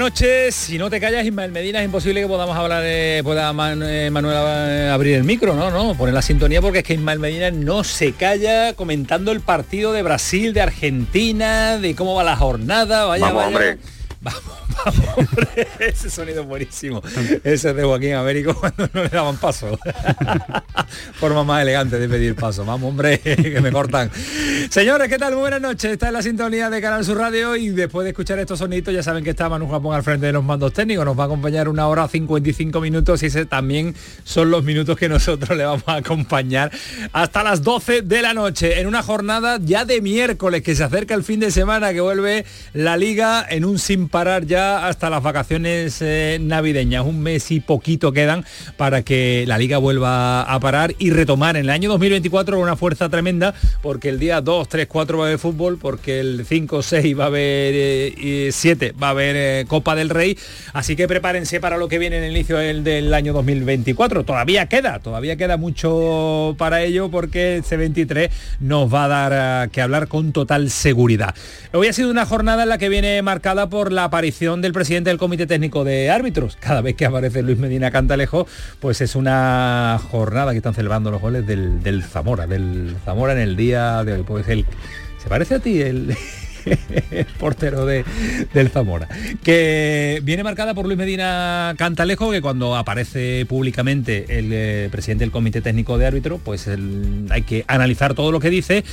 Noches. Si no te callas, Ismael Medina, es imposible que podamos hablar, eh, pueda eh, Manuel eh, abrir el micro, ¿no? No, poner la sintonía porque es que Ismael Medina no se calla comentando el partido de Brasil, de Argentina, de cómo va la jornada. Vaya, Vamos, hombre. Vamos, vamos. Ese sonido buenísimo. Ese es de Joaquín Américo cuando no le daban paso. Forma más elegante de pedir paso. Vamos, hombre, que me cortan. Señores, ¿qué tal? Muy buenas noches. Está en la sintonía de Canal Sur Radio y después de escuchar estos sonidos ya saben que está Manu Japón al frente de los mandos técnicos. Nos va a acompañar una hora 55 minutos y ese también son los minutos que nosotros le vamos a acompañar hasta las 12 de la noche en una jornada ya de miércoles que se acerca el fin de semana que vuelve la liga en un sin parar ya hasta las vacaciones eh, navideñas. Un mes y poquito quedan para que la liga vuelva a parar y retomar en el año 2024 con una fuerza tremenda porque el día 2, 3, 4 va a haber fútbol, porque el 5, 6 va a haber 7 eh, va a haber eh, Copa del Rey. Así que prepárense para lo que viene en el inicio del, año 2024. Todavía queda, todavía queda mucho para ello porque el C23 nos va a dar que hablar con total seguridad. Hoy ha sido una jornada en la que viene marcada por la aparición del presidente del Comité Técnico de Árbitros. Cada vez que aparece Luis Medina Cantalejo, pues es una jornada que están celebrando los goles del, Zamora, del Zamora en el día de hoy. Pues el, ¿Se parece a ti el, portero de, del Zamora, que viene marcada por Luis Medina Cantalejo, que cuando aparece públicamente el eh, presidente del Comité Técnico de Árbitro, pues hay que analizar todo lo que dice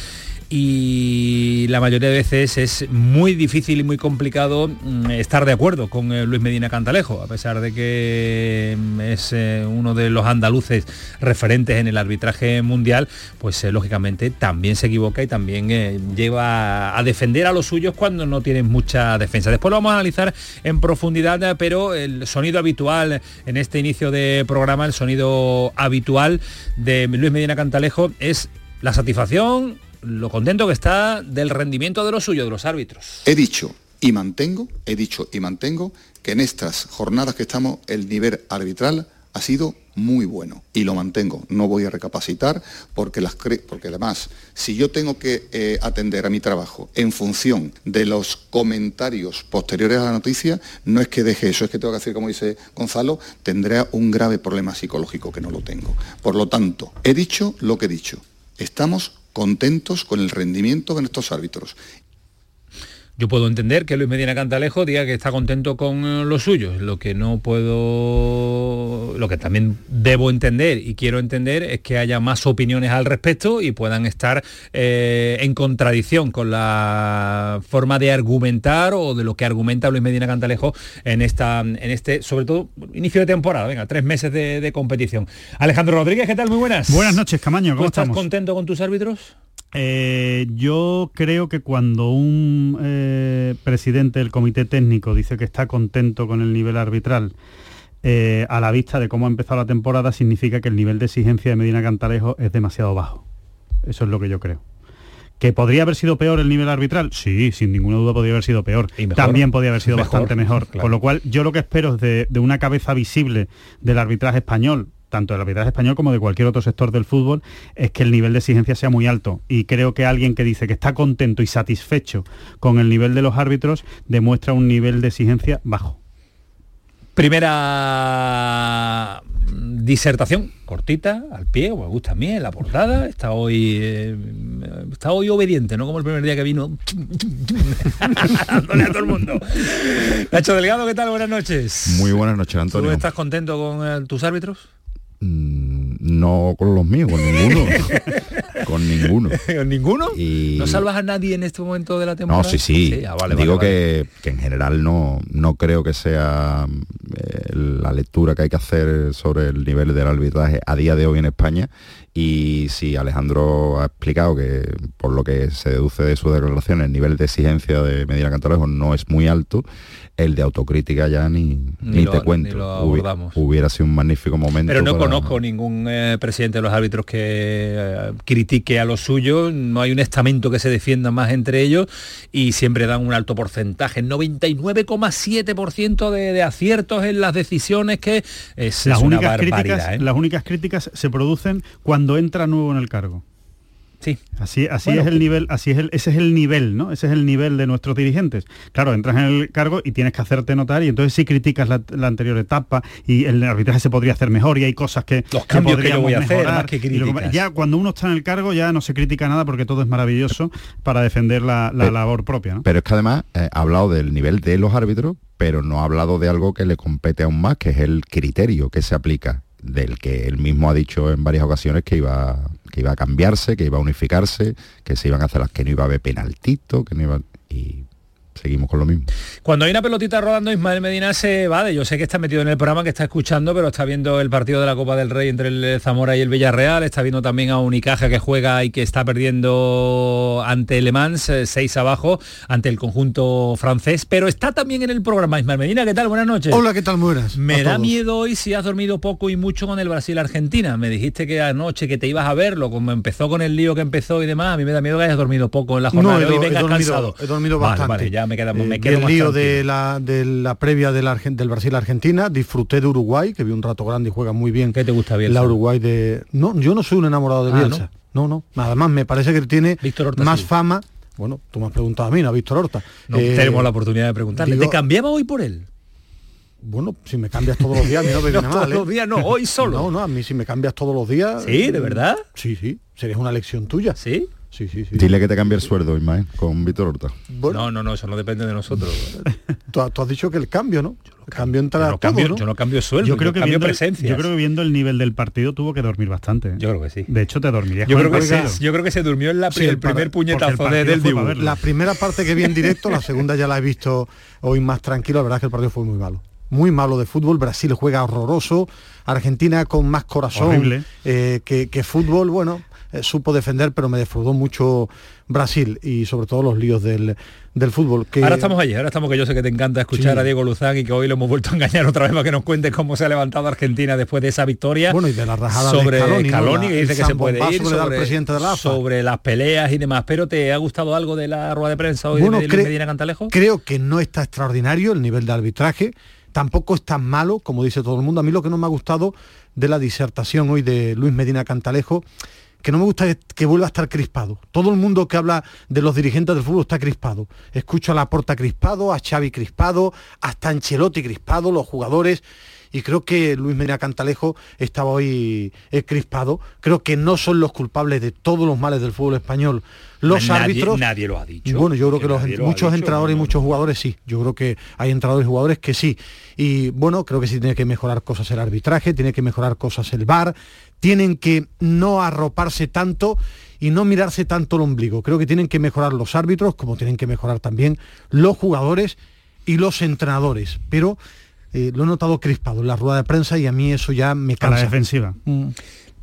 y la mayoría de veces es muy difícil y muy complicado mm, estar de acuerdo con eh, Luis Medina Cantalejo, a pesar de que mm, es eh, uno de los andaluces referentes en el arbitraje mundial, pues eh, lógicamente también se equivoca y también lleva a defender a los suyos cuando no tienen mucha defensa. Después lo vamos a analizar en profundidad, pero el sonido habitual en este inicio de programa, el sonido habitual de Luis Medina Cantalejo es la satisfacción, lo contento que está del rendimiento de los suyos, de los árbitros. He dicho y mantengo, he dicho y mantengo que en estas jornadas que estamos el nivel arbitral ha sido muy bueno y lo mantengo. No voy a recapacitar porque, las porque además, si yo tengo que eh, atender a mi trabajo en función de los comentarios posteriores a la noticia, no es que deje eso, es que tengo que hacer, como dice Gonzalo, tendré un grave problema psicológico que no lo tengo. Por lo tanto, he dicho lo que he dicho. Estamos contentos con el rendimiento de nuestros árbitros yo puedo entender que Luis Medina Cantalejo diga que está contento con eh, los suyos. Lo que no puedo, lo que también debo entender y quiero entender es que haya más opiniones al respecto y puedan estar eh, en contradicción con la forma de argumentar o de lo que argumenta Luis Medina Cantalejo en esta, en este, sobre todo inicio de temporada. Venga, tres meses de, competición. Alejandro Rodríguez, ¿qué tal? Muy buenas. Buenas noches, Camaño. ¿Cómo estás contento con tus árbitros? Eh, yo creo que cuando un eh, presidente del comité técnico dice que está contento con el nivel arbitral, eh, a la vista de cómo ha empezado la temporada, significa que el nivel de exigencia de Medina Cantalejo es demasiado bajo. Eso es lo que yo creo. ¿Que podría haber sido peor el nivel arbitral? Sí, sin ninguna duda podría haber sido peor. También podría haber sido bastante mejor. Con lo cual, yo lo que espero es de, de, una cabeza visible del arbitraje español, tanto del arbitraje español como de cualquier otro sector del fútbol, es que el nivel de exigencia sea muy alto. Y creo que alguien que dice que está contento y satisfecho con el nivel de los árbitros demuestra un nivel de exigencia bajo. Primera disertación cortita, al pie, me gusta a mí, en la portada, está hoy eh, está hoy obediente, no como el primer día que vino dándole a todo el mundo. Nacho Delgado, ¿qué tal? Buenas noches. Muy buenas noches, Antonio. ¿Tú estás contento con eh, tus árbitros? No con los míos, con ninguno. con ninguno. ¿Con ninguno? Y- ¿No salvas a nadie en este momento de la temporada? No, sí, sí. ah, vale, Digo vale, vale. que, que en general no, no creo que sea eh, la lectura que hay que hacer sobre el nivel del arbitraje a día de hoy en España. Y si Alejandro ha explicado que por lo que se deduce de sus declaraciones el nivel de exigencia de Medina Cantalejo no es muy alto, el de autocrítica ya ni, Ni ni lo- te cuento. ni lo Hubi- abordamos. hubiera sido un magnífico momento. Pero no para- conozco ningún eh, presidente de los árbitros que eh, critique a los suyos, no hay un estamento que se defienda más entre ellos y siempre dan un alto porcentaje, 99,7% de, de aciertos en las decisiones que es, Las es una únicas, barbaridad. críticas, ¿eh? las únicas críticas se producen cuando entra nuevo en el cargo. Sí. Así, así Bueno, es el nivel, así es el, ese es el nivel, ¿no? Ese es el nivel de nuestros dirigentes. Claro, entras en el cargo y tienes que hacerte notar y entonces sí criticas la, la anterior etapa y el arbitraje se podría hacer mejor y hay cosas que Los cambios que yo podríamos voy a hacer, mejorar. que ya cuando uno está en el cargo ya no se critica nada porque todo es maravilloso para defender la, la Pero- labor propia, ¿no? Pero es que además eh, ha hablado del nivel de los árbitros, pero no ha hablado de algo que le compete aún más, que es el criterio que se aplica, del que él mismo ha dicho en varias ocasiones que iba, que iba a cambiarse, que iba a unificarse, que se iban a hacer las que no iba a haber penaltito, que no iba y seguimos con lo mismo. Cuando hay una pelotita rodando, Ismael Medina se va de. Yo sé que está metido en el programa, que está escuchando, pero está viendo el partido de la Copa del Rey entre el Zamora y el Villarreal. Está viendo también a Unicaja que juega y que está perdiendo ante Le Mans, eh, seis abajo, ante el conjunto francés. Pero está también en el programa. Ismael Medina, ¿qué tal? Buenas noches. Hola, ¿qué tal? Buenas. Me a da todos. miedo hoy si has dormido poco y mucho con el Brasil-Argentina. Me dijiste que anoche que te ibas a verlo, como empezó con el lío que empezó y demás. A mí me da miedo que hayas dormido poco en la jornada No, de hoy. do- he dormido, cansado. he dormido Vale, bastante. Vale, ya me queda, me Eh, quedo del más lío de la, de la previa de la Argen- del Brasil-Argentina, disfruté de Uruguay, que vi un rato grande y juega muy bien. ¿Qué te gusta Bielsa? La Uruguay de... No, yo no soy un enamorado de Ah, Bielsa. ¿no? no, Además, me parece que tiene más sí. fama. Bueno, tú me has preguntado a mí, no a Víctor Horta. No Eh, tenemos la oportunidad de preguntarle. digo- ¿Te cambiaba hoy por él? Bueno, si me cambias todos los días, a mí no me No, viene todos mal. ¿eh? los días no, hoy solo. No, no, a mí si me cambias todos los días... ¿Sí? ¿De verdad? Sí, sí. Sería una lección tuya. ¿Sí? Sí, sí, sí. Dile que te cambie el sueldo, Ismael, con Víctor Horta. Bueno, No, no, no, eso no depende de nosotros. tú, tú has dicho que el cambio, ¿no? El cambio entra Yo no todo, cambio, ¿no? yo no cambio sueldo, Yo creo que cambio presencia. yo creo que viendo el nivel del partido tuvo que dormir bastante. ¿eh? Yo creo que sí. De hecho te dormirías Yo creo, que el se, yo creo que se durmió en la, Sí, el primer puñetazo de- partido del verlo. La primera parte que vi en directo, la segunda ya la he visto hoy más tranquilo, la verdad es que el partido fue muy malo. Muy malo de fútbol, Brasil juega horroroso, Argentina con más corazón eh, que, que fútbol, bueno, eh, supo defender, pero me defraudó mucho Brasil y sobre todo los líos del, del fútbol. Que, Ahora estamos allí, ahora estamos que yo sé que te encanta escuchar Sí. a Diego Luzán y que hoy lo hemos vuelto a engañar otra vez para que nos cuente cómo se ha levantado Argentina después de esa victoria. Bueno, y de la rajada sobre de Scaloni, ¿no? La- que dice que se puede ir, sobre, presidente de la sobre las peleas y demás. Pero ¿te ha gustado algo de la rueda de prensa hoy Bueno, de Medina Cantalejo? Creo que no está extraordinario el nivel de arbitraje, tampoco es tan malo, como dice todo el mundo. A mí lo que no me ha gustado de la disertación hoy de Luis Medina Cantalejo, que no me gusta que vuelva a estar crispado. Todo el mundo que habla de los dirigentes del fútbol está crispado. Escucho a Laporta crispado, a Xavi crispado, hasta Ancelotti crispado, los jugadores y creo que Luis Medina Cantalejo estaba hoy crispado. Creo que no son los culpables de todos los males del fútbol español los Nadie- árbitros. nadie lo ha dicho. Bueno, yo creo que, los lo muchos dicho, entrenadores no, y muchos jugadores sí. Yo creo que hay entrenadores y jugadores que sí. Y bueno, creo que sí tiene que mejorar cosas el arbitraje, tiene que mejorar cosas el VAR, tienen que no arroparse tanto y no mirarse tanto el ombligo. Creo que tienen que mejorar los árbitros, como tienen que mejorar también los jugadores y los entrenadores. Pero eh, lo he notado crispado en la rueda de prensa y a mí eso ya me a la cansa. defensiva. Mm,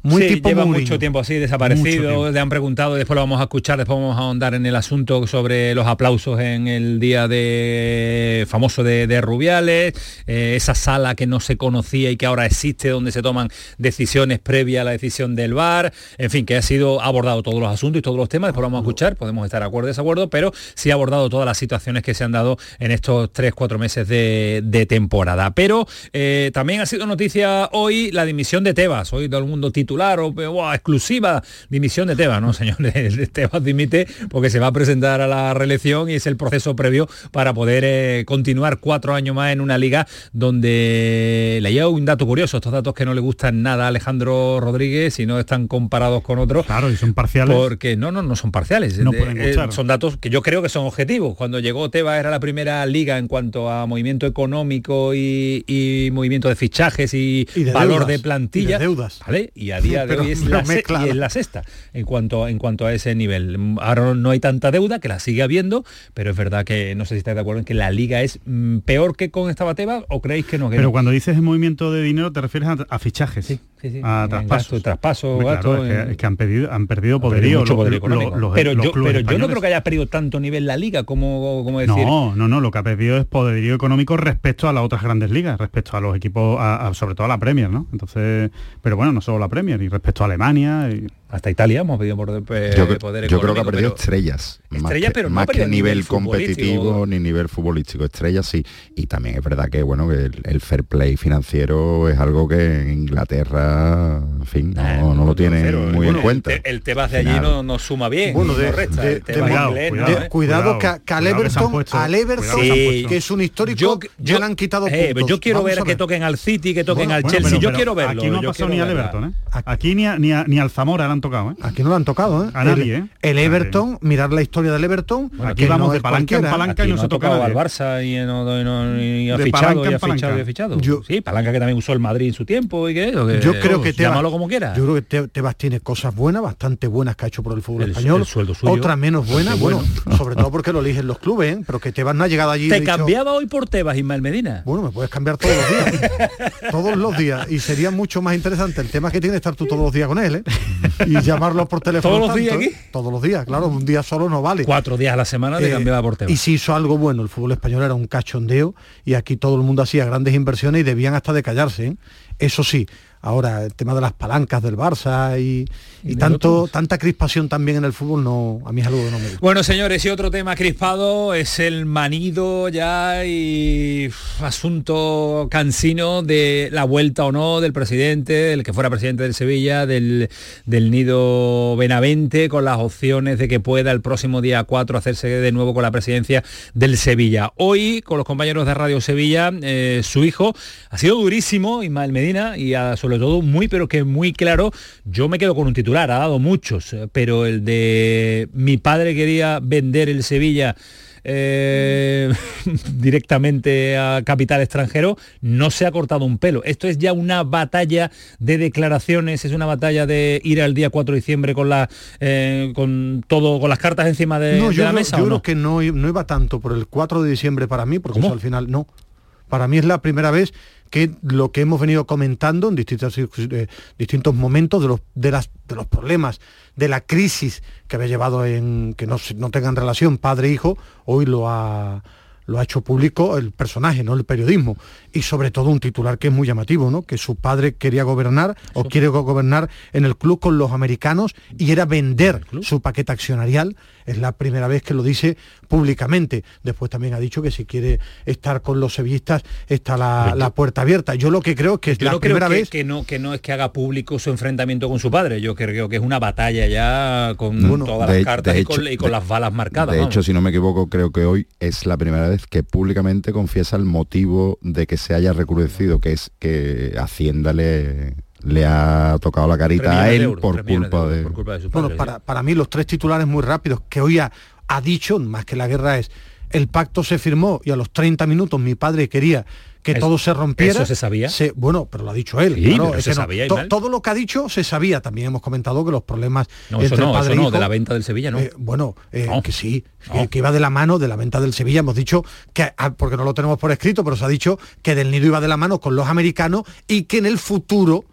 Muy Sí, tipo lleva Mourinho. mucho tiempo así desaparecido, tiempo. le han preguntado, después lo vamos a escuchar, después vamos a ahondar en el asunto sobre los aplausos en el día de famoso de, de Rubiales, eh, esa sala que no se conocía y que ahora existe donde se toman decisiones previas a la decisión del VAR, en fin, que ha sido abordado todos los asuntos y todos los temas, después lo vamos a escuchar, podemos estar de acuerdo o desacuerdo, pero sí ha abordado todas las situaciones que se han dado en estos tres, cuatro meses de, de temporada. Pero eh, también ha sido noticia hoy la dimisión de Tebas, hoy todo el mundo titula titular o exclusiva dimisión de Tebas, no señores, Tebas dimite porque se va a presentar a la reelección y es el proceso previo para poder eh, continuar cuatro años más en una liga donde le llevo un dato curioso, estos datos que no le gustan nada a Alejandro Rodríguez y no están comparados con otros. Claro, y son parciales. Porque no, no, no son parciales. No Eh, pueden eh, son datos que yo creo que son objetivos. Cuando llegó Tebas era la primera liga en cuanto a movimiento económico y, y movimiento de fichajes y, Y de valor deudas, de plantilla. y de deudas. ¿vale? Y a día de Pero hoy es lo la, se- mezcla. y es la sexta en cuanto, en cuanto a ese nivel. Ahora no hay tanta deuda, que la sigue habiendo, pero es verdad que no sé si estáis de acuerdo en que la liga es mm, peor que con esta Tebas o creéis que no. Que Pero no? cuando dices en movimiento de dinero te refieres a, a fichajes, Sí, sí, sí. a traspasos. gasto, traspaso, Hombre, claro, gasto, es, que, en- es que han, pedido, han perdido poderío, mucho lo- poder lo- económico. los- pero los yo, clubes pero yo no creo que haya perdido tanto nivel la liga como, como decir. No, no, no, lo que ha perdido es poderío económico respecto a las otras grandes ligas, respecto a los equipos, a- a- sobre todo a la Premier, ¿no? Entonces, pero bueno, no solo la Premier, y respecto a Alemania, y- Hasta Italia hemos pedido por eh, yo, poder yo creo que ha perdido pero- estrellas. más Estrellas, que- pero no más ha perdido que nivel competitivo ni nivel futbolístico. Estrellas sí. Y también es verdad que bueno que el, el fair play financiero es algo que en Inglaterra, en fin, no, lo tienen cero. muy Bueno, en cuenta. El, el Tebas de Al allí no, no suma bien, Bueno, no de- resta. inglés, cuidado, ¿eh? cuidado, que, que al Everton, puesto- al Everton, que es un histórico, Yo- ya le han quitado eh, puntos. yo quiero ver que toquen al City, que toquen Bueno, al Chelsea. yo quiero verlo. Aquí no ha pasado ni al. Everton, ¿eh? Aquí ni, ni, al Zamora han tocado, ¿eh? Aquí no lo han tocado, ¿eh? A nadie, el, ¿eh? el. Everton, mirar la historia del Everton. Aquí que vamos no de palanca en palanca. Aquí y no no se ha toca tocado al. Barça y no, y no- y ha fichado, palanca y ha fichado, palanca. y ha fichado. Yo- sí, palanca que también usó el Madrid en su tiempo y que, o que- Yo creo que Tebas, como quiera. Yo creo que Te- Tebas tiene cosas buenas, bastante buenas que ha hecho por el fútbol El- español. el sueldo suyo, Otras menos buenas, bastante bueno, sobre todo porque lo eligen los clubes, ¿eh? pero que Tebas no ha llegado allí. Te dicho, cambiaba hoy por Tebas, Ismael Medina. Bueno, me puedes cambiar todos los días. todos los días. Y sería mucho más interesante el tema que tiene estar tú todos los días con él, ¿eh? Y llamarlo por teléfono. ¿Todos los días tanto, aquí? ¿eh? Todos los días, claro, un día solo no vale. Cuatro días a la semana te Eh, cambiaba por Tebas. Y si hizo algo bueno, el fútbol español era un cachondeo y aquí todo el mundo hacía grandes inversiones y debían hasta de callarse. ¿eh? Eso sí, ahora el tema de las palancas del Barça y, y tanto, tanta crispación también en el fútbol, no, a mí es algo que no me gusta. Bueno, señores, y otro tema crispado es el manido ya y asunto cansino de la vuelta o no del presidente, el que fuera presidente del Sevilla, del, del nido Benavente, con las opciones de que pueda el próximo día 4 hacerse de nuevo con la presidencia del Sevilla. Hoy, con los compañeros de Radio Sevilla, eh, su hijo ha sido durísimo, Ismael Medina, y ha- sobre todo muy, pero que muy claro, yo me quedo con un titular, ha dado muchos, eh, pero el de mi padre quería vender el Sevilla eh, directamente a capital extranjero, no se ha cortado un pelo. Esto es ya una batalla de declaraciones, es una batalla de ir al día 4 de diciembre con la eh, con todo, con las cartas encima de, no, de yo, la creo, mesa. yo ¿o creo que no, no iba tanto por el 4 de diciembre para mí, porque eso al final no. Para mí es la primera vez que lo que hemos venido comentando en distintos, eh, distintos momentos de los, de, las, de los problemas, de la crisis que había llevado en que no, no tengan relación padre-hijo, hoy lo ha, lo ha hecho público el personaje, no el periodismo. Y sobre todo un titular que es muy llamativo, ¿no? Que su padre quería gobernar o quiere go- gobernar en el club con los americanos y era vender su paquete accionarial. Es la primera vez que lo dice públicamente. Después también ha dicho que si quiere estar con los sevillistas está la, la puerta abierta. Yo lo que creo es que es Yo la no creo primera que, vez que no, que no es que haga público su enfrentamiento con su padre. Yo creo que es una batalla ya con Bueno, todas de- las cartas de y, con, hecho- y con de- las balas marcadas. De vamos. hecho, si no me equivoco, creo que hoy es la primera vez que públicamente confiesa el motivo de que se haya recrudecido, que es que Hacienda le, le ha tocado la carita a él euros, por culpa de... por culpa de su Bueno, padre, para, sí. para mí los tres titulares muy rápidos que hoy ha, ha dicho, más que la guerra es, el pacto se firmó y a los 30 minutos mi padre quería que Eso- todo se rompiera. ¿eso se sabía? bueno, pero lo ha dicho él. Sí, claro, pero es se que no. sabía, To- Ismael. todo lo que ha dicho se sabía. También hemos comentado que los problemas No, eso entre no, padre eso e no, hijo, de la venta del Sevilla, no. eh, bueno, eh, No. que sí, No. que, que iba de la mano de la venta del Sevilla. Hemos dicho que, ah, porque no lo tenemos por escrito, pero se ha dicho que del nido iba de la mano con los americanos y que en el futuro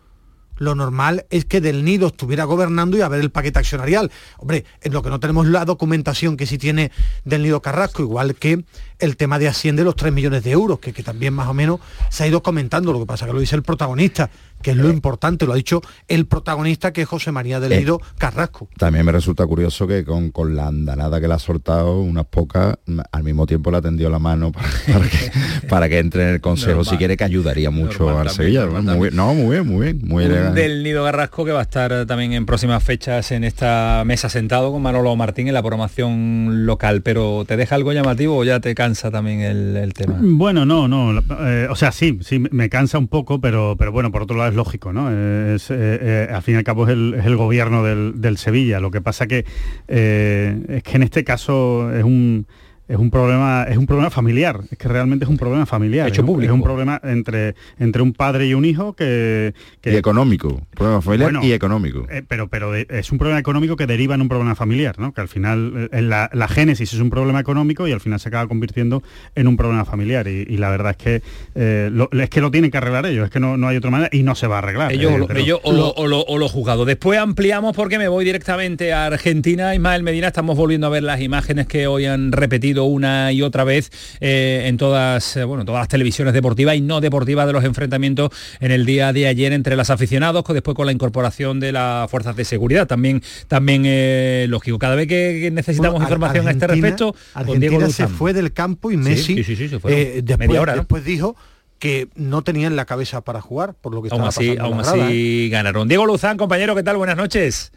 lo normal es que del nido estuviera gobernando y a ver el paquete accionarial. Hombre, en lo que no tenemos la documentación que sí tiene del nido Carrasco, igual que el tema de Hacienda los 3 millones de euros, que, que también más o menos se ha ido comentando, lo que pasa que lo dice el protagonista, que es lo importante, lo ha dicho el protagonista que es José María del Eh. Nido Carrasco. También me resulta curioso que con, con la andanada que le ha soltado, unas pocas, al mismo tiempo le ha tendido la mano para, para que, para que entre en el consejo. Normal. Si quiere que ayudaría mucho Normal al también, Sevilla. normal Muy bien, no, muy bien, muy bien. Muy del Nido Garrasco que va a estar también en próximas fechas en esta mesa sentado con Manolo Martín en la programación local. Pero ¿te deja algo llamativo o ya te cansa también el, tema? Bueno, no, no. Eh, o sea, sí, sí, me cansa un poco, pero, pero bueno, por otro lado es lógico, ¿no? Es, eh, eh, al fin y al cabo es el, gobierno del, del, Sevilla. Lo que pasa que es que en este caso es un es un problema es un problema familiar es que realmente es un problema familiar hecho público es un problema entre entre un padre y un hijo que, y económico problema familiar y económico. eh, pero pero es un problema económico que deriva en un problema familiar ¿no? que al final eh, la, la, génesis es un problema económico y al final se acaba convirtiendo en un problema familiar. Y, la verdad es que eh, lo, es que lo tienen que arreglar ellos es que no, no, hay otra manera y no se va a arreglar ellos, ellos o, lo, o, lo, o lo juzgado. Después ampliamos porque me voy directamente a Argentina. Ismael Medina estamos volviendo a ver las imágenes que hoy han repetido una y otra vez eh, en todas, eh, bueno, todas las televisiones deportivas y no deportivas de los enfrentamientos en el día de ayer entre los aficionados, después con la incorporación de las fuerzas de seguridad. También, también eh, lógico, cada vez que necesitamos información a este respecto, Argentina se fue del campo y Messi después, media hora, después dijo que no tenían la cabeza para jugar, por lo que aún así, Aún así ganaron. Diego Luzán, compañero, ¿qué tal? Buenas noches.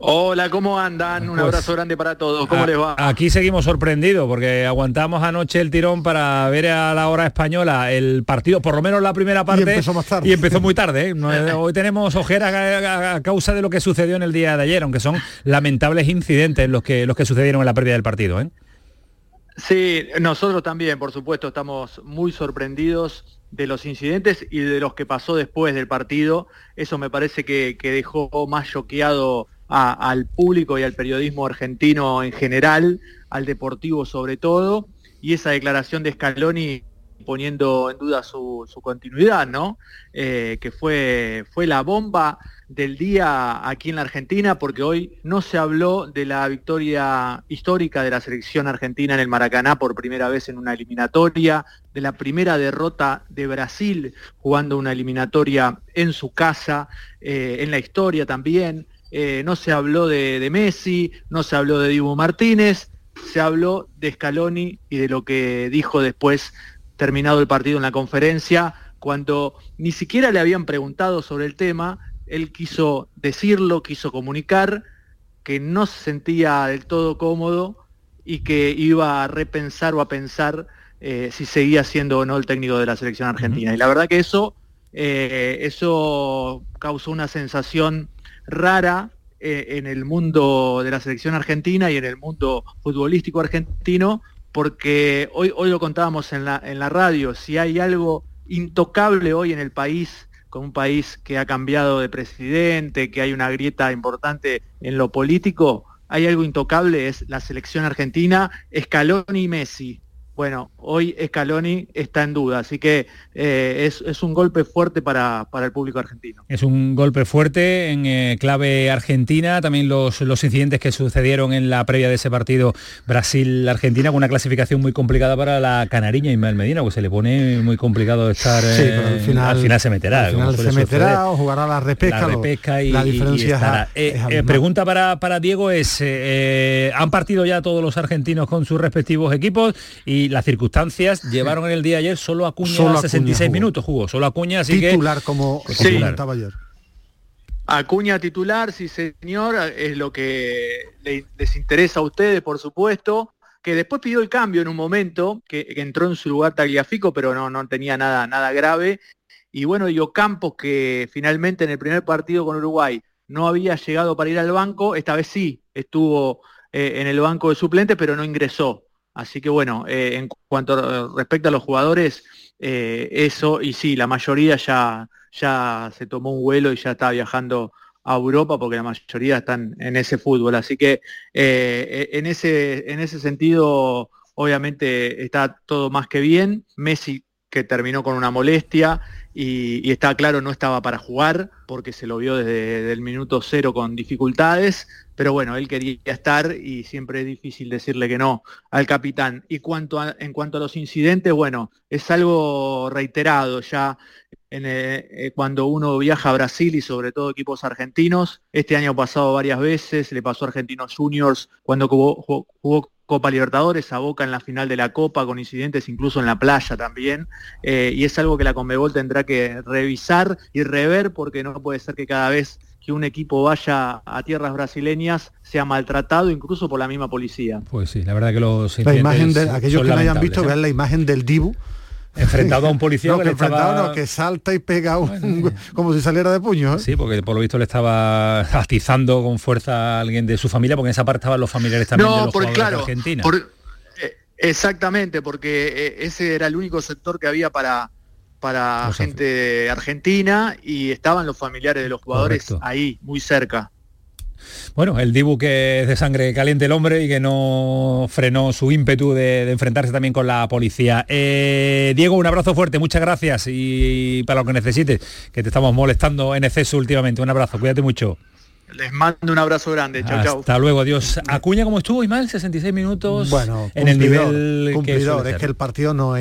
Hola, ¿cómo andan? Un pues, abrazo grande para todos. ¿Cómo les va? Aquí seguimos sorprendidos porque aguantamos anoche el tirón para ver a la hora española el partido, por lo menos la primera parte. Y empezó más tarde. Y empezó muy tarde. ¿eh? Hoy tenemos ojeras a, causa de lo que sucedió en el día de ayer, aunque son lamentables incidentes los que, los que sucedieron en la pérdida del partido. ¿eh? Sí, nosotros también, por supuesto, estamos muy sorprendidos de los incidentes y de los que pasó después del partido. Eso me parece que, que dejó más choqueado al público y al periodismo argentino en general, al deportivo sobre todo, y esa declaración de Scaloni poniendo en duda su, continuidad, ¿no? Eh, que fue, fue la bomba del día aquí en la Argentina, porque hoy no se habló de la victoria histórica de la selección argentina en el Maracaná por primera vez en una eliminatoria, de la primera derrota de Brasil jugando una eliminatoria en su casa, eh, en la historia también, eh, no se habló de, Messi, no se habló de Dibu Martínez, se habló de Scaloni y de lo que dijo después, terminado el partido en la conferencia, cuando ni siquiera le habían preguntado sobre el tema, él quiso decirlo, quiso comunicar que no se sentía del todo cómodo y que iba a repensar o a pensar eh, si seguía siendo o no el técnico de la selección argentina. Y la verdad que eso, eh, eso causó una sensación rara eh, en el mundo de la selección argentina y en el mundo futbolístico argentino, porque hoy, hoy lo contábamos en la, en la radio, si hay algo intocable hoy en el país, con un país que ha cambiado de presidente, que hay una grieta importante en lo político, hay algo intocable, es la selección argentina, Scaloni y Messi. Bueno, hoy Scaloni está en duda, así que eh, es, un golpe fuerte para, el público argentino. Es un golpe fuerte en eh, clave argentina, también los, los incidentes que sucedieron en la previa de ese partido Brasil-Argentina, con una clasificación muy complicada para la canariña Ismael Medina, pues se le pone muy complicado estar... Sí, pero al final, al final se meterá. Al final se meterá o jugará la repesca. La repesca y, la diferencia eh, pregunta para, para Diego es, ¿han partido ya todos los argentinos con sus respectivos equipos y las circunstancias llevaron en el día de ayer solo a Acuña a 66 minutos jugó, solo Acuña, así titular como comentaba ayer. Acuña titular, sí señor, es lo que les interesa a ustedes, por supuesto, que después pidió el cambio en un momento, que, entró en su lugar Tagliafico, pero no, no tenía nada, nada grave. Y bueno, yo Campos, que finalmente en el primer partido con Uruguay no había llegado para ir al banco, esta vez sí estuvo eh, en el banco de suplentes, pero no ingresó. Así que bueno, eh, en cuanto respecta a los jugadores, eh, eso, y sí, la mayoría ya, ya se tomó un vuelo y ya está viajando a Europa porque la mayoría están en ese fútbol. Así que eh, en, ese, en ese sentido, obviamente está todo más que bien. Messi terminó con una molestia y, está claro no estaba para jugar porque se lo vio desde el minuto cero con dificultades, pero bueno, él quería estar y siempre es difícil decirle que no al capitán. Y cuanto en cuanto a los incidentes, bueno, es algo reiterado ya en, eh, eh, cuando uno viaja a Brasil y sobre todo equipos argentinos. Este año pasado varias veces, le pasó a Argentinos Juniors cuando jugó, Copa Libertadores, a Boca en la final de la Copa, con incidentes incluso en la playa también, eh, y es algo que la Conmebol tendrá que revisar y rever porque no puede ser que cada vez que un equipo vaya a tierras brasileñas sea maltratado incluso por la misma policía. Pues sí, la verdad que los la imagen de aquellos que no hayan visto, ¿eh? vean la imagen del Dibu enfrentado a un policía que, enfrentado que salta y pega un, como si saliera de puño ¿eh? sí porque por lo visto le estaba atizando con fuerza a alguien de su familia porque en esa parte estaban los familiares también de los por, jugadores de Argentina. eh, exactamente porque eh, ese era el único sector que había para para gente argentina y estaban los familiares de los jugadores ahí muy cerca bueno, el Dibu que es de sangre caliente el hombre y que no frenó su ímpetu de, enfrentarse también con la policía. Eh, Diego, un abrazo fuerte, muchas gracias y para lo que necesites, que te estamos molestando en exceso últimamente. Un abrazo, cuídate mucho. Les mando un abrazo grande. Chao, chao. Hasta luego, adiós. Acuña, ¿cómo estuvo, Ismael? 66 minutos bueno, en el nivel cumplidor. Que es que el partido no,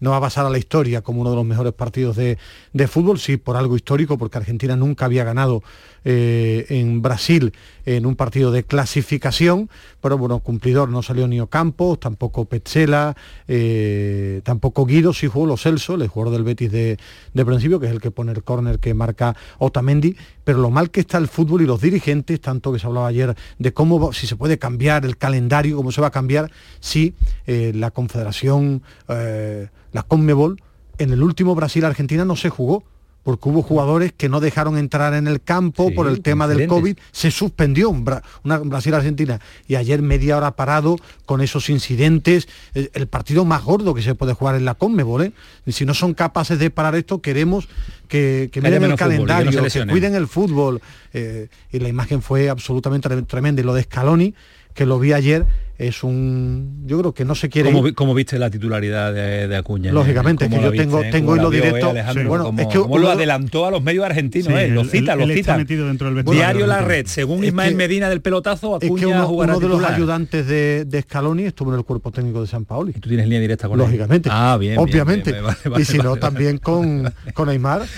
no va a pasar a la historia como uno de los mejores partidos de, de fútbol, sí, por algo histórico, porque Argentina nunca había ganado eh, en Brasil en un partido de clasificación, pero bueno, cumplidor no salió ni Ocampo, tampoco Petzela, eh, tampoco Guido, sí jugó los Celso, el jugador del Betis de, principio, que es el que pone el córner que marca Otamendi, pero lo mal que está el fútbol y los dirigentes, tanto que se hablaba ayer de cómo, si se puede cambiar el calendario, cómo se va a cambiar, si eh, la Confederación, la Conmebol, en el último Brasil-Argentina no se jugó porque hubo jugadores que no dejaron entrar en el campo por el tema del COVID, se suspendió una Brasil-Argentina y ayer media hora parado con esos incidentes, el, partido más gordo que se puede jugar en la Conmebol, ¿eh? y si no son capaces de parar esto, queremos que, que miren el calendario, que, cuiden el fútbol, eh, y la imagen fue absolutamente tremenda, y lo de Scaloni, que lo vi ayer, es un yo creo que no se quiere ¿Cómo, viste la titularidad de, Acuña lógicamente es que yo tengo tengo hilo directo bueno es que lo adelantó a los medios argentinos eh, lo cita lo cita. diario la red según Ismael Medina del pelotazo Acuña es que uno, de los ayudantes de, de, Scaloni estuvo en el cuerpo técnico de San Paoli. Y tú tienes línea directa con lógicamente. Ah bien obviamente. y si no también con con Aymar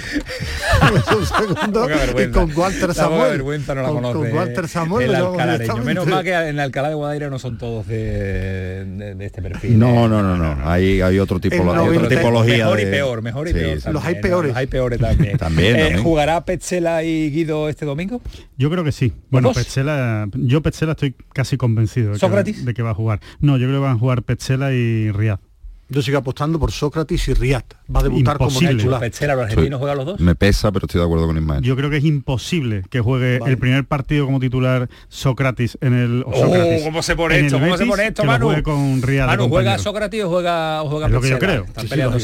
y con Walter Samuel. con Walter Samuel menos mal que en Alcalá de Guadaira no son todos de, este perfil. No, no, no, no. Hay, hay otro tipo, otra tipología. Mejor y peor, mejor y peor. Los hay peores. hay peores también. también, ¿Jugará Petzela y Guido este domingo? Yo creo que sí. Bueno, Petzela, yo Petzela estoy casi convencido de que, de que va a jugar. No, yo creo que van a jugar Petzela y Riad. Yo sigo apostando por Sócrates y Riat. Va a debutar como titular. los dos? Me pesa, pero estoy de acuerdo con Ismael. Yo creo que es imposible que juegue el primer partido como titular Sócrates en el. Oh, ¿cómo se pone esto? ¿Cómo se pone esto, Manu? Juegue con Riad Manu, ¿juega Sócrates o juega, o juega es lo que yo creo.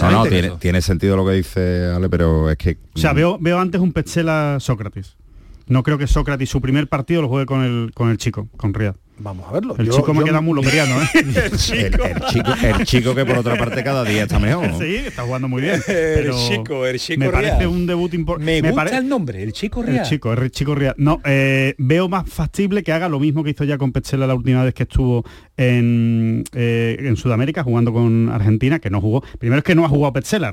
no, no, tiene, tiene, sentido lo que dice Ale, pero es que. O sea, veo, veo antes un Petzela Sócrates. No creo que Sócrates su primer partido lo juegue con el, con el chico, con Riad. Vamos a verlo. El chico me queda muy lombriano, ¿eh? el, chico. El, chico. que por otra parte cada día está mejor. Sí, está jugando muy bien. el chico, el chico Me parece un debut importante. Me, gusta el nombre, el chico real. El chico, el chico real. No, eh, veo más factible que haga lo mismo que hizo ya con Petzela la última vez que estuvo en, eh, en Sudamérica jugando con Argentina, que no jugó. Primero es que no ha jugado Petzela,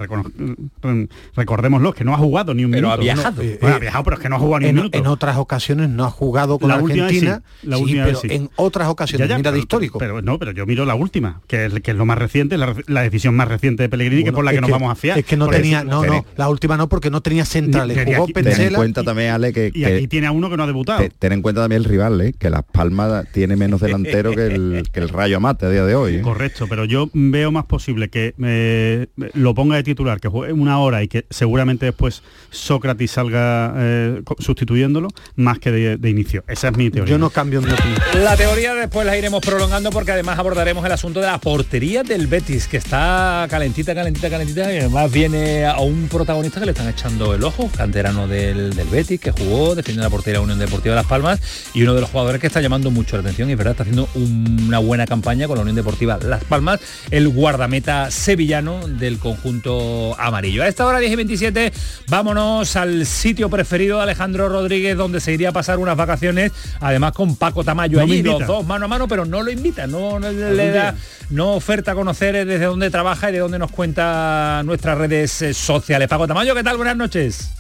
recordémoslo, que no ha jugado ni un pero minuto. Ha viajado. ha viajado, pero es que no ha jugado ni un minuto. En otras ocasiones no ha jugado con la Argentina. la última pero en otras ocasiones, mira de histórico. Pero no, pero yo miro la última, que es, que es lo más reciente, la, decisión más reciente de Pellegrini, que es por la que, nos vamos a fiar. Es que no tenía, no, no, la última no, porque no tenía centrales. Jugó Ten en cuenta también, Ale, que, y aquí tiene a uno que no ha debutado. ten en cuenta también el rival, ¿eh? que Las Palmas tiene menos delantero que el, que el Rayo Amate a día de hoy. ¿eh? Correcto, pero yo veo más posible que eh, lo ponga de titular, que juegue una hora y que seguramente después Sócrates salga eh, sustituyéndolo, más que de, inicio. Esa es mi teoría. Yo no cambio mi opinión. La después la iremos prolongando porque además abordaremos el asunto de la portería del Betis, que está calentita, calentita, calentita, y además viene a un protagonista que le están echando el ojo, canterano del, Betis, que jugó, defendiendo la portería Unión Deportiva de Las Palmas, y uno de los jugadores que está llamando mucho la atención, y es verdad, está haciendo una buena campaña con la Unión Deportiva Las Palmas, el guardameta sevillano del conjunto amarillo. A esta hora 10 y 27, vámonos al sitio preferido de Alejandro Rodríguez, donde se iría a pasar unas vacaciones, además con Paco Tamayo allí, los dos mano a mano, pero no lo invita, no, le da, no oferta a conocer desde dónde trabaja y de dónde nos cuenta nuestras redes eh, sociales. Paco Tamayo, ¿qué tal? Buenas noches.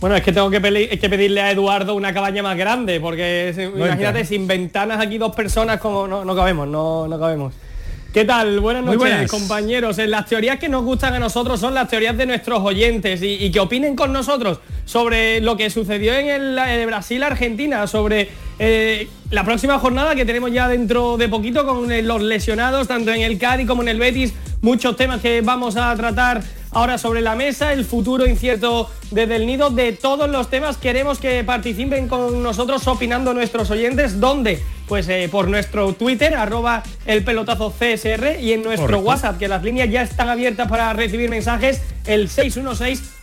Bueno, es que tengo que, peli- que pedirle a Eduardo una cabaña más grande, porque es- imagínate, entra. sin ventanas aquí dos personas, como no, no cabemos, no, no cabemos. ¿Qué tal? Buenas noches, buenas. compañeros. Eh, Las teorías que nos gustan a nosotros son las teorías de nuestros oyentes y, y que opinen con nosotros sobre lo que sucedió en el Brasil-Argentina, sobre eh, la próxima jornada que tenemos ya dentro de poquito con eh, los lesionados, tanto en el Cádiz como en el Betis, muchos temas que vamos a tratar ahora sobre la mesa, el futuro incierto desde el nido, de todos los temas queremos que participen con nosotros opinando nuestros oyentes, ¿dónde? Pues eh, por nuestro Twitter, arroba el pelotazo CSR y en nuestro Correcto. WhatsApp, que las líneas ya están abiertas para recibir mensajes, el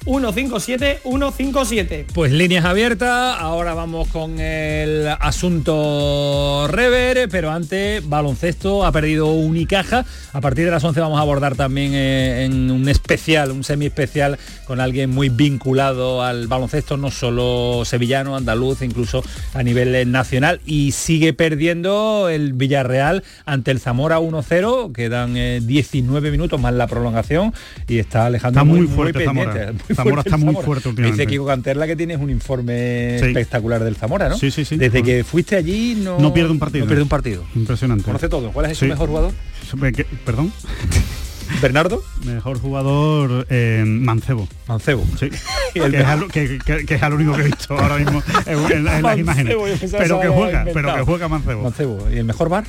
616-157-157. Pues líneas abiertas, ahora vamos con el asunto Rever, pero antes baloncesto ha perdido Unicaja. A partir de las 11 vamos a abordar también eh, en un especial, un semi especial con alguien muy vinculado al baloncesto, no solo sevillano, andaluz, incluso a nivel nacional. Y sigue perdiendo el Villarreal ante el Zamora 1-0, quedan eh, 19 minutos más la prolongación y está Alejandro Está muy fuerte pendiente, Zamora. Zamora está muy Zamora. fuerte Me últimamente. Dice Kiko Canterla que tienes un informe Sí. espectacular del Zamora, ¿no? Sí, sí, sí. Desde que fuiste allí no, No pierde un partido. No pierde un partido. Impresionante. Conoce todo. ¿Cuál es Sí. su mejor jugador? ¿Perdón? ¿Bernardo? Mejor jugador eh, Mancebo. Mancebo. Sí. El que, es al, que, que- que es al único que he visto ahora mismo en, en- en las imágenes. Pero que juega, pero que juega Mancebo. Mancebo. ¿Y el mejor bar?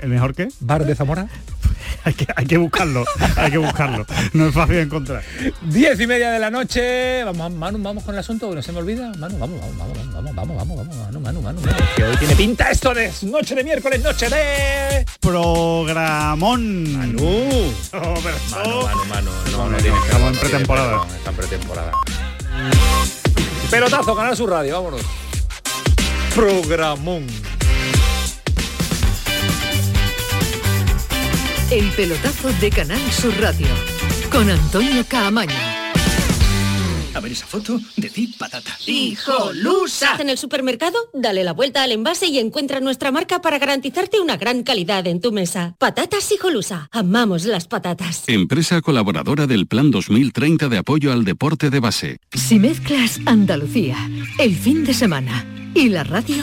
¿El mejor qué? ¿Bar de Zamora? hay, que, hay que buscarlo, hay que buscarlo. No es fácil encontrar. Diez y media de la noche. Vamos, Manu, vamos con el asunto, que no se me olvida. Manu, vamos, vamos, vamos, vamos, vamos, vamos, vamos, Manu, Manu, Manu, Manu. Que hoy tiene pinta esto de noche de miércoles, noche de... Programón. Manu. Oh, pero- Manu, Manu, Manu. No, no, no, estamos en no pretemporada. perdón, Está en pretemporada. Pelotazo, Canal Sur Radio, vámonos. Programón. El pelotazo de Canal Sur Radio con Antonio Caamaño. A ver esa foto, decid patata. ¡Hijolusa! En el supermercado, dale la vuelta al envase y encuentra nuestra marca para garantizarte una gran calidad en tu mesa. Patatas Hijolusa. Amamos las patatas. Empresa colaboradora del Plan 2030 de apoyo al deporte de base. Si mezclas Andalucía, el fin de semana y la radio,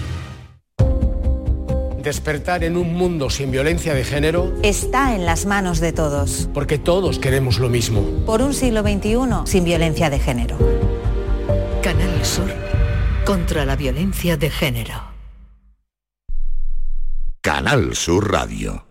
Despertar en un mundo sin violencia de género está en las manos de todos. porque todos queremos lo mismo. Por un siglo XXI sin violencia de género. Canal Sur, contra la violencia de género. Canal Sur Radio.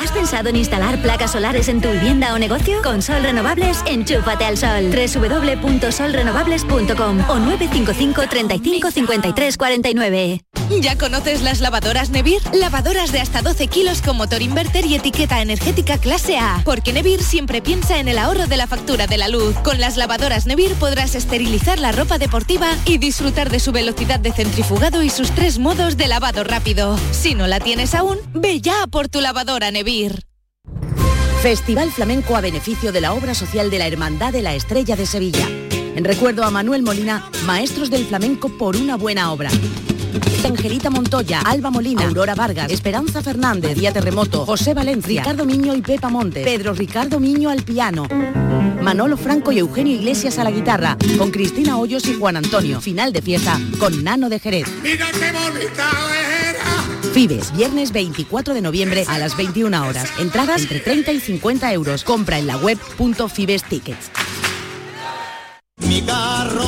¿Has pensado en instalar placas solares en tu vivienda o negocio? Con Sol Renovables, enchúfate al sol. www.solrenovables.com o 955 35 53 49. ¿Ya conoces las lavadoras Nevir? Lavadoras de hasta 12 kilos con motor inverter y etiqueta energética clase A. Porque Nevir siempre piensa en el ahorro de la factura de la luz. Con las lavadoras Nevir podrás esterilizar la ropa deportiva y disfrutar de su velocidad de centrifugado y sus tres modos de lavado rápido. Si no la tienes aún, ve ya por tu lavadora Nevir. Festival Flamenco a beneficio de la obra social de la Hermandad de la Estrella de Sevilla. En recuerdo a Manuel Molina, Maestros del Flamenco por una buena obra. Angelita Montoya, Alba Molina, Aurora Vargas, Esperanza Fernández, Día Terremoto, José Valencia, Ricardo Miño y Pepa Montes, Pedro Ricardo Miño al piano, Manolo Franco y Eugenio Iglesias a la guitarra, con Cristina Hoyos y Juan Antonio. Final de fiesta con Nano de Jerez. Mira qué bonita era. Fibes, viernes 24 de noviembre a las 21 horas. Entradas entre 30 y 50 euros. Compra en la web punto Fibes Tickets. Mi carro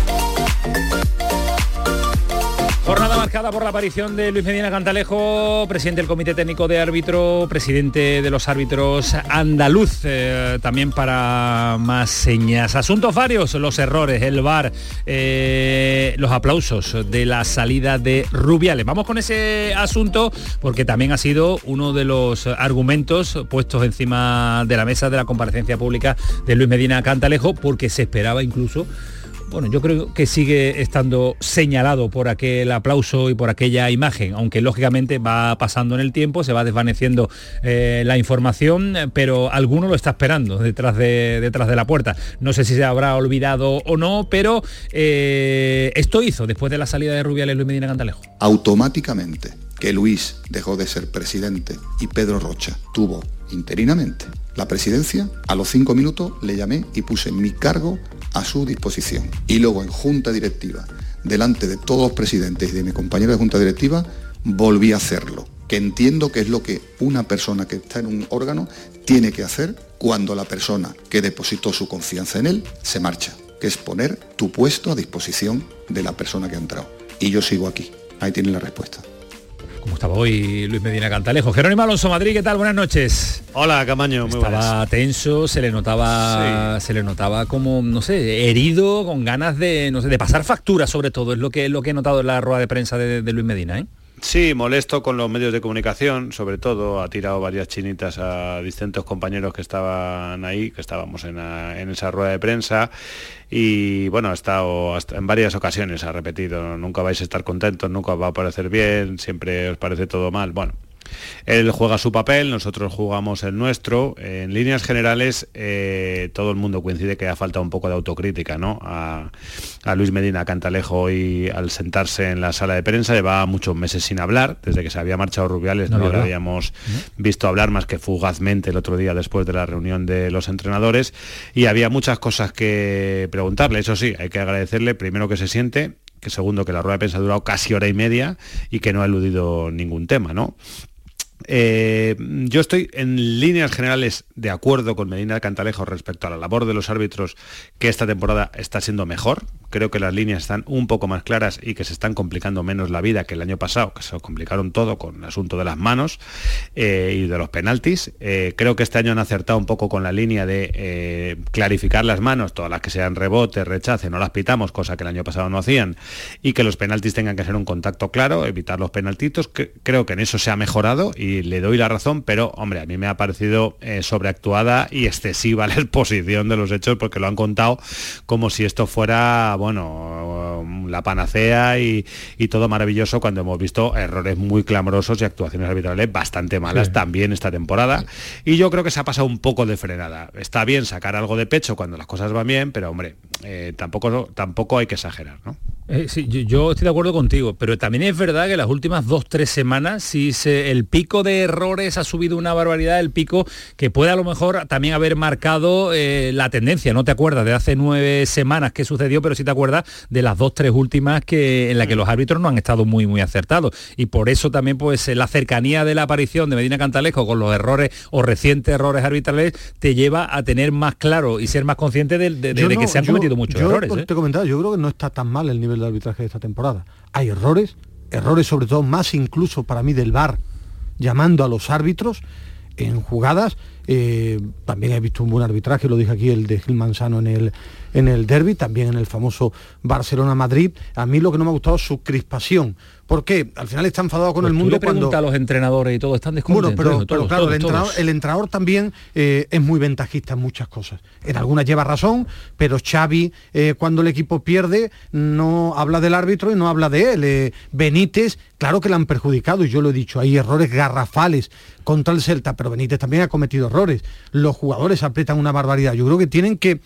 Marcada por la aparición de Luis Medina Cantalejo, presidente del Comité Técnico de Árbitro, presidente de los árbitros andaluz, eh, también para más señas. Asuntos varios, los errores, el VAR, eh, los aplausos de la salida de Rubiales. Vamos con ese asunto porque también ha sido uno de los argumentos puestos encima de la mesa de la comparecencia pública de Luis Medina Cantalejo porque se esperaba incluso bueno, yo creo que sigue estando señalado por aquel aplauso y por aquella imagen, aunque lógicamente va pasando en el tiempo, se va desvaneciendo eh, la información, pero alguno lo está esperando detrás de, detrás de la puerta. No sé si se habrá olvidado o no, pero eh, esto hizo después de la salida de Rubiales Luis Medina Cantalejo. Automáticamente que Luis dejó de ser presidente y Pedro Rocha tuvo interinamente la presidencia, a los cinco minutos le llamé y puse mi cargo a su disposición. Y luego en junta directiva, delante de todos los presidentes y de mi compañero de junta directiva, volví a hacerlo. Que entiendo que es lo que una persona que está en un órgano tiene que hacer cuando la persona que depositó su confianza en él se marcha, que es poner tu puesto a disposición de la persona que ha entrado. Y yo sigo aquí. Ahí tienen la respuesta. Como estaba hoy Luis Medina Cantalejo. Jerónimo Alonso Madrid, ¿qué tal? Buenas noches. Hola, Camaño, muy Estaba tenso, se le notaba se le notaba como, no sé, herido, con ganas de, no sé, de pasar factura sobre todo, es lo que, lo que he notado en la rueda de prensa de, de Luis Medina, ¿eh? Sí, molesto con los medios de comunicación, sobre todo ha tirado varias chinitas a distintos compañeros que estaban ahí, que estábamos en, en esa rueda de prensa y bueno, ha estado hasta en varias ocasiones, ha repetido, nunca vais a estar contentos, nunca os va a parecer bien, siempre os parece todo mal. Bueno, él juega su papel, nosotros jugamos el nuestro. En líneas generales, eh, todo el mundo coincide que ha faltado un poco de autocrítica ¿no? a, Luis Medina Cantalejo y al sentarse en la sala de prensa llevaba muchos meses sin hablar, desde que se había marchado Rubiales no, lo habíamos visto hablar más que fugazmente el otro día después de la reunión de los entrenadores y había muchas cosas que preguntarle, eso sí, hay que agradecerle primero que se siente que segundo que la rueda de prensa ha durado casi hora y media y que no ha eludido ningún tema, ¿no? Eh, yo estoy en líneas generales de acuerdo con Medina Cantalejo respecto a la labor de los árbitros que esta temporada está siendo mejor. Creo que las líneas están un poco más claras y que se están complicando menos la vida que el año pasado, que se complicaron todo con el asunto de las manos eh, y de los penaltis. Eh, creo que este año han acertado un poco con la línea de clarificar las manos, todas las que sean rebote, rechace, no las pitamos, cosa que el año pasado no hacían, y que los penaltis tengan que ser un contacto claro, evitar los penaltitos. creo que en eso se ha mejorado y le doy la razón, pero hombre, a mí me ha parecido eh, sobreactuada y excesiva la exposición de los hechos porque lo han contado como si esto fuera, bueno, la panacea y, todo maravilloso cuando hemos visto errores muy clamorosos y actuaciones arbitrales bastante malas también esta temporada. Y yo creo que se ha pasado un poco de frenada. Está bien sacar algo de pecho cuando las cosas van bien, pero hombre, eh, tampoco, tampoco hay que exagerar, ¿no? Eh, sí, yo, yo, estoy de acuerdo contigo, pero también es verdad que las últimas dos, tres semanas, si se, el pico de errores ha subido una barbaridad, el pico que puede a lo mejor también haber marcado eh, la tendencia. No te acuerdas de hace nueve semanas que sucedió, pero sí te acuerdas de las dos, tres últimas que, en las que los árbitros no han estado muy, muy acertados. Y por eso también, pues, la cercanía de la aparición de Medina Cantalejo con los errores o recientes errores arbitrales te lleva a tener más claro y ser más consciente de, de, de, que se han cometido muchos yo, errores. ¿eh? Te he comentado, yo creo que no está tan mal el nivel de arbitraje de esta temporada. Hay errores, errores sobre todo más incluso para mí del VAR, llamando a los árbitros en jugadas. Eh, también he visto un buen arbitraje, lo dije aquí, el de Gil Manzano en el, en el derby, también en el famoso Barcelona-Madrid. A mí lo que no me ha gustado es su crispación. ¿Por qué? Al final está enfadado con pues el mundo le cuando... a los entrenadores y todo, están Bueno, pero, todos, pero claro, todos, el, entrenador, todos. el, entrenador, también eh, es muy ventajista en muchas cosas. En algunas lleva razón, pero Xavi, eh, cuando el equipo pierde, no habla del árbitro y no habla de él. Eh, Benítez, claro que le han perjudicado, y yo lo he dicho, hay errores garrafales contra el Celta, pero Benítez también ha cometido errores. Los jugadores aprietan una barbaridad. Yo creo que tienen que,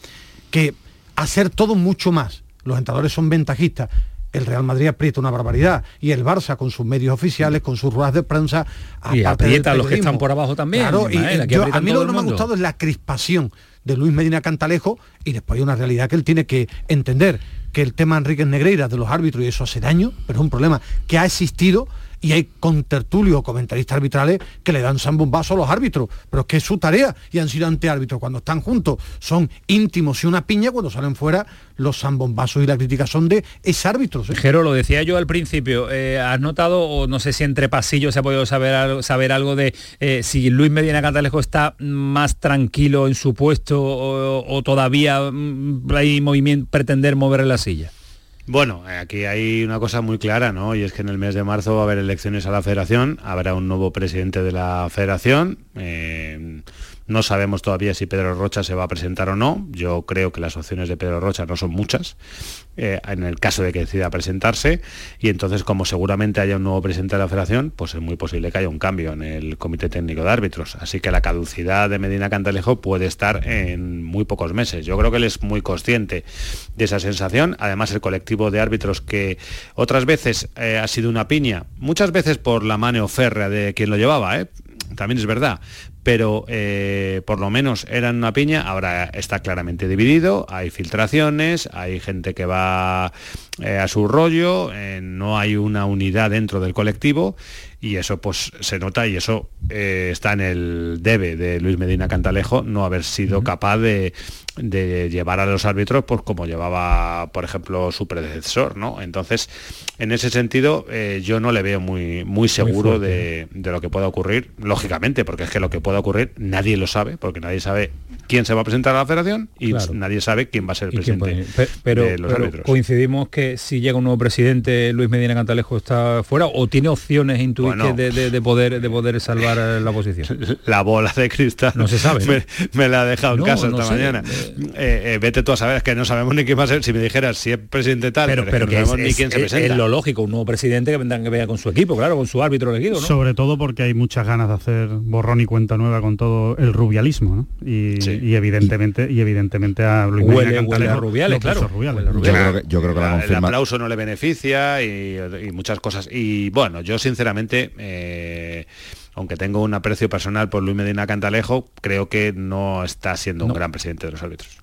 que hacer todo mucho más. Los entrenadores son ventajistas el Real Madrid aprieta una barbaridad y el Barça con sus medios oficiales, con sus ruedas de prensa, y aprieta a los que están por abajo también. Claro, y, y yo, a mí lo que no me ha gustado es la crispación de Luis Medina Cantalejo y después hay una realidad que él tiene que entender que el tema Enrique Negreira de los árbitros y eso hace daño, pero es un problema que ha existido y hay contertulios o comentaristas arbitrales que le dan zambombazo a los árbitros, pero es que es su tarea y han sido anteárbitros. Cuando están juntos son íntimos y una piña, cuando salen fuera los zambombazos y la crítica son de es árbitros. Jero, lo decía yo al principio, eh, ¿has notado, o no sé si entre pasillos se ha podido saber algo, saber algo de eh, si Luis Medina Cantalejo está más tranquilo en su puesto o, todavía mm, hay movimiento, pretender mover la silla? Bueno, aquí hay una cosa muy clara, ¿no? Y es que en el mes de marzo va a haber elecciones a la federación, habrá un nuevo presidente de la federación. Eh, no sabemos todavía si Pedro Rocha se va a presentar o no. Yo creo que las opciones de Pedro Rocha no son muchas, eh, en el caso de que decida presentarse. Y entonces, como seguramente haya un nuevo presidente de la federación, pues es muy posible que haya un cambio en el comité técnico de árbitros. Así que la caducidad de Medina Cantalejo puede estar en muy pocos meses. Yo creo que él es muy consciente de esa sensación. Además, el colectivo de árbitros que otras veces eh, ha sido una piña, muchas veces por la mano férrea de quien lo llevaba, ¿eh? también es verdad, pero eh, por lo menos eran una piña, ahora está claramente dividido, hay filtraciones, hay gente que va eh, a su rollo, eh, no hay una unidad dentro del colectivo y eso pues se nota y eso está en el debe de Luis Medina Cantalejo no haber sido capaz de, de, llevar a los árbitros pues como llevaba por ejemplo su predecesor no entonces en ese sentido eh, yo no le veo muy muy seguro muy de, de, lo que pueda ocurrir lógicamente porque es que lo que pueda ocurrir nadie lo sabe porque nadie sabe quién se va a presentar a la federación y claro. nadie sabe quién va a ser el presidente pero, de los pero árbitros coincidimos que si llega un nuevo presidente Luis Medina Cantalejo está fuera o tiene opciones intuitivas bueno, de, de, de, poder de poder salvar la posición. La bola de cristal no se sabe. Me, me la ha dejado no, en casa no esta sé. mañana. Eh, eh, vete tú a saber, es que no sabemos ni quién va a ser. Si me dijeras si es presidente tal, pero, pero, es que no sabemos es, ni quién es, se presenta. Es lo lógico, un nuevo presidente que vendrá que vea con su equipo, claro, con su árbitro elegido, ¿no? Sobre todo porque hay muchas ganas de hacer borrón y cuenta nueva con todo el rubialismo, ¿no? Y, sí. y evidentemente y evidentemente a Luis huele, huele a Rubiales, claro. Rubiales. Yo, creo que, yo creo que la, el aplauso no le beneficia y, y, muchas cosas. Y bueno, yo sinceramente eh, aunque tengo un aprecio personal por Luis Medina Cantalejo, creo que no está siendo no. un gran presidente de los árbitros.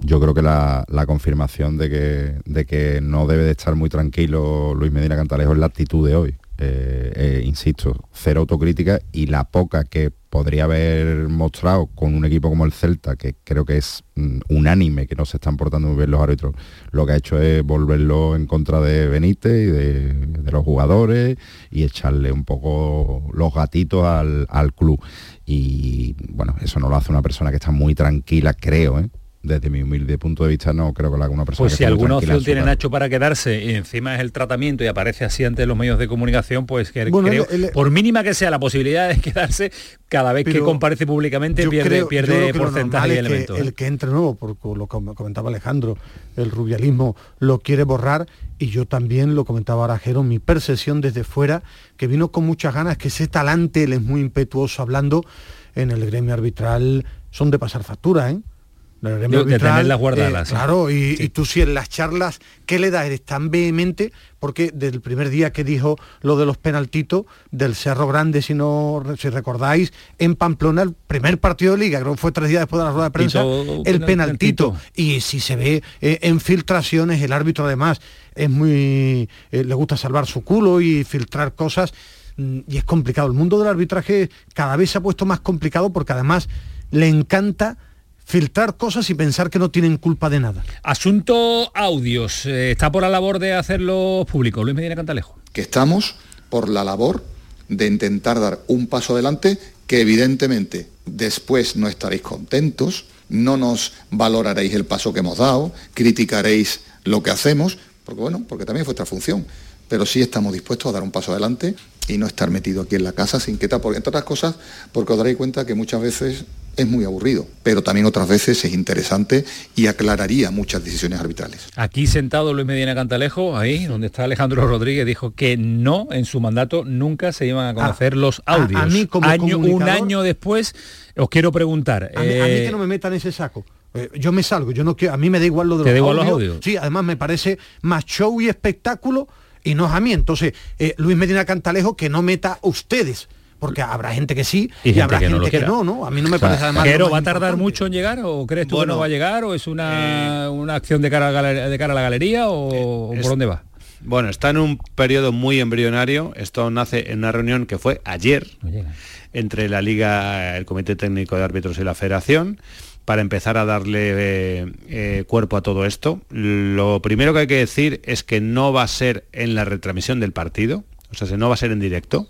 Yo creo que la, la confirmación de que, de que, no debe de estar muy tranquilo Luis Medina Cantalejo es la actitud de hoy. Eh, eh, insisto, cero autocrítica y la poca que podría haber mostrado con un equipo como el Celta, que creo que es mm, unánime, que no se están portando muy bien los árbitros, lo que ha hecho es volverlo en contra de Benítez y de, los jugadores y echarle un poco los gatitos al, al, club. Y bueno, eso no lo hace una persona que está muy tranquila, creo, ¿eh? Desde mi humilde punto de vista no creo que lo haga una persona pues si alguna opción tiene Nacho para quedarse y encima es el tratamiento y aparece así ante los medios de comunicación pues que bueno, creo el, el, por mínima que sea la posibilidad de quedarse cada vez que comparece públicamente pierde, creo, pierde porcentaje y elementos que el que entre nuevo porque lo comentaba Alejandro el rubialismo lo quiere borrar y yo también lo comentaba Arajero mi percepción desde fuera que vino con muchas ganas que ese talante él es muy impetuoso hablando en el gremio arbitral son de pasar factura ¿eh? De- tenerlas guardadas, eh, claro, y, y tú si en las charlas, ¿qué le das? Eres tan vehemente, porque desde el primer día que dijo lo de los penaltitos del Cerro Grande, si no si recordáis, en Pamplona, el primer partido de liga, creo que fue tres días después de la rueda de prensa, el penal- penaltito. Y si se ve eh, en filtraciones, el árbitro además es muy. eh, le gusta salvar su culo y filtrar cosas. mm, Y es complicado. El mundo del arbitraje cada vez se ha puesto más complicado porque además le encanta filtrar cosas y pensar que no tienen culpa de nada. Asunto audios. eh, está por la labor de hacerlo público. Luis Medina Cantalejo. que estamos por la labor de intentar dar un paso adelante que evidentemente después no estaréis contentos, no nos valoraréis el paso que hemos dado, criticaréis lo que hacemos, porque bueno, porque también es vuestra función, pero sí estamos dispuestos a dar un paso adelante y no estar metido aquí en la casa sin quieta, porque entre otras cosas, porque os daréis cuenta que muchas veces es muy aburrido, pero también otras veces es interesante y aclararía muchas decisiones arbitrales. Aquí sentado Luis Medina Cantalejo, ahí donde está Alejandro Rodríguez, dijo que no, en su mandato nunca se iban a conocer los a- a audios. mí como Año- un año después, os quiero preguntar. A mí, a mí eh, que no me metan ese saco. Eh, Yo me salgo, yo no quiero, a mí me da igual lo de ¿Te los, da igual los audios. audios? Sí, además me parece más show y espectáculo y no es a mí. Entonces, eh, Luis Medina Cantalejo que no meta a ustedes. Porque habrá gente que sí Y y, gente habrá que gente que no, ¿no? A mí no me parece además. Pero va a tardar importante. mucho en llegar o crees tú que Bueno, no va a llegar o es una, una acción de cara, a la, de cara a la galería o es- por dónde va? Bueno, está en un periodo muy embrionario. Esto nace en una reunión que fue ayer entre la Liga, el Comité Técnico de Árbitros y la Federación para empezar a darle eh, eh, cuerpo a todo esto. Lo primero que hay que decir es que no va a ser en la retransmisión del partido, o sea, no va a ser en directo.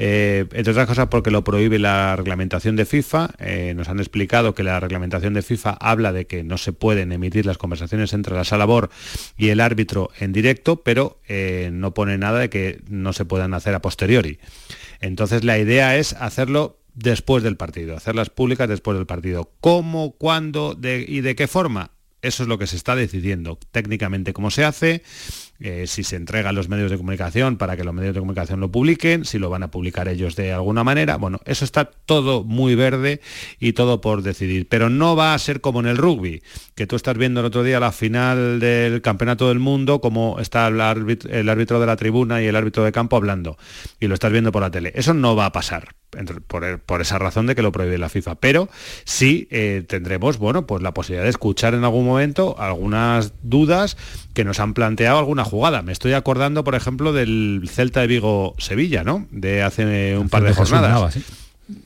Eh, entre otras cosas porque lo prohíbe la reglamentación de FIFA. Eh, nos han explicado que la reglamentación de FIFA habla de que no se pueden emitir las conversaciones entre la sala BOR y el árbitro en directo, pero eh, no pone nada de que no se puedan hacer a posteriori. Entonces la idea es hacerlo después del partido, hacerlas públicas después del partido. ¿Cómo, cuándo y de qué forma? Eso es lo que se está decidiendo técnicamente cómo se hace, eh, si se entrega a los medios de comunicación para que los medios de comunicación lo publiquen, si lo van a publicar ellos de alguna manera. Bueno, eso está todo muy verde y todo por decidir. Pero no va a ser como en el rugby, que tú estás viendo el otro día la final del Campeonato del Mundo, como está el árbitro, el árbitro de la tribuna y el árbitro de campo hablando, y lo estás viendo por la tele. Eso no va a pasar. Por, esa razón de que lo prohíbe la FIFA. Pero sí eh, tendremos, bueno, pues la posibilidad de escuchar en algún momento algunas dudas que nos han planteado alguna jugada. Me estoy acordando, por ejemplo, del Celta de Vigo Sevilla, ¿no? De hace un par de jornadas. Navas.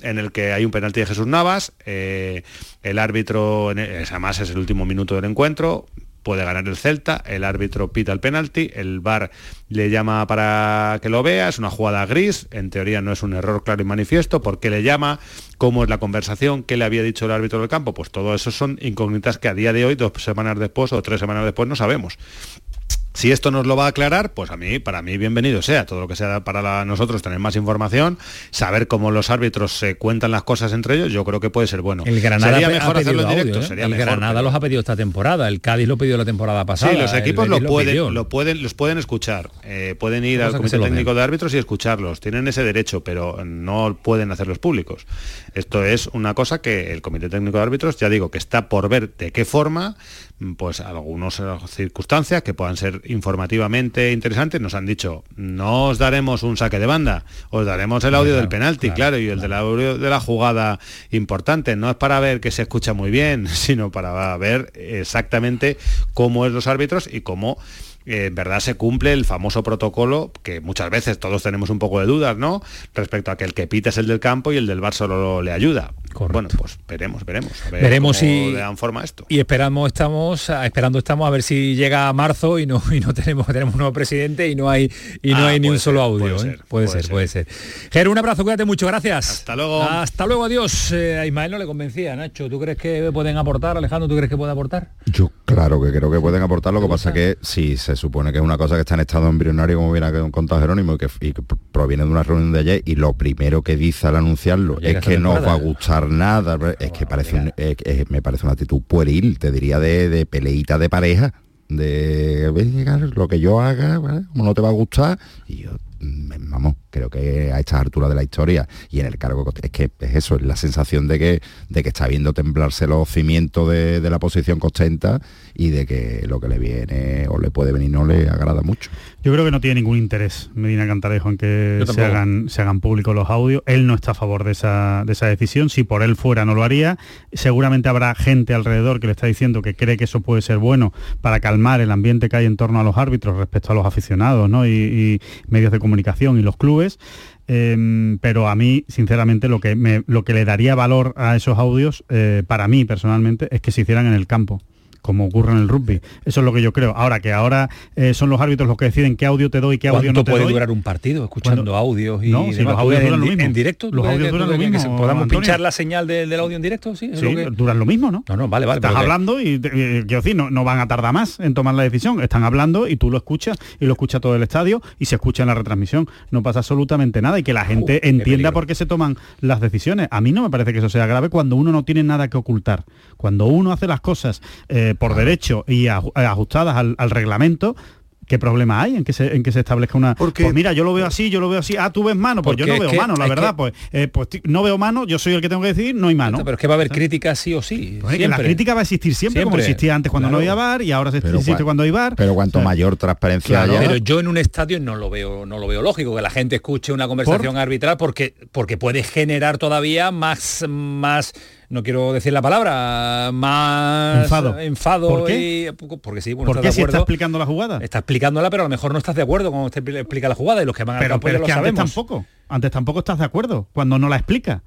En el que hay un penalti de Jesús Navas, eh, el árbitro, el- además es el último minuto del encuentro, puede ganar el Celta, el árbitro pita el penalti, el VAR le llama para que lo vea, es una jugada gris, en teoría no es un error claro y manifiesto, ¿por qué le llama? ¿Cómo es la conversación? ¿Qué le había dicho el árbitro del campo? Pues todo eso son incógnitas que a día de hoy, dos semanas después o tres semanas después, no sabemos. Si esto nos lo va a aclarar, pues a mí, para mí, bienvenido sea. Todo lo que sea para la- nosotros tener más información, saber cómo los árbitros se cuentan las cosas entre ellos, yo creo que puede ser bueno. El Granada Sería ha mejor pedido hacerlo en audio, directo, ¿eh? sería El mejor, Granada pero- los ha pedido esta temporada, el Cádiz lo pidió la temporada pasada. Sí, los equipos lo pueden, pidió. lo pueden, los pueden escuchar, eh, pueden ir al comité técnico de árbitros y escucharlos, tienen ese derecho, pero no pueden hacerlos públicos. Esto es una cosa que el comité técnico de árbitros, ya digo, que está por ver de qué forma, pues algunas eh, circunstancias que puedan ser informativamente interesantes, nos han dicho, no os daremos un saque de banda, os daremos el audio del penalti, claro, y el del audio de la jugada importante, no es para ver que se escucha muy bien, sino para ver exactamente cómo es los árbitros y cómo en verdad se cumple el famoso protocolo que muchas veces todos tenemos un poco de dudas, ¿no? Respecto a que el que pita es el del campo y el del bar solo le ayuda. Bueno, pues veremos, veremos. a ver Veremos cómo si- le dan forma a esto. Y esperamos, estamos, esperando estamos a ver si llega a marzo y no, y no tenemos, tenemos un nuevo presidente y no hay, y no Ah, hay ni un solo ser, audio. puede ¿eh? ser, puede, puede ser, puede ser. Ger, un abrazo, cuídate mucho, gracias. Hasta luego. Hasta luego, adiós. Eh, a Ismael no le convencía, Nacho. ¿Tú crees que pueden aportar, Alejandro? ¿Tú crees que puede aportar? Yo claro que creo que pueden aportar, lo que pasa que si se supone que es una cosa que está en estado embrionario, como viene a contar Jerónimo, y que, y que proviene de una reunión de ayer, y lo primero que dice al anunciarlo Llega es que no os va a gustar nada, es que parece un- me parece una actitud pueril, te diría de, de peleita de pareja, de "Venga, lo que yo haga, ¿vale? como no te va a gustar, y yo, mm, vamos, creo que a estas alturas de la historia y en el cargo es que es eso, es la sensación de que, de que está viendo temblarse los cimientos de, de la posición que ostenta y de que lo que le viene o le puede venir no le agrada mucho. Yo creo que no tiene ningún interés Medina Cantarejo en que se hagan, se hagan públicos los audios. Él no está a favor de esa, de esa decisión. Si por él fuera no lo haría. Seguramente habrá gente alrededor que le está diciendo que cree que eso puede ser bueno para calmar el ambiente que hay en torno a los árbitros respecto a los aficionados ¿no? y, medios de comunicación y los clubes. Em, pero a mí, sinceramente, lo que, me, lo que le daría valor a esos audios, eh, para mí personalmente, es que se hicieran en el campo como ocurre en el rugby. Eso es lo que yo creo. Ahora que ahora eh, son los árbitros los que deciden qué audio te doy y qué audio no te puede durar un partido escuchando audios y no, si los audios duran lo mismo. en directo? Los audios duran lo mismo. ¿Podamos pinchar la señal del audio en directo? Sí, sí duran lo mismo, ¿no? No, no, vale, vale. Estás hablando y, quiero decir, no, no, van a tardar más en tomar la decisión. Están hablando y tú lo escuchas y lo escucha todo el estadio y se escucha en la retransmisión. No pasa absolutamente nada y que la gente entienda por qué se toman las decisiones. A mí no me parece que eso sea grave cuando uno no tiene nada que ocultar. Cuando uno hace las cosas eh, por derecho y ajustadas al, al reglamento, ¿Qué problema hay en que se, en que se establezca una... Porque, pues mira, yo lo veo así, yo lo veo así, ah, tú ves mano, pues yo no veo mano, la verdad, pues, eh, pues no veo mano, yo soy el que tengo que decir, no hay mano. Pero es que va a haber crítica sí o sí. Pues la crítica va a existir siempre, como existía antes cuando no había bar y ahora se existe cuando hay bar. Pero cuanto mayor transparencia haya... Pero yo en un estadio no lo veo, no lo veo lógico, que la gente escuche una conversación arbitral porque, porque puede generar todavía más, más no quiero decir la palabra, más enfado. enfado ¿Por qué? porque sí, bueno, ¿Por qué si está explicando la jugada? Está explicándola, pero a lo mejor no estás de acuerdo cuando usted explica la jugada y los que van a pero, pero es que antes tampoco, antes tampoco estás de acuerdo cuando no la explica.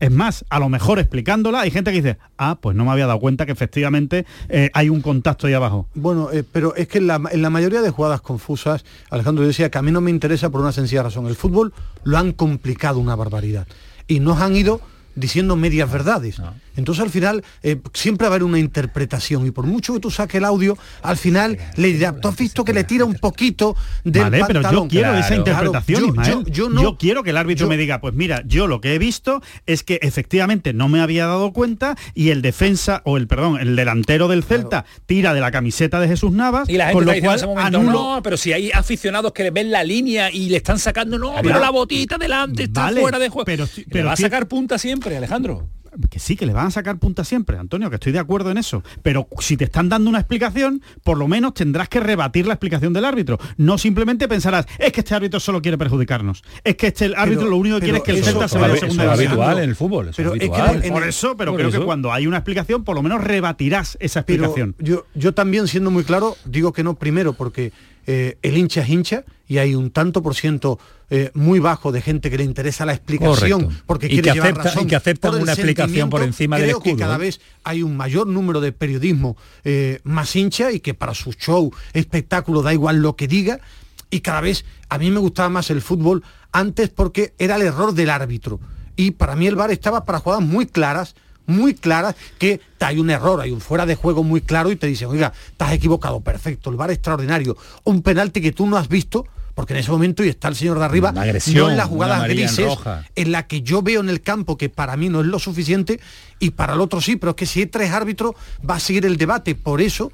Es más, a lo mejor explicándola hay gente que dice, ah, pues no me había dado cuenta que efectivamente eh, hay un contacto ahí abajo. Bueno, eh, pero es que en la, en la, mayoría de jugadas confusas, Alejandro decía que a mí no me interesa por una sencilla razón. El fútbol lo han complicado una barbaridad. Y nos han ido diciendo medias verdades. Entonces al final eh, siempre va a haber una interpretación y por mucho que tú saques el audio, al final le dirá, tú has visto que le tira un poquito del vale, pero yo quiero esa interpretación, yo, yo, quiero que el árbitro me diga, pues mira, yo lo que he visto es que efectivamente no me había dado cuenta y el defensa, o el perdón, el delantero del Celta tira de la camiseta de Jesús Navas, y la con lo cual no, pero si hay aficionados que le ven la línea y le están sacando, no, pero la botita delante está fuera de juego. Pero, pero va a sacar punta siempre, Alejandro que sí, que le van a sacar punta siempre, Antonio, que estoy de acuerdo en eso. Pero si te están dando una explicación, por lo menos tendrás que rebatir la explicación del árbitro. No simplemente pensarás, es que este árbitro solo quiere perjudicarnos. Es que este árbitro lo único que quiere es que el Celta se vaya a segunda Es habitual en el fútbol. pero es que por eso, pero creo que cuando hay una explicación, por lo menos rebatirás esa explicación. yo, yo también, siendo muy claro, digo que no primero, porque eh, el hincha es hincha y hay un tanto por ciento eh, muy bajo de gente que le interesa la explicación porque quiere llevar razón y que aceptan una explicación por encima del escudo. que cada vez hay un mayor número de periodismo eh, más hincha y que para su show, espectáculo, da igual lo que diga. Y cada vez a mí me gustaba más el fútbol antes porque era el error del árbitro. Y para mí el VAR estaba para jugadas muy claras muy claras que hay un error, hay un fuera de juego muy claro y te dicen, oiga, estás equivocado, perfecto, el bar extraordinario, un penalti que tú no has visto, porque en ese momento, y está el señor de arriba, no en las jugadas grises, en la que yo veo en el campo que para mí no es lo suficiente, y para el otro sí, pero es que si hay tres árbitros va a seguir el debate. Por eso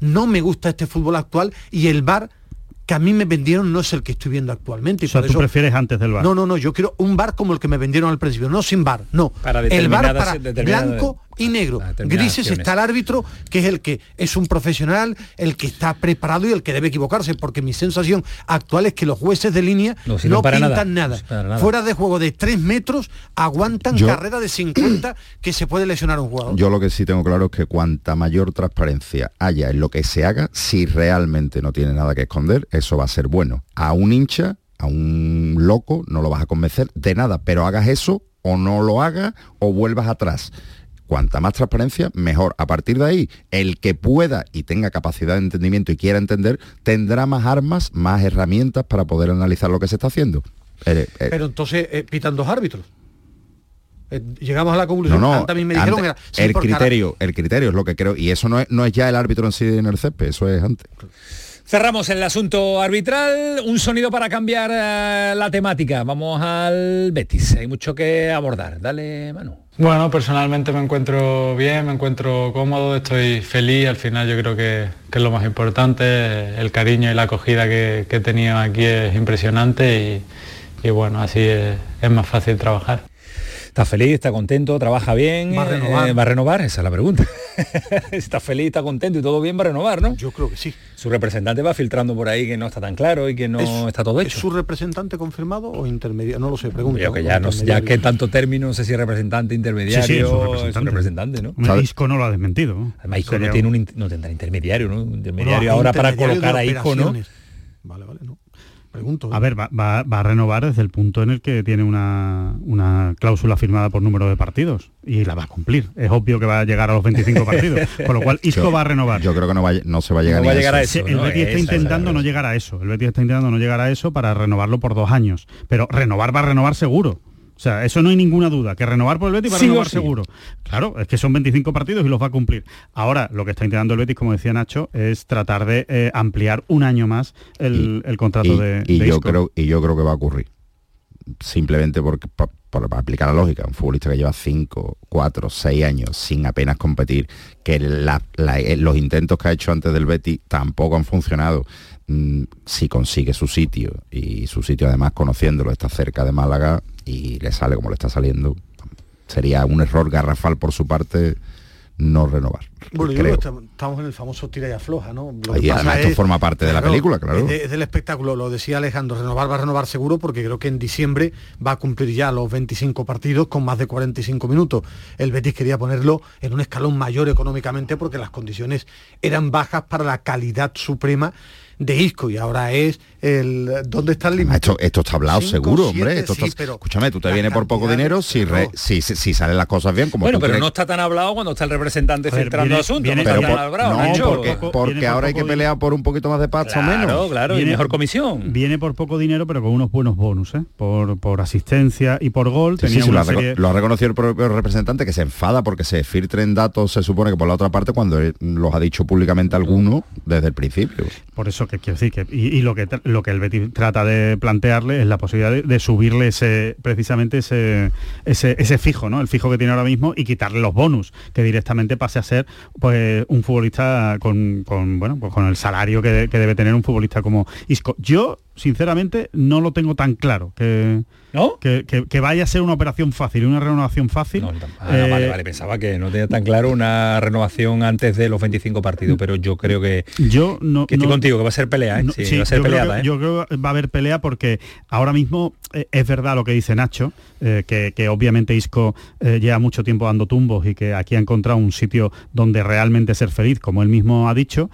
no me gusta este fútbol actual y el VAR que a mí me vendieron no es el que estoy viendo actualmente. o sea, tú prefieres antes del bar. No, no, no, yo quiero un bar como el que me vendieron al principio, no sin bar, no. el bar para blanco y negro. Grises está el árbitro, que es el que es un profesional, el que está preparado y el que debe equivocarse, porque mi sensación actual es que los jueces de línea no, pintan nada. Fuera de juego de 3 metros, aguantan carrera de 50 que se puede lesionar un jugador. Yo lo que sí tengo claro es que cuanta mayor transparencia haya en lo que se haga, si realmente no tiene nada que esconder, eso va a ser bueno. A un hincha, a un loco, no lo vas a convencer de nada, pero hagas eso o no lo hagas o vuelvas atrás cuanta más transparencia, mejor. A partir de ahí, el que pueda y tenga capacidad de entendimiento y quiera entender, tendrá más armas, más herramientas para poder analizar lo que se está haciendo. Eh, eh, Pero entonces eh, pitan dos árbitros. llegamos a la conclusión. No, no, me dijeron el criterio, el criterio es lo que creo, y eso no es, no es ya el árbitro en sí en el CEP, eso es antes. Cerramos el asunto arbitral, un sonido para cambiar eh, la temática. Vamos al Betis, hay mucho que abordar. Dale, Manu. Bueno, personalmente me encuentro bien, me encuentro cómodo, estoy feliz, al final yo creo que, que es lo más importante, el cariño y la acogida que, que he tenido aquí es impresionante y, y bueno, así es, es más fácil trabajar. ¿Está feliz, está contento, trabaja bien? Va a renovar. eh, ¿Va a renovar? Esa es la pregunta. está feliz, está contento y todo bien, va a renovar, ¿no? Yo creo que sí. Su representante va filtrando por ahí que no está tan claro y que no ¿Es- está todo ¿Es hecho. su representante confirmado o intermediario? No lo sé, pregunto. Que ya, no, ya Intermediario. que tanto término, no sé si representante, intermediario, Sí, sí, es su es un representante. representante, ¿no? Isco no lo ha desmentido. ¿no? Además, Isco no, tiene un- no tendrá intermediario, ¿no? Intermediario Bueno, ahora para colocar a Isco, ¿no? Vale, vale, no. Pregunto. ¿eh? A ver, va, va- va a renovar desde el punto en el que tiene una, una cláusula firmada por número de partidos y la va a cumplir. Es obvio que va a llegar a los 25 partidos, con lo cual Isco Yo- va a renovar. Yo creo que no, va, no se va a llegar No ni va a a llegar a eso. eso. Sí, el ¿no? Betis está Esa intentando no llegar a eso. El Betis está intentando no llegar a eso para renovarlo por dos años. Pero renovar va a renovar seguro. O sea, eso no hay ninguna duda. Que renovar por el Betis va a Sí renovar sí. seguro. Claro, es que son 25 partidos y los va a cumplir. Ahora, lo que está intentando el Betis, como decía Nacho, es tratar de eh, ampliar un año más el, el contrato y, de, y de yo Isco. creo y yo creo que va a ocurrir simplemente porque pa- por, para aplicar la lógica un futbolista que lleva 5, 4, 6 años sin apenas competir que la- la- eh, los intentos que ha hecho antes del Betty tampoco han funcionado Mm, si consigue su sitio y su sitio además conociéndolo está cerca de Málaga y le sale como le está saliendo sería un error garrafal por su parte no renovar Bueno, yo creo. creo que estamos en el famoso tira y afloja, ¿no? Lo Y además esto forma parte de la película, claro. Es, de- es del espectáculo, lo decía Alejandro, renovar va a renovar seguro porque creo que en diciembre va a cumplir ya los 25 partidos con más de 45 minutos. El Betis quería ponerlo en un escalón mayor económicamente porque las condiciones eran bajas para la calidad suprema de Isco y ahora es el dónde está el límite. Esto, esto está hablado Cinco, seguro, siete, hombre. Esto sí, está- pero escúchame, tú te vienes por poco dinero si, re- si, si, si salen las cosas bien, como Bueno, tú pero crees. no está tan hablado cuando está el representante ver, viene- asuntos, no Pero está tan por- hablado, no, porque, Poco- porque por ahora hay que pelear por un poquito más de pasta o Claro, menos. claro, y mejor comisión. Viene por poco dinero, pero con unos buenos bonus, ¿eh? por, por asistencia y por gol. Sí, Tenía sí, lo, una serie- lo ha reconocido el propio representante que se enfada porque se filtren datos, se supone que por la otra parte, cuando los ha dicho públicamente alguno desde el principio. Por eso que quiero decir que y, lo que lo que el Betis trata de plantearle es la posibilidad de, de subirle ese precisamente ese, ese ese fijo, ¿no? El fijo que tiene ahora mismo y quitarle los bonus, que directamente pase a ser pues un futbolista con, con, bueno, pues con el salario que, que debe tener un futbolista como Isco. Yo sinceramente no lo tengo tan claro que ¿No? que, que- que vaya a ser una operación fácil, una renovación fácil. Ah, no, vale, Eh, vale, pensaba que no tenía tan claro una renovación antes de los 25 partidos, pero yo creo que, Yo no, que estoy no- contigo, que va a ser pelea, ¿eh? No, sí, sí, va a ser yo creo que- ¿eh? Yo creo que va a haber pelea porque ahora mismo eh, es verdad lo que dice Nacho, que, que obviamente Isco lleva mucho tiempo dando tumbos y que aquí ha encontrado un sitio donde realmente ser feliz, como él mismo ha dicho,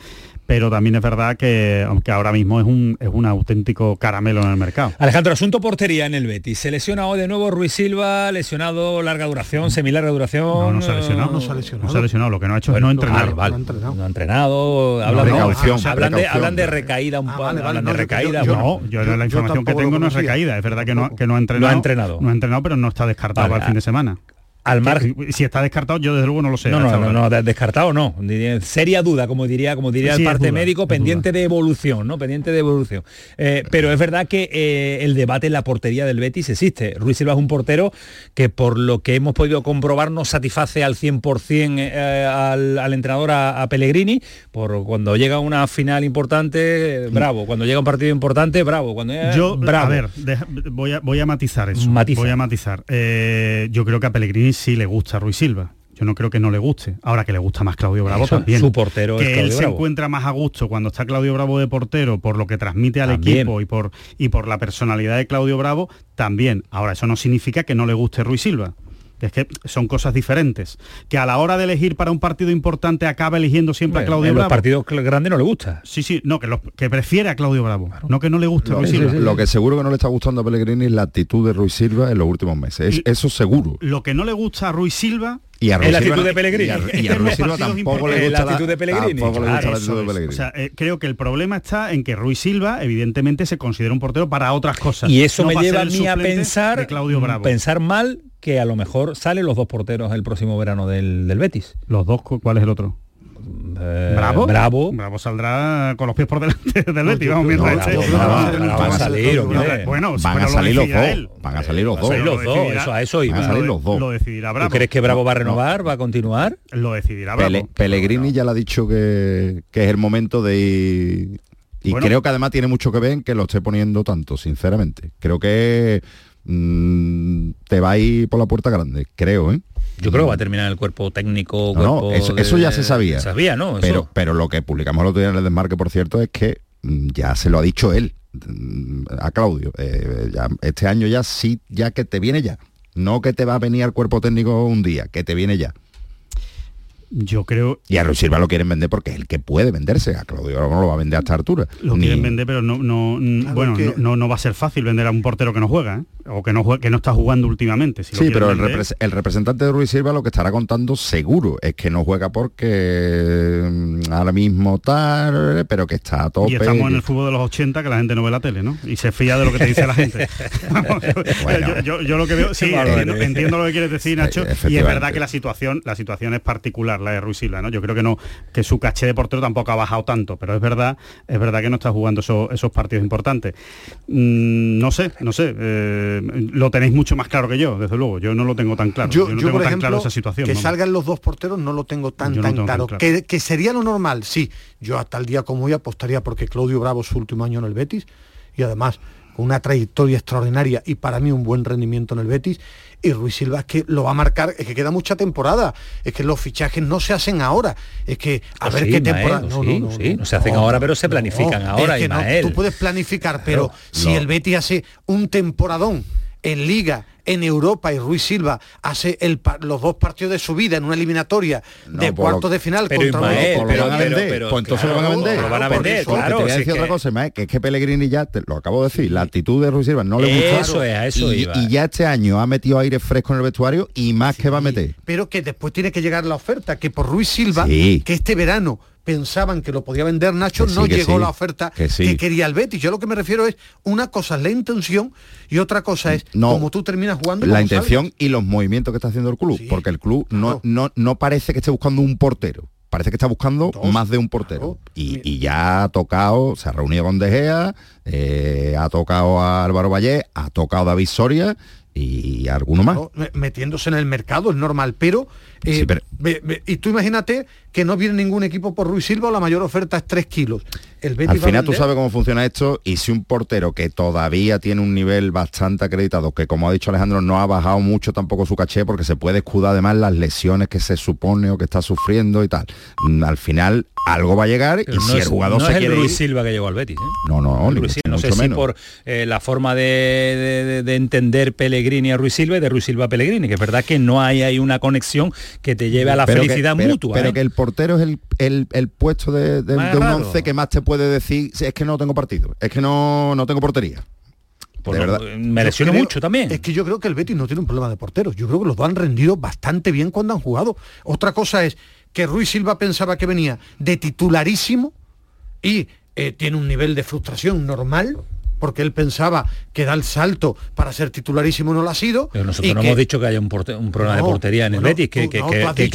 pero también es verdad que, aunque ahora mismo es un, es un auténtico caramelo en el mercado. Alejandro, asunto portería en el Betis. Se lesiona hoy de nuevo Ruiz Silva, lesionado larga duración, semilarga duración. No, no se ha lesionado. No se ha lesionado. No se ha lesionado, lo que no ha hecho Bueno, es no entrenar. vale, vale. No ha entrenado. No ha entrenado. Hablan, No, de- precaución, ah, hablan, de, precaución. hablan de recaída un Ah, poco. vale, hablan no, de yo- recaída. yo- No, yo, yo- la yo información que tengo no es recaída, es verdad que no, que no ha entrenado. No ha entrenado. No ha entrenado, pero no está descartado Vale, para el fin de semana. Al margen. Si está descartado, yo desde luego no lo sé. No, no, no, descartado no. Seria duda, como diría, como diría Sí, el parte duda, médico, pendiente de evolución, ¿no? Pendiente de evolución. Eh, pero es verdad que eh, el debate en la portería del Betis existe. Ruiz Silva es un portero que por lo que hemos podido comprobar no satisface al 100% eh, al, al entrenador a, a Pellegrini. Por cuando llega una final importante, bravo. Cuando llega un partido importante, bravo. Cuando llega, Yo, bravo. a ver, deja- voy, a, voy a matizar eso. Matiza. Voy a matizar. Eh, yo creo que a Pellegrini sí le gusta Ruiz Silva. Yo no creo que no le guste. Ahora que le gusta más Claudio Bravo Eso, también. su portero es que él Claudio se encuentra más a gusto cuando está Claudio Bravo de portero por lo que transmite al También. equipo y por y por la personalidad de Claudio Bravo también. Ahora eso no significa que no le guste Ruiz Silva. Es que son cosas diferentes. Que a la hora de elegir para un partido importante acaba eligiendo siempre Bueno, a Claudio en los Bravo. partidos cl- grandes no le gusta. Sí, sí, no, que, los- que prefiere a Claudio Bravo, no que no le guste Lo, Ruiz Silva. lo que seguro que no le está gustando a Pellegrini es la actitud de Ruiz Silva en los últimos meses. Es- eso seguro. Lo que no le gusta a Ruiz Silva Y a Ruiz la Silva- actitud de Pellegrini. Y a, y a Es que Ruiz los Silva partidos tampoco le gusta La actitud de Pellegrini. Tampoco le gusta Claro, la actitud de. Pellegrini. O sea, eh, creo que el problema está en que Ruiz Silva, evidentemente, se considera un portero para otras cosas. Y eso No me lleva a mí a pensar, de Claudio Bravo. pensar mal que a lo mejor salen los dos porteros el próximo verano del, del Betis. Los dos, ¿cu- ¿cuál es el otro? eh, Bravo, Bravo. Bravo saldrá con los pies por delante del Betis, vamos, mientras Bravo, este- Bravo, No, Bravo no, va a salir, hombre. Bueno, van a salir los dos van a salir los dos eso, a eso iba. van a salir los dos Lo decidirá Bravo. ¿Tú crees que Bravo va a No. renovar, va a continuar? Lo decidirá Bravo. Pele- Pellegrini ya le ha dicho que, que es el momento de ir y Bueno. creo que además tiene mucho que ver en que lo esté poniendo tanto sinceramente creo que mm, te va a ir por la puerta grande creo ¿eh? Yo creo que va a terminar el cuerpo técnico. No, eso, de- eso ya se sabía. Se sabía, ¿no? Eso- Pero, pero lo que publicamos el otro día en el desmarque, por cierto, es que mm, ya se lo ha dicho él mm, a Claudio. eh, ya, este año ya sí, ya que te viene ya. No que te va a venir al cuerpo técnico un día, que te viene ya. Yo creo Y a Luis Silva lo quieren vender porque es el que puede venderse. A Claudio no lo va a vender a esta altura. Lo Ni- quieren vender, pero no, no bueno, que- no, no, no va a ser fácil vender a un portero que no juega, ¿eh? o que no juega, que no está jugando últimamente. Si Sí, pero el, vender- repres- el representante de Ruiz Silva lo que estará contando seguro es que no juega porque mm, ahora mismo tal, pero que está a tope. y estamos en el fútbol de los 80 que la gente no ve la tele, ¿no? Y se fía de lo que te dice la gente. Vamos, yo, Bueno. yo- yo- yo lo que veo, sí, entiendo, entiendo lo que quieres decir, Nacho, y es verdad que la situación, la situación es particular, la de Ruiz Silva, ¿no? Yo creo que no, que su caché de portero tampoco ha bajado tanto, pero es verdad, es verdad que no está jugando esos, esos partidos importantes. Mm, no sé, no sé, eh, lo tenéis mucho más claro que yo, desde luego. Yo no lo tengo tan claro. Yo, Yo, no yo, tengo por tan ejemplo, claro esa situación. que salgan los dos porteros no lo tengo tan, Yo no tan tengo tan claro. claro. Que, que sería lo normal, sí. Yo hasta el día como hoy apostaría porque Claudio Bravo su último año en el Betis y además con una trayectoria extraordinaria y para mí un buen rendimiento en el Betis. Y Ruiz Silva es que lo va a marcar, es que queda mucha temporada, es que los fichajes no se hacen ahora, es que a Oh, ver sí, qué Mael, temporada. oh, sí, sí, no se hacen ahora, pero se planifican ahora, es que no, tú puedes planificar, pero Claro, si no. el Betis hace un temporadón en Liga, en Europa y Ruiz Silva hace el los dos partidos de su vida en una eliminatoria de cuartos de final pero contra Ismael, los- pero lo van a vender, pues entonces lo van a vender. lo van a vender, claro, te voy a si decir es otra que- cosa, Ismael, que es que Pellegrini ya, te lo acabo de decir, la actitud de Ruiz Silva no le gusta. Eso es, a eso y, iba. y ya este año ha metido aire fresco en el vestuario y más que va a meter. pero que después tiene que llegar la oferta, que por Ruiz Silva, Sí. que este verano pensaban que lo podía vender Nacho, sí, no llegó sí, la oferta que que, quería el Betis. Yo lo que me refiero es, una cosa es la intención y otra cosa es No, como tú terminas jugando. La intención y los movimientos que está haciendo el club, porque el club no, no, no parece que esté buscando un portero. Parece que está buscando más de un portero. Y, y ya ha tocado, se ha reunido con De Gea, eh, ha tocado a Álvaro Valle, ha tocado a David Soria y alguno más. metiéndose en el mercado, es normal, pero, eh, y tú imagínate que no viene ningún equipo por Ruiz Silva, o la mayor oferta es 3 kilos. El Betis Al final tú sabes cómo funciona esto y si un portero que todavía tiene un nivel bastante acreditado, que como ha dicho Alejandro no ha bajado mucho tampoco su caché porque se puede escudar además las lesiones que se supone o que está sufriendo y tal. Mm, Al final algo va a llegar Pero y no si es, el jugador no se es el quiere Ruiz ir- Silva que llegó al Betis. ¿eh? no, no, ni Ruiz mucho, Silva. No sé si menos. por eh, la forma de, de- de- de entender Pellegrini a Ruiz Silva y de Ruiz Silva a Pellegrini, que es verdad que no hay ahí una conexión que te lleve a la Pero que- felicidad pero- mutua. Pero ¿eh? que el portero es el, el- el puesto de, de- Más de un once que más te puede decir "Sí, es que no tengo partido, es que no, no tengo portería. Pues de verdad. me Yo lesiono mucho también. Es que yo creo que el Betis no tiene un problema de porteros. Yo creo que los dos han rendido bastante bien cuando han jugado. Otra cosa es que Ruiz Silva pensaba que venía de titularísimo y eh, tiene un nivel de frustración normal porque él pensaba que da el salto para ser titularísimo no lo ha sido. Pero nosotros y no que- hemos dicho que haya un, porte- un problema No, de portería en el bueno, Betis, que, tú-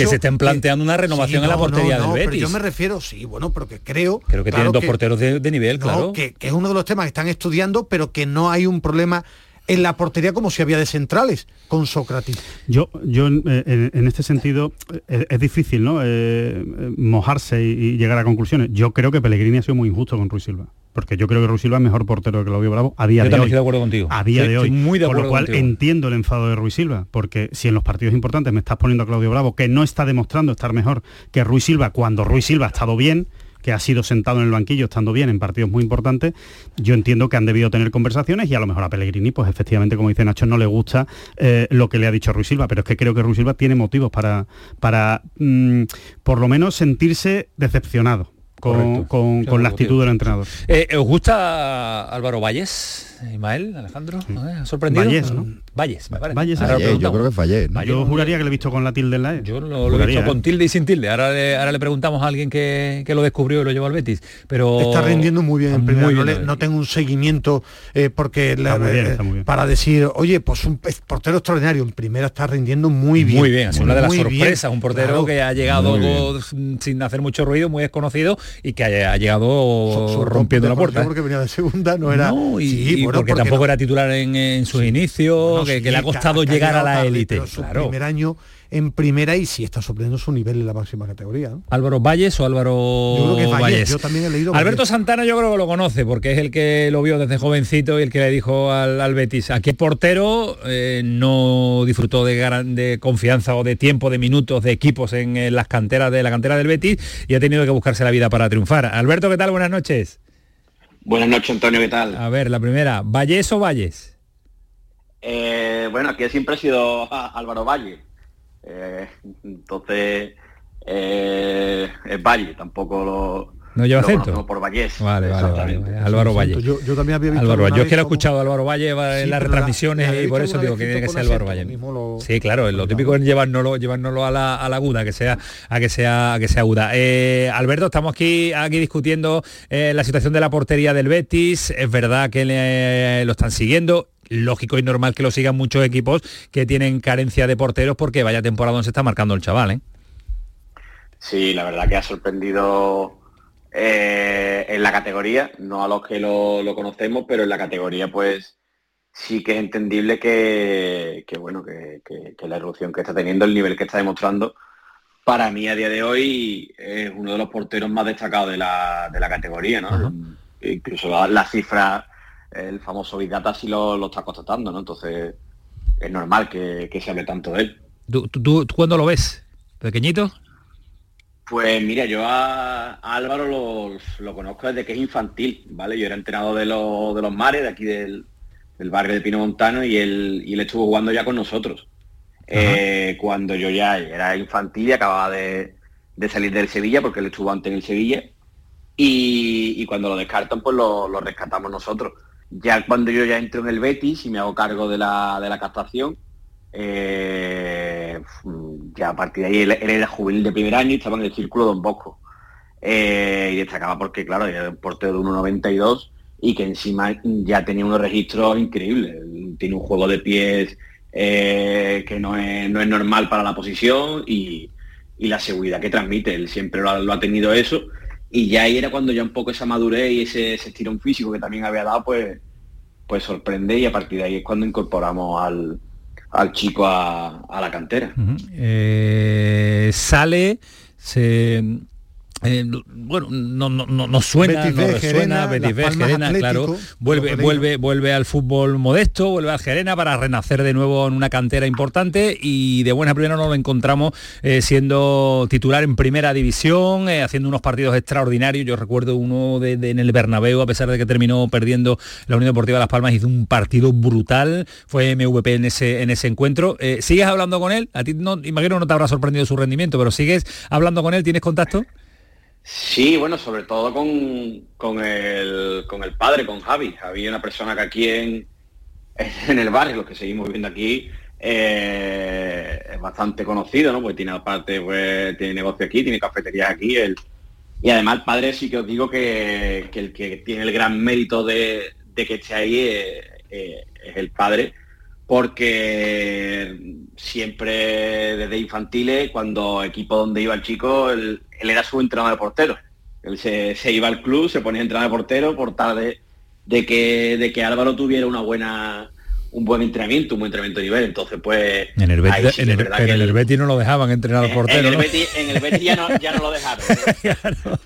no, se estén planteando una renovación Sí, en la no, portería no, no, del pero Betis. yo me refiero, sí, bueno, pero que creo... Creo que claro tienen dos porteros de, de nivel, claro. que, que es uno de los temas que están estudiando, pero que no hay un problema en la portería como si había de centrales con Sócrates. Yo, yo en, en este sentido eh, es, difícil, ¿no? Eh, eh, mojarse y, y llegar a conclusiones. Yo creo que Pellegrini ha sido muy injusto con Ruiz Silva, porque yo creo que Ruiz Silva es mejor portero que Claudio Bravo a día Yo de también hoy. estoy de acuerdo contigo. A día Sí, de hoy. estoy muy de Con lo cual contigo. entiendo el enfado de Ruiz Silva, porque si en los partidos importantes me estás poniendo a Claudio Bravo, que no está demostrando estar mejor que Ruiz Silva, cuando Ruiz Silva ha estado bien, que ha sido sentado en el banquillo estando bien en partidos muy importantes, yo entiendo que han debido tener conversaciones y a lo mejor a Pellegrini, pues efectivamente, como dice Nacho, no le gusta eh, lo que le ha dicho Ruiz Silva, pero es que creo que Ruiz Silva tiene motivos para, para mm, por lo menos sentirse decepcionado con, con- la actitud del entrenador. Eh, ¿Os gusta Álvaro Valles? Ismael, Alejandro, ¿ha sorprendido? Valles, ¿no? Valles, me parece. Valles, Ahora Valles, yo preguntamos. creo que es Valles, ¿no? Yo juraría que lo he visto con la tilde en la E. Yo lo, lo he visto con ¿eh? tilde y sin tilde. Ahora le, ahora le preguntamos a alguien que, que lo descubrió y lo llevó al Betis. Pero Está rindiendo muy bien en Muy primera. bien, no, le- David. no tengo un seguimiento eh, porque la- bien, eh, para decir, oye, pues un portero extraordinario. En primera está rindiendo muy bien. Muy bien, es una de las bien. sorpresas, un portero Claro. que ha llegado go- sin hacer mucho ruido, muy desconocido y que ha, ha llegado So- so- rompiendo la puerta. ¿eh? Porque venía de segunda, no era. No, y, Sí, y porque, tampoco no- era titular en, en sus inicios, que, sí, que le ha que costado que ha llegar a la élite. su Claro. primer año en primera y sí está sorprendiendo su nivel en la máxima categoría. ¿no? Álvaro Valles o Álvaro Yo creo que es Valles, Valles. yo también he leído Alberto Valles. Santana yo creo que lo conoce porque es el que lo vio desde jovencito y el que le dijo al, al Betis aquí portero eh, no disfrutó de, confianza o de tiempo, de minutos, de equipos en, eh, las canteras de la cantera del Betis y ha tenido que buscarse la vida para triunfar. Alberto, ¿qué tal? Buenas noches. Buenas noches, Antonio, ¿qué tal? A ver, la primera, ¿Valles o Valles? Eh, bueno, aquí siempre ha sido Álvaro Valle. Eh, entonces, eh, es Valle, tampoco lo, ¿No lleva lo acento? por Vallés. Vale, vale, vale. Álvaro Valle. Yo, yo también había visto. Álvaro Yo es que lo he escuchado a Álvaro Valle va en Sí, las la- retransmisiones la y por visto eso digo que tiene que ser Álvaro Valle. lo- Sí, claro, lo típico es llevárnoslo, llevárnoslo a la, a la aguda, que sea, a que sea, a que sea aguda. Eh, Alberto, estamos aquí, aquí discutiendo eh, la situación de la portería del Betis. Es verdad que le- lo están siguiendo. Lógico y normal que lo sigan muchos equipos que tienen carencia de porteros porque vaya temporada donde se está marcando el chaval, ¿eh? Sí, la verdad que ha sorprendido eh, en la categoría, no a los que lo, lo conocemos, pero en la categoría pues sí que es entendible que, que, bueno, que, que- que la evolución que está teniendo, el nivel que está demostrando, para mí a día de hoy es uno de los porteros más destacados de la, de la categoría, ¿no? Incluso la, la cifra, el famoso Big Data sí lo, lo está constatando, ¿no? Entonces es normal que, se hable tanto de él. ¿Tú, tú, tú- tú cuándo lo ves? ¿Pequeñito? Pues mira, yo a, a Álvaro lo, lo conozco desde que es infantil, ¿vale? Yo era entrenador de los, de los mares, de aquí del, del barrio de Pino Montano, y él, y él estuvo jugando ya con nosotros. Eh, cuando yo ya era infantil y acababa de, de salir del Sevilla, porque él estuvo antes en el Sevilla, y, y cuando lo descartan, pues lo, lo rescatamos nosotros. Ya cuando yo ya entro en el Betis y me hago cargo de la, de la captación, eh, ya a partir de ahí él, él era juvenil de primer año y estaba en el círculo Don Bosco. Eh, y destacaba porque, claro, era un portero de 1,92 y que encima ya tenía unos registros increíbles. Tiene un juego de pies eh, que no es, no es normal para la posición y, y la seguridad que transmite. Él siempre lo ha, tenido eso. Y ya ahí era cuando ya un poco esa madurez y ese, ese estirón físico que también había dado, pues, pues sorprende y a partir de ahí es cuando incorporamos al, al chico a, la cantera. Eh, sale, se... eh, bueno, no, no, no, no suena, Betis no resuena, Betis B, Gerena, Atlético, claro, vuelve, vuelve, vuelve al fútbol modesto, vuelve al Gerena para renacer de nuevo en una cantera importante y de buena primera nos lo encontramos eh, siendo titular en primera división, eh, haciendo unos partidos extraordinarios. Yo recuerdo uno de, de- en el Bernabéu, a pesar de que terminó perdiendo la Unión Deportiva Las Palmas, hizo un partido brutal, fue MVP en ese, en ese encuentro. ¿Sigues hablando con él? A ti no, imagino no te habrá sorprendido su rendimiento, pero ¿sigues hablando con él? ¿Tienes contacto? Sí, bueno, sobre todo con, con, el, con el padre, con Javi. Javi una persona que aquí en, en el barrio, los que seguimos viviendo aquí, eh, es bastante conocido, ¿no? Pues tiene aparte, pues tiene negocio aquí, tiene cafeterías aquí. él- y además el padre sí que os digo que, que el que tiene el gran mérito de, de que esté ahí eh, eh, es el padre, porque siempre desde infantiles, cuando equipo donde iba el chico, él, él era su entrenador de portero. Él se, iba al club, se ponía a entrenar de portero por tal de, de que, de que Álvaro tuviera una buena un buen entrenamiento, un buen entrenamiento de nivel. Entonces, pues. En el sí en el, en el el- Betis no lo dejaban entrenar al portero. en el ¿no? Betis, en el Betis ya, no, ya no lo dejaron.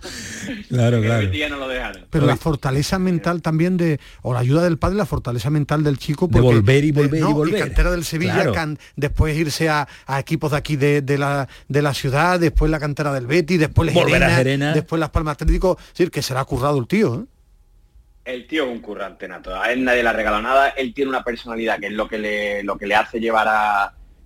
Claro, En el claro. Betis ya no lo dejaron. Pero la fortaleza mental también de, o la ayuda del padre, la fortaleza mental del chico. De volver y de- volver y no, volver. cantera del Sevilla, Claro. can- después irse a, a equipos de aquí de, de la, de la ciudad, después la cantera del Betis, después el Volver a Gerena. después las Palmas Atlético. Es decir, que será currado el tío. ¿eh? El tío es un currante nato. A él nadie le ha regalado nada. Él tiene una personalidad que es lo que le, lo que le hace a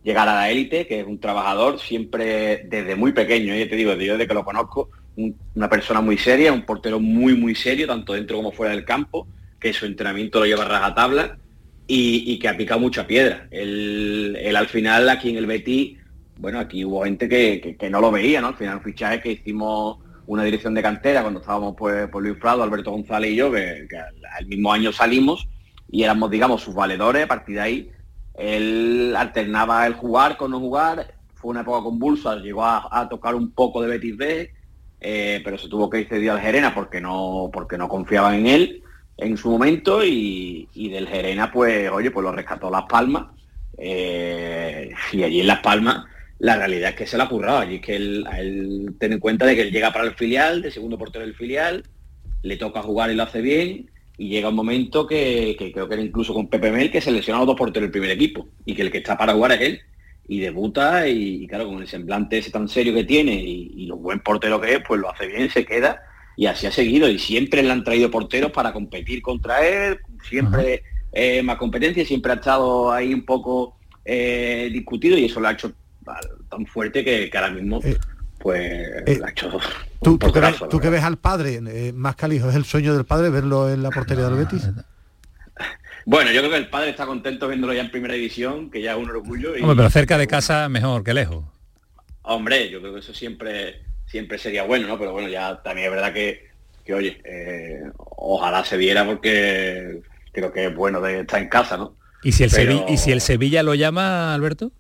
llegar a la élite, que es un trabajador siempre desde muy pequeño. Yo te digo, desde que lo conozco, un- una persona muy seria, un portero muy muy serio, tanto dentro como fuera del campo. que su entrenamiento lo lleva a rajatabla y, que ha picado mucha piedra. Él, al final aquí en el Betis, bueno, aquí hubo gente que, no lo veía, ¿no? Al final fichaje que hicimos una dirección de cantera cuando estábamos pues por Luis Prado, Alberto González y yo, que, al mismo año salimos y éramos, digamos, sus valedores, a partir de ahí él alternaba el jugar con no jugar, fue una época convulsa, llegó a, tocar un poco de Betis B, eh, pero se tuvo que ir cedido al Gerena porque no, porque no confiaban en él en su momento y, del Gerena pues oye pues lo rescató Las Palmas eh, y allí en Las Palmas la realidad es que se la ha currado allí que él, él ten en cuenta de que él llega para el filial de segundo portero del filial le toca jugar y lo hace bien y llega un momento que, creo que era incluso con Pepe Mel que se lesiona a los dos porteros del primer equipo y que el que está para jugar es él y debuta y, claro con el semblante ese tan serio que tiene y, y lo buen portero que es pues lo hace bien se queda y así ha seguido y siempre le han traído porteros para competir contra él, siempre eh, más competencia, siempre ha estado ahí un poco eh, discutido y eso lo ha hecho tan fuerte que, ahora mismo eh, pues ha hecho tú, tú, que ves, al padre más que al hijo es el sueño del padre verlo en la portería del Betis bueno, yo creo que el padre está contento viéndolo ya en primera división, que ya es un orgullo. Y... Hombre, pero cerca de casa mejor que lejos. Hombre, yo creo que eso siempre siempre sería bueno, ¿no? Pero bueno, ya también es verdad que, que oye, eh, ojalá se viera porque creo que es bueno de estar en casa, ¿no? ¿Y si el, Sevilla, ¿y si el Sevilla lo llama, Alberto?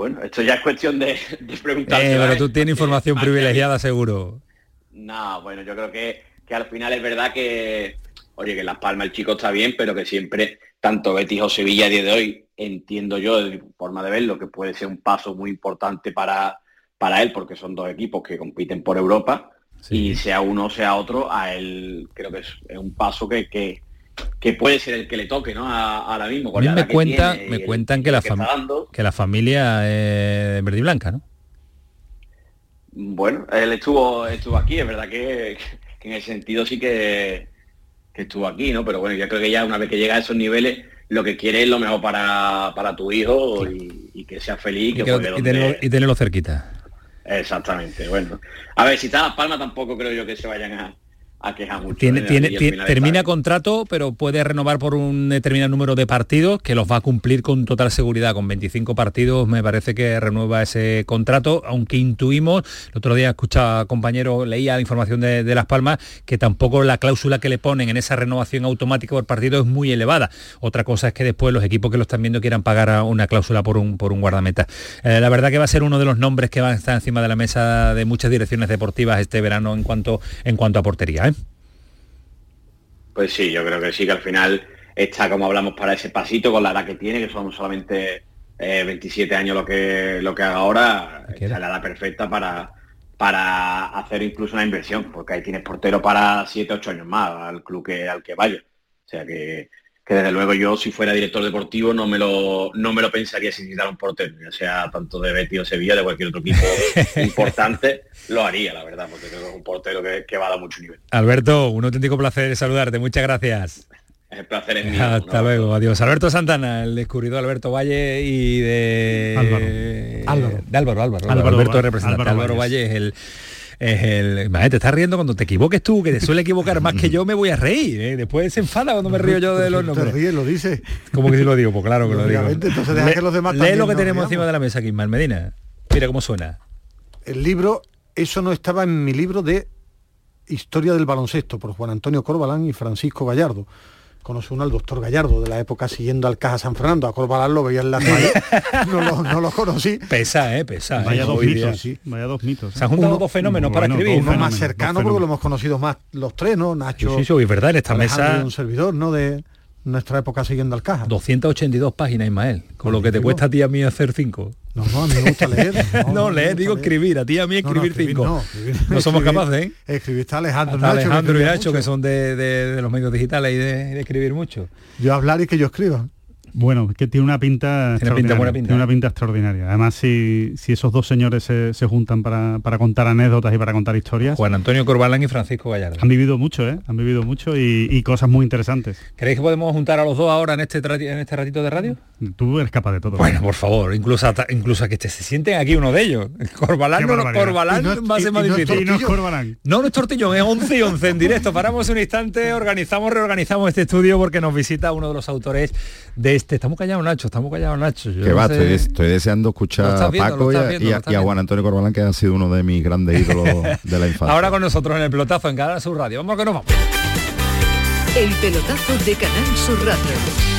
Bueno, esto ya es cuestión de, preguntar. Eh, pero tú tienes información privilegiada, seguro. No, bueno, yo creo que, que al final es verdad que, oye, que en Las Palmas el chico está bien, pero que siempre, tanto Betis o Sevilla a día de hoy, entiendo yo, de forma de verlo, que puede ser un paso muy importante para, para él, porque son dos equipos que compiten por Europa, y sea uno o sea otro, a él creo que es, un paso que, que, puede ser el que le toque, ¿no? ahora mismo. mí me, cuenta, me cuentan que la, que, la familia es verde y blanca, ¿no? Bueno, él estuvo, estuvo aquí, es verdad que, en ese sentido sí que, estuvo aquí, ¿no? Pero bueno, yo creo que ya una vez que llega a esos niveles, lo que quiere es lo mejor para, tu hijo y, que sea feliz. Y, que, y tenerlo cerquita. Exactamente, bueno. A ver, si está Las Palmas tampoco creo yo que se vayan a, mucho. Tiene, tiene, termina contrato, pero puede renovar por un determinado número de partidos, que los va a cumplir con total seguridad. Con 25 partidos me parece que renueva ese contrato, aunque intuimos, el otro día escuchaba compañero, leía la información de, Las Palmas, que tampoco la cláusula que le ponen en esa renovación automática por partido es muy elevada. Otra cosa es que después los equipos que lo están viendo quieran pagar una cláusula por un, por un guardameta. Eh, la verdad que va a ser uno de los nombres que van a estar encima de la mesa de muchas direcciones deportivas este verano en cuanto, en cuanto a portería. ¿eh? Pues sí, yo creo que sí, que al final está, como hablamos, para ese pasito con la edad que tiene, que son solamente 27 eh, años lo que, lo que haga ahora, es la edad perfecta para, para hacer incluso una inversión, porque ahí tienes portero para 7, 8 años más al club que, al que vaya. O sea que, que desde luego yo si fuera director deportivo no me lo no me lo pensaría si necesitara un portero, ya sea tanto de Betis o Sevilla, de cualquier otro equipo importante, lo haría, la verdad, porque creo que es un portero que, va a dar mucho nivel. Alberto, un auténtico placer saludarte, muchas gracias. El placer es mío. Hasta luego, adiós. Alberto Santana, el descubridor Alberto Valle y de Álvaro. De Álvaro, Álvaro. Alberto representante. Álvaro Valle es el es el... te estás riendo cuando te equivoques tú, que te suele equivocar más que yo, me voy a reír. ¿eh? Después se enfada cuando me río yo de los nombres. Te lo dice. ¿Cómo que sí lo digo? Pues claro que lo digo. Entonces deja que los demás Lee lo que tenemos encima de la mesa aquí, Medina. Mira cómo suena. El libro, eso no estaba en mi libro de Historia del baloncesto por Juan Antonio Corbalán y Francisco Gallardo conoce uno al doctor Gallardo de la época siguiendo al Caja San Fernando, a Corbalán lo veía en la calle, no, lo, conocí. Pesa, eh, pesa. Vaya, dos mitos, sí. Vaya dos mitos. Se han juntado dos fenómenos para escribir. Uno más cercano porque lo hemos conocido más los tres, ¿no? Nacho. Sí, sí, sí verdad, en esta mesa. un servidor, ¿no? De nuestra época siguiendo al caja. 282 páginas, Ismael, con lo que te cuesta a ti a mí hacer cinco. No, no, a mí me gusta leer. No, leer, digo escribir, a ti a mí escribir, cinco. No, somos capaces, ¿eh? Escribir está Alejandro, Alejandro y Nacho, que son de, los medios digitales y de, escribir mucho. Yo hablar y que yo escriba. Bueno, que tiene una pinta, tiene pinta, buena pinta. Tiene una pinta extraordinaria. Además, si, si esos dos señores se, se juntan para, para, contar anécdotas y para contar historias. Juan Antonio Corbalán y Francisco Gallardo. Han vivido mucho, ¿eh? Han vivido mucho y, y cosas muy interesantes. ¿Creéis que podemos juntar a los dos ahora en este, en este ratito de radio? Tú eres capaz de todo. Bueno, por favor, incluso hasta, incluso que te, se sienten aquí uno de ellos. Corbalán, no, Corbalán no, va a ser más difícil. No es Corbalán. No, no es Tortillón, es 11 y 11 en directo. Paramos un instante, organizamos, reorganizamos este estudio porque nos visita uno de los autores de este. Estamos callados, Nacho, estamos callados, Nacho. Yo que va, sé... estoy, estoy, deseando escuchar a Paco viendo, y, a, y, a, Juan Antonio Corbalán, que ha sido uno de mis grandes ídolos de la infancia. Ahora con nosotros en el pelotazo en Canal Sur Radio. Vamos que nos vamos. El pelotazo de Canal Sur Radio.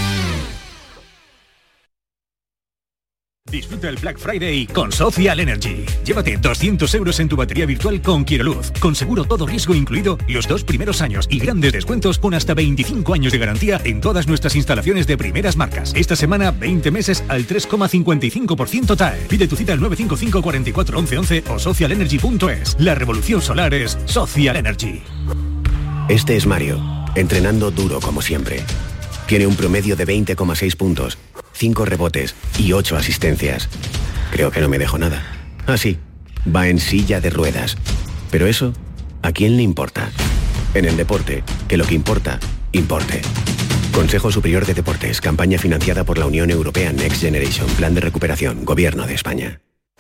Disfruta el Black Friday con Social Energy. Llévate 200 euros en tu batería virtual con Quiroluz, con seguro todo riesgo incluido los dos primeros años y grandes descuentos con hasta 25 años de garantía en todas nuestras instalaciones de primeras marcas. Esta semana 20 meses al 3,55% TAE. Pide tu cita al 955 44 11 11 o socialenergy.es. La revolución solar es Social Energy. Este es Mario, entrenando duro como siempre. Tiene un promedio de 20,6 puntos 5 rebotes y 8 asistencias. Creo que no me dejo nada. Ah, sí, va en silla de ruedas. Pero eso, ¿a quién le importa? En el deporte, que lo que importa, importe. Consejo Superior de Deportes, campaña financiada por la Unión Europea Next Generation, Plan de Recuperación, Gobierno de España.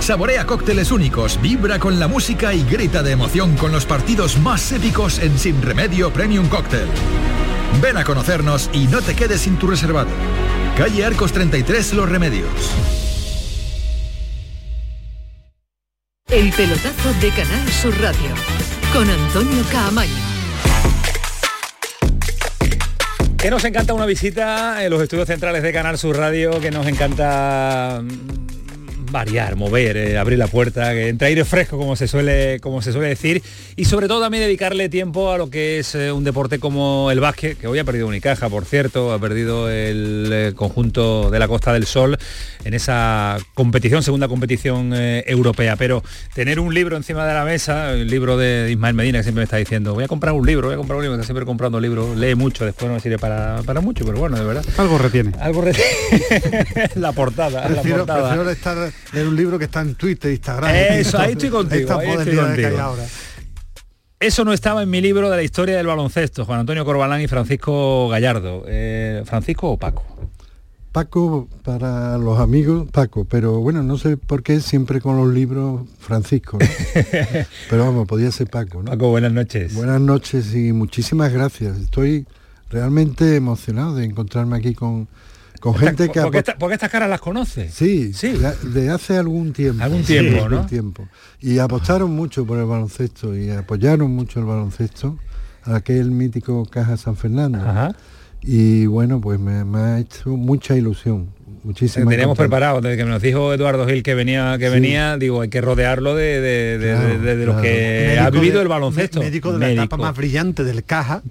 Saborea cócteles únicos, vibra con la música y grita de emoción con los partidos más épicos en Sin Remedio Premium Cóctel. Ven a conocernos y no te quedes sin tu reservado. Calle Arcos 33 Los Remedios. El pelotazo de Canal Sur Radio con Antonio Caamaño. Que nos encanta una visita en los estudios centrales de Canal Sur Radio, que nos encanta variar, mover, eh, abrir la puerta, que entre aire fresco como se suele como se suele decir y sobre todo también dedicarle tiempo a lo que es eh, un deporte como el básquet, que hoy ha perdido Unicaja, por cierto, ha perdido el eh, conjunto de la Costa del Sol en esa competición, segunda competición europea, pero tener un libro encima de la mesa, el libro de Ismael Medina que siempre me está diciendo, voy a comprar un libro, voy a comprar un libro, está siempre comprando libros, lee mucho, después no me sirve para, para mucho, pero bueno, de verdad. Algo retiene. Algo retiene. la portada, prefiero, la portada. Prefiero estar en un libro que está en Twitter, Instagram. Eso, ahí estoy contigo. Ahí estoy contigo. Ahora. Eso no estaba en mi libro de la historia del baloncesto, Juan Antonio Corbalán y Francisco Gallardo. Eh, ¿Francisco o Paco? Paco para los amigos, Paco, pero bueno, no sé por qué siempre con los libros Francisco. ¿no? pero vamos, podía ser Paco. ¿no? Paco, buenas noches. Buenas noches y muchísimas gracias. Estoy realmente emocionado de encontrarme aquí con, con gente que... Porque, esta, porque, estas caras las conoces. Sí, sí. De, hace algún tiempo. Algún tiempo, sí, ¿no? Algún tiempo. Y apostaron mucho por el baloncesto y apoyaron mucho el baloncesto, aquel mítico Caja San Fernando. Ajá. Y bueno, pues me, me, ha hecho mucha ilusión. Muchísimas Teníamos preparado, desde que me nos dijo Eduardo Gil que venía, que sí. venía, digo, hay que rodearlo de, de, de, claro, de los claro. que médico ha vivido el baloncesto. Médico de médico. la etapa más brillante del Caja,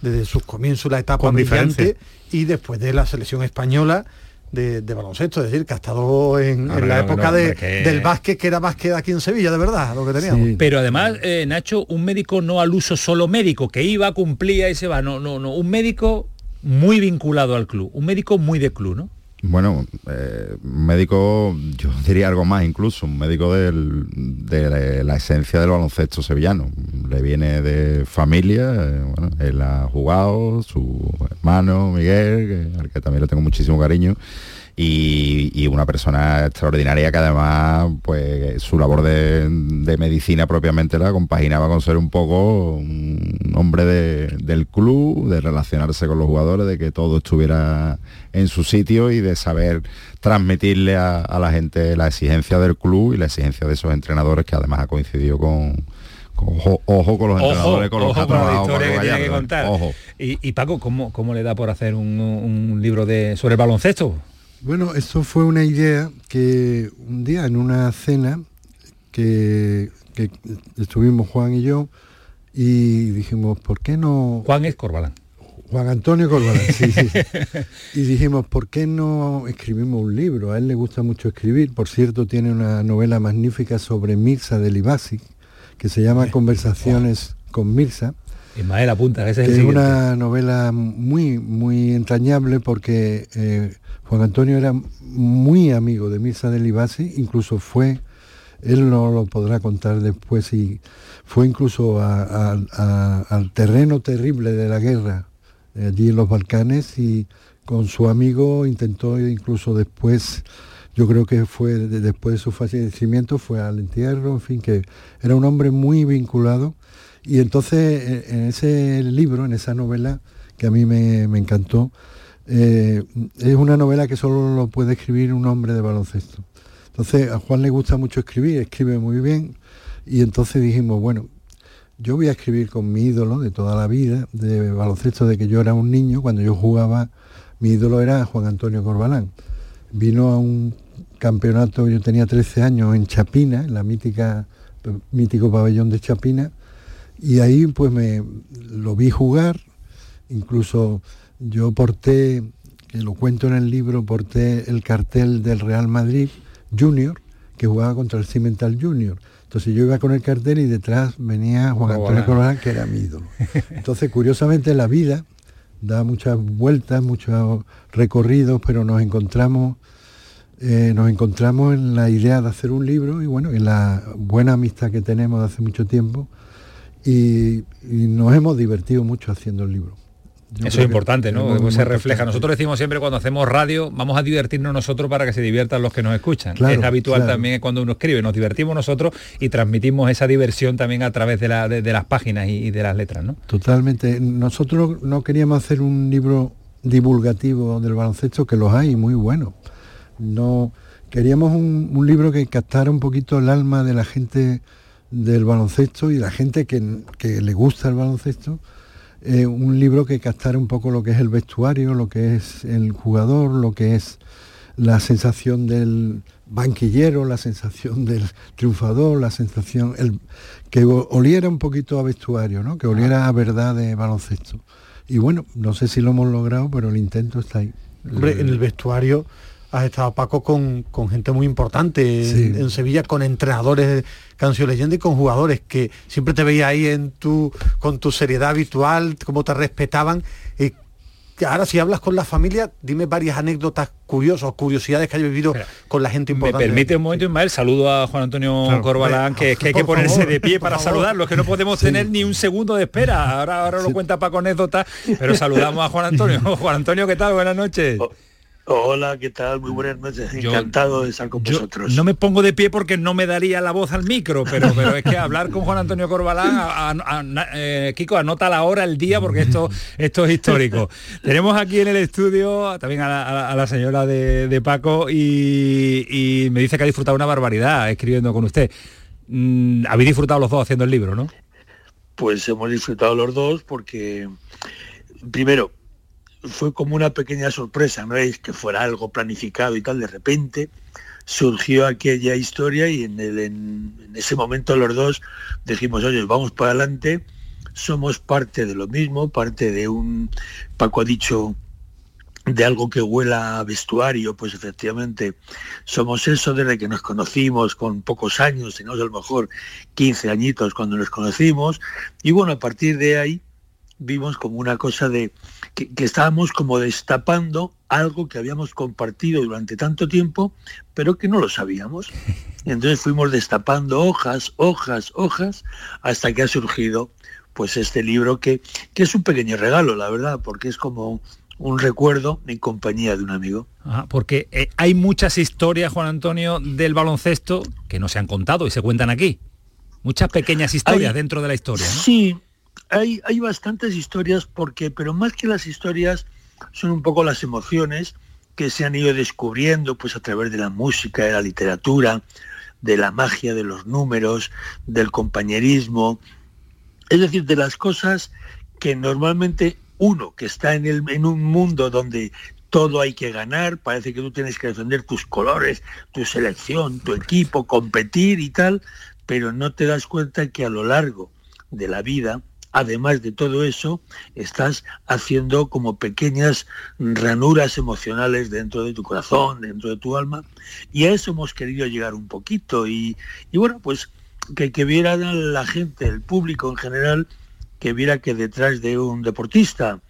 desde sus comienzos la etapa Con brillante, y después de la selección española de, baloncesto, es decir, que ha estado en, la época de, del básquet, que era básquet aquí en Sevilla, de verdad, lo que teníamos. Pero además, eh, Nacho, un médico no al uso solo médico, que iba, cumplía y se va, no, no, no, un médico muy vinculado al club, un médico muy de club, ¿no? Bueno, eh, un médico, yo diría algo más incluso, un médico de la esencia del baloncesto sevillano. Le viene de familia, eh, bueno, él ha jugado, su hermano Miguel, al que también le tengo muchísimo cariño, y, una persona extraordinaria que además pues su labor de, medicina propiamente la compaginaba con ser un poco un hombre del club, de relacionarse con los jugadores, de que todo estuviera en su sitio y de saber transmitirle a, la gente la exigencia del club y la exigencia de esos entrenadores que además ha coincidido con, ojo, con los entrenadores con los que, que, contar. Y, Paco, ¿cómo, ¿cómo le da por hacer un, un libro de sobre el baloncesto? Bueno, eso fue una idea que un día en una cena que, estuvimos Juan y yo y dijimos, ¿por qué no... Juan es Corbalán. Juan Antonio Corbalán, sí, sí, Y dijimos, ¿por qué no escribimos un libro? A él le gusta mucho escribir. Por cierto, tiene una novela magnífica sobre Mirza de Libasi, que se llama Conversaciones con Mirza. Ismael apunta, ese es el Es una novela muy, muy entrañable porque eh, Juan Antonio era muy amigo de Mirza de Libasi, incluso fue, él no lo podrá contar después, y fue incluso al terreno terrible de la guerra, eh, allí en los Balcanes, y con su amigo intentó incluso después, yo creo que fue después de su fallecimiento, fue al entierro, en fin, que era un hombre muy vinculado. Y entonces eh, en ese libro, en esa novela, que a mí me encantó, eh, es una novela que solo lo puede escribir un hombre de baloncesto. Entonces a Juan le gusta mucho escribir, escribe muy bien y entonces dijimos, bueno, yo voy a escribir con mi ídolo de toda la vida, de baloncesto, de que yo era un niño, cuando yo jugaba, mi ídolo era Juan Antonio Corbalán. Vino a un campeonato, yo tenía 13 años en Chapina, en la mítica, mítico pabellón de Chapina, y ahí pues me lo vi jugar, incluso yo porté, que lo cuento en el libro, porté el cartel del Real Madrid Junior, que jugaba contra el Cimental Junior. Entonces yo iba con el cartel y detrás venía Juan Antonio Corbalán, que era mi ídolo. Entonces, curiosamente, la vida da muchas vueltas, muchos recorridos, pero nos encontramos, eh, nos encontramos en la idea de hacer un libro y bueno, en la buena amistad que tenemos de hace mucho tiempo y nos hemos divertido mucho haciendo el libro. Eso es importante, ¿no? se refleja. Nosotros decimos siempre cuando hacemos radio, vamos a divertirnos nosotros para que se diviertan los que nos escuchan. es habitual también cuando uno escribe, nos divertimos nosotros y transmitimos esa diversión también a través de, las páginas y, de las letras, ¿no? Totalmente. Nosotros no queríamos hacer un libro divulgativo del baloncesto, que los hay muy buenos. No, queríamos un, libro que captara un poquito el alma de la gente del baloncesto y la gente que, que le gusta el baloncesto eh, un libro que captara un poco lo que es el vestuario, lo que es el jugador, lo que es la sensación del banquillero, la sensación del triunfador, la sensación, el, que oliera un poquito a vestuario, ¿no? que oliera a verdad de baloncesto. Y bueno, no sé si lo hemos logrado, pero el intento está ahí. Hombre, en el vestuario has estado Paco con, gente muy importante en, Sevilla, con entrenadores de Canción Leyenda y con jugadores que siempre te veía ahí en tu, con tu seriedad habitual, cómo te respetaban. Y ahora si hablas con la familia, dime varias anécdotas curiosas, curiosidades que hayas vivido con la gente importante. Me permite un momento, Ismael, saludo a Juan Antonio Corbalán, que, que hay que ponerse de pie para saludarlo, que no podemos tener ni un segundo de espera. Ahora, ahora lo cuenta Paco anécdotas, pero saludamos a Juan Antonio. Juan Antonio, ¿qué tal? Buenas noches. Oh, Hola, ¿qué tal? Muy buenas noches. Encantado de estar con vosotros. No me pongo de pie porque no me daría la voz al micro, pero, pero es que hablar con Juan Antonio Corbalán, eh, Kiko, anota la hora, el día, porque esto, esto es histórico. Tenemos aquí en el estudio también a la, señora de, Paco y, me dice que ha disfrutado una barbaridad escribiendo con usted. Mm, habéis disfrutado los dos haciendo el libro, ¿no? Pues hemos disfrutado los dos porque, primero, fue como una pequeña sorpresa, no es que fuera algo planificado y tal, de repente surgió aquella historia y en, el, en, ese momento los dos dijimos, oye, vamos para adelante, somos parte de lo mismo, parte de un, Paco ha dicho de algo que huela a vestuario, pues efectivamente somos eso desde que nos conocimos con pocos años, teníamos a lo mejor 15 añitos cuando nos conocimos, y bueno, a partir de ahí vimos como una cosa de que, estábamos como destapando algo que habíamos compartido durante tanto tiempo, pero que no lo sabíamos. Y entonces fuimos destapando hojas, hojas, hojas, hasta que ha surgido pues este libro que, que es un pequeño regalo, la verdad, porque es como un recuerdo en compañía de un amigo. porque eh, hay muchas historias, Juan Antonio, del baloncesto que no se han contado y se cuentan aquí. Muchas pequeñas historias dentro de la historia. Sí, hay, hay bastantes historias porque, pero más que las historias, son un poco las emociones que se han ido descubriendo pues a través de la música, de la literatura, de la magia de los números, del compañerismo, es decir, de las cosas que normalmente uno que está en, el, en un mundo donde todo hay que ganar, parece que tú tienes que defender tus colores, tu selección, tu equipo, competir y tal, pero no te das cuenta que a lo largo de la vida, además de todo eso, estás haciendo como pequeñas ranuras emocionales dentro de tu corazón, dentro de tu alma, y a eso hemos querido llegar un poquito, y, bueno, pues que, que viera la gente, el público en general, que viera que detrás de un deportista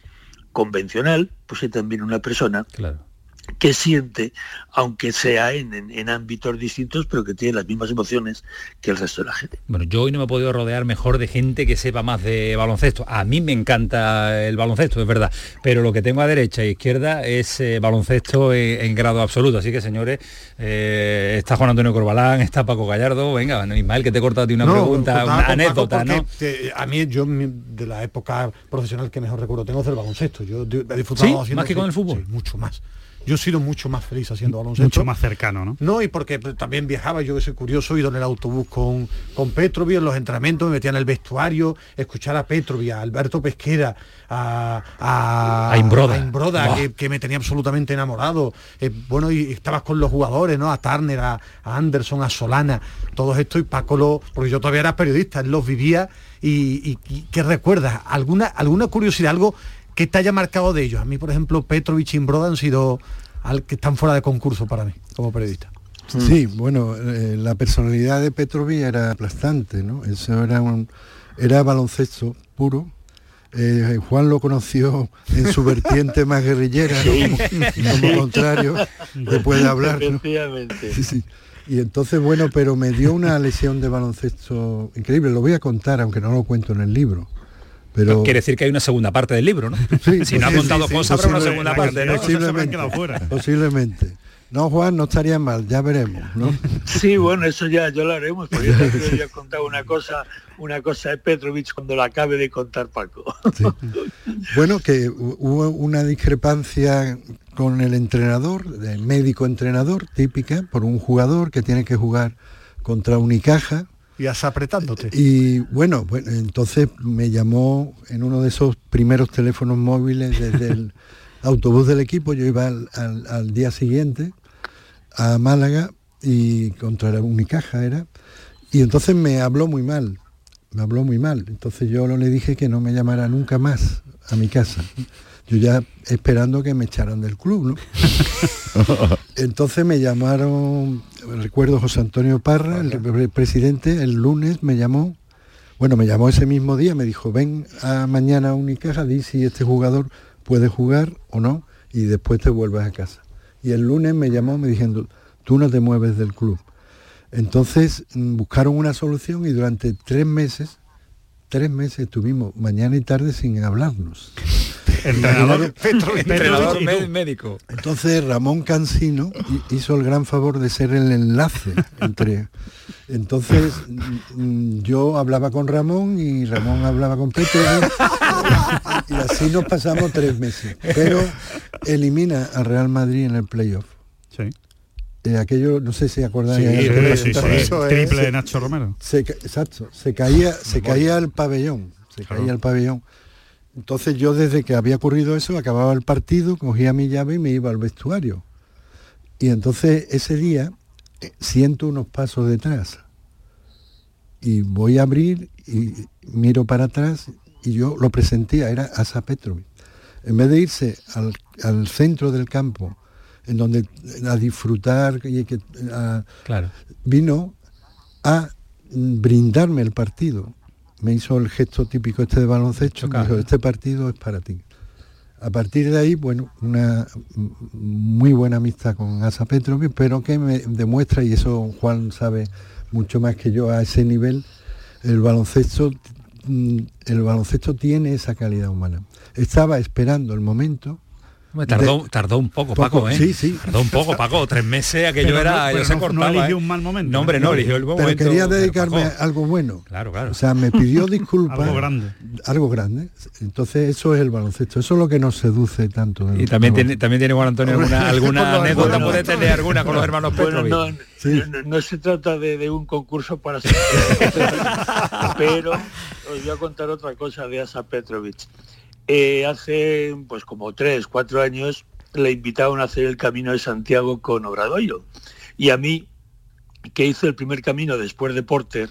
convencional, pues hay también una persona claro que siente, aunque sea en, ámbitos distintos, pero que tiene las mismas emociones que el resto de la gente. Bueno, yo hoy no me he podido rodear mejor de gente que sepa más de baloncesto. A mí me encanta el baloncesto, es verdad, pero lo que tengo a derecha e izquierda es eh, baloncesto en, grado absoluto. Así que, señores, eh, está Juan Antonio Corbalán, está Paco Gallardo. Venga, Ismael, que te he cortado de una pregunta, una anécdota, ¿no? a mí, yo de la época profesional que mejor recuerdo tengo es el baloncesto. Yo he disfrutado ¿Sí? ¿Más que con el fútbol? mucho más yo he sido mucho más feliz haciendo baloncesto. Mucho más cercano, ¿no? No, y porque también viajaba, yo que soy curioso, he ido en el autobús con, con Petrovi, en los entrenamientos, me metía en el vestuario, escuchar a Petrovi, a Alberto Pesquera, a, a, Imbroda, Imbroda que, me tenía absolutamente enamorado. Eh, bueno, y estabas con los jugadores, ¿no? A Turner, a, Anderson, a Solana, todos estos, y Paco lo, porque yo todavía era periodista, él los vivía y, y, ¿qué recuerdas? ¿Alguna, alguna curiosidad, algo ¿Qué te haya marcado de ellos? A mí, por ejemplo, Petrovich y Imbroda han sido al que están fuera de concurso para mí, como periodista. Sí, bueno, eh, la personalidad de Petrovich era aplastante, ¿no? Eso era un era baloncesto puro. Eh, Juan lo conoció en su vertiente más guerrillera, como, contrario, después de hablar. Y entonces, bueno, pero me dio una lesión de baloncesto increíble. Lo voy a contar, aunque no lo cuento en el libro. Pero... Quiere decir que hay una segunda parte del libro, ¿no? si no ha contado cosas, habrá una segunda parte. Posiblemente, posiblemente. No, Juan, no estaría mal, ya veremos, ¿no? Sí, bueno, eso ya, yo lo haremos, porque yo te he contado una cosa, una cosa de Petrovich cuando la acabe de contar Paco. Bueno, que hubo una discrepancia con el entrenador, el médico entrenador, típica, por un jugador que tiene que jugar contra Unicaja, y apretándote. Y bueno, bueno, entonces me llamó en uno de esos primeros teléfonos móviles desde el autobús del equipo, yo iba al, día siguiente a Málaga y contra la Unicaja era, y entonces me habló muy mal, me habló muy mal, entonces yo le dije que no me llamara nunca más a mi casa. Yo ya esperando que me echaran del club, ¿no? Entonces me llamaron, recuerdo José Antonio Parra, el presidente, el lunes me llamó, bueno, me llamó ese mismo día, me dijo, ven a mañana a Unicaja, di si este jugador puede jugar o no, y después te vuelves a casa. Y el lunes me llamó me diciendo, tú no te mueves del club. Entonces mm, buscaron una solución y durante tres meses, tres meses estuvimos mañana y tarde sin hablarnos. Entrenador, médico. Entonces Ramón Cansino hizo el gran favor de ser el enlace entre. Entonces mm, yo hablaba con Ramón y Ramón hablaba con Petro y así nos pasamos tres meses. Pero elimina al Real Madrid en el playoff. Sí. Eh, aquello, no sé si acordáis. triple de Nacho Romero. exacto, se caía, se caía el pabellón, se caía el pabellón. Entonces yo desde que había ocurrido eso, acababa el partido, cogía mi llave y me iba al vestuario. Y entonces ese día eh, siento unos pasos detrás. Y voy a abrir y miro para atrás y yo lo presentía, era Asa Petrovic. En vez de irse al, al centro del campo, en donde a disfrutar y que a- Claro. vino a brindarme el partido. Me hizo el gesto típico este de baloncesto, me dijo, este partido es para ti. A partir de ahí, bueno, una muy buena amistad con Asa Petrovic, pero que me demuestra, y eso Juan sabe mucho más que yo a ese nivel, el baloncesto, mm, el baloncesto tiene esa calidad humana. Estaba esperando el momento. Tardó, de- tardó un poco, Poco, Paco, ¿eh? sí, sí. Tardó un poco, Paco. Tres meses, aquello Pero era, no- pero se no- eligió ¿eh? un mal momento. No, hombre, no, eligió el buen pero momento. quería dedicarme a algo bueno. Claro, claro. O sea, me pidió disculpas. Algo grande. Algo grande. Entonces eso es el baloncesto. Eso es lo que nos seduce tanto. Y también tiene, también tiene Juan Antonio alguna, alguna anécdota, bueno, puede tener alguna con los hermanos Bueno, Petrovic. no, no, no se trata de, de un concurso para ser pero os voy a contar otra cosa de Asa Petrovic. Eh, hace pues como tres, cuatro años le invitaron a hacer el camino de Santiago con Obradoiro. Y a mí, que hice el primer camino después de Porter,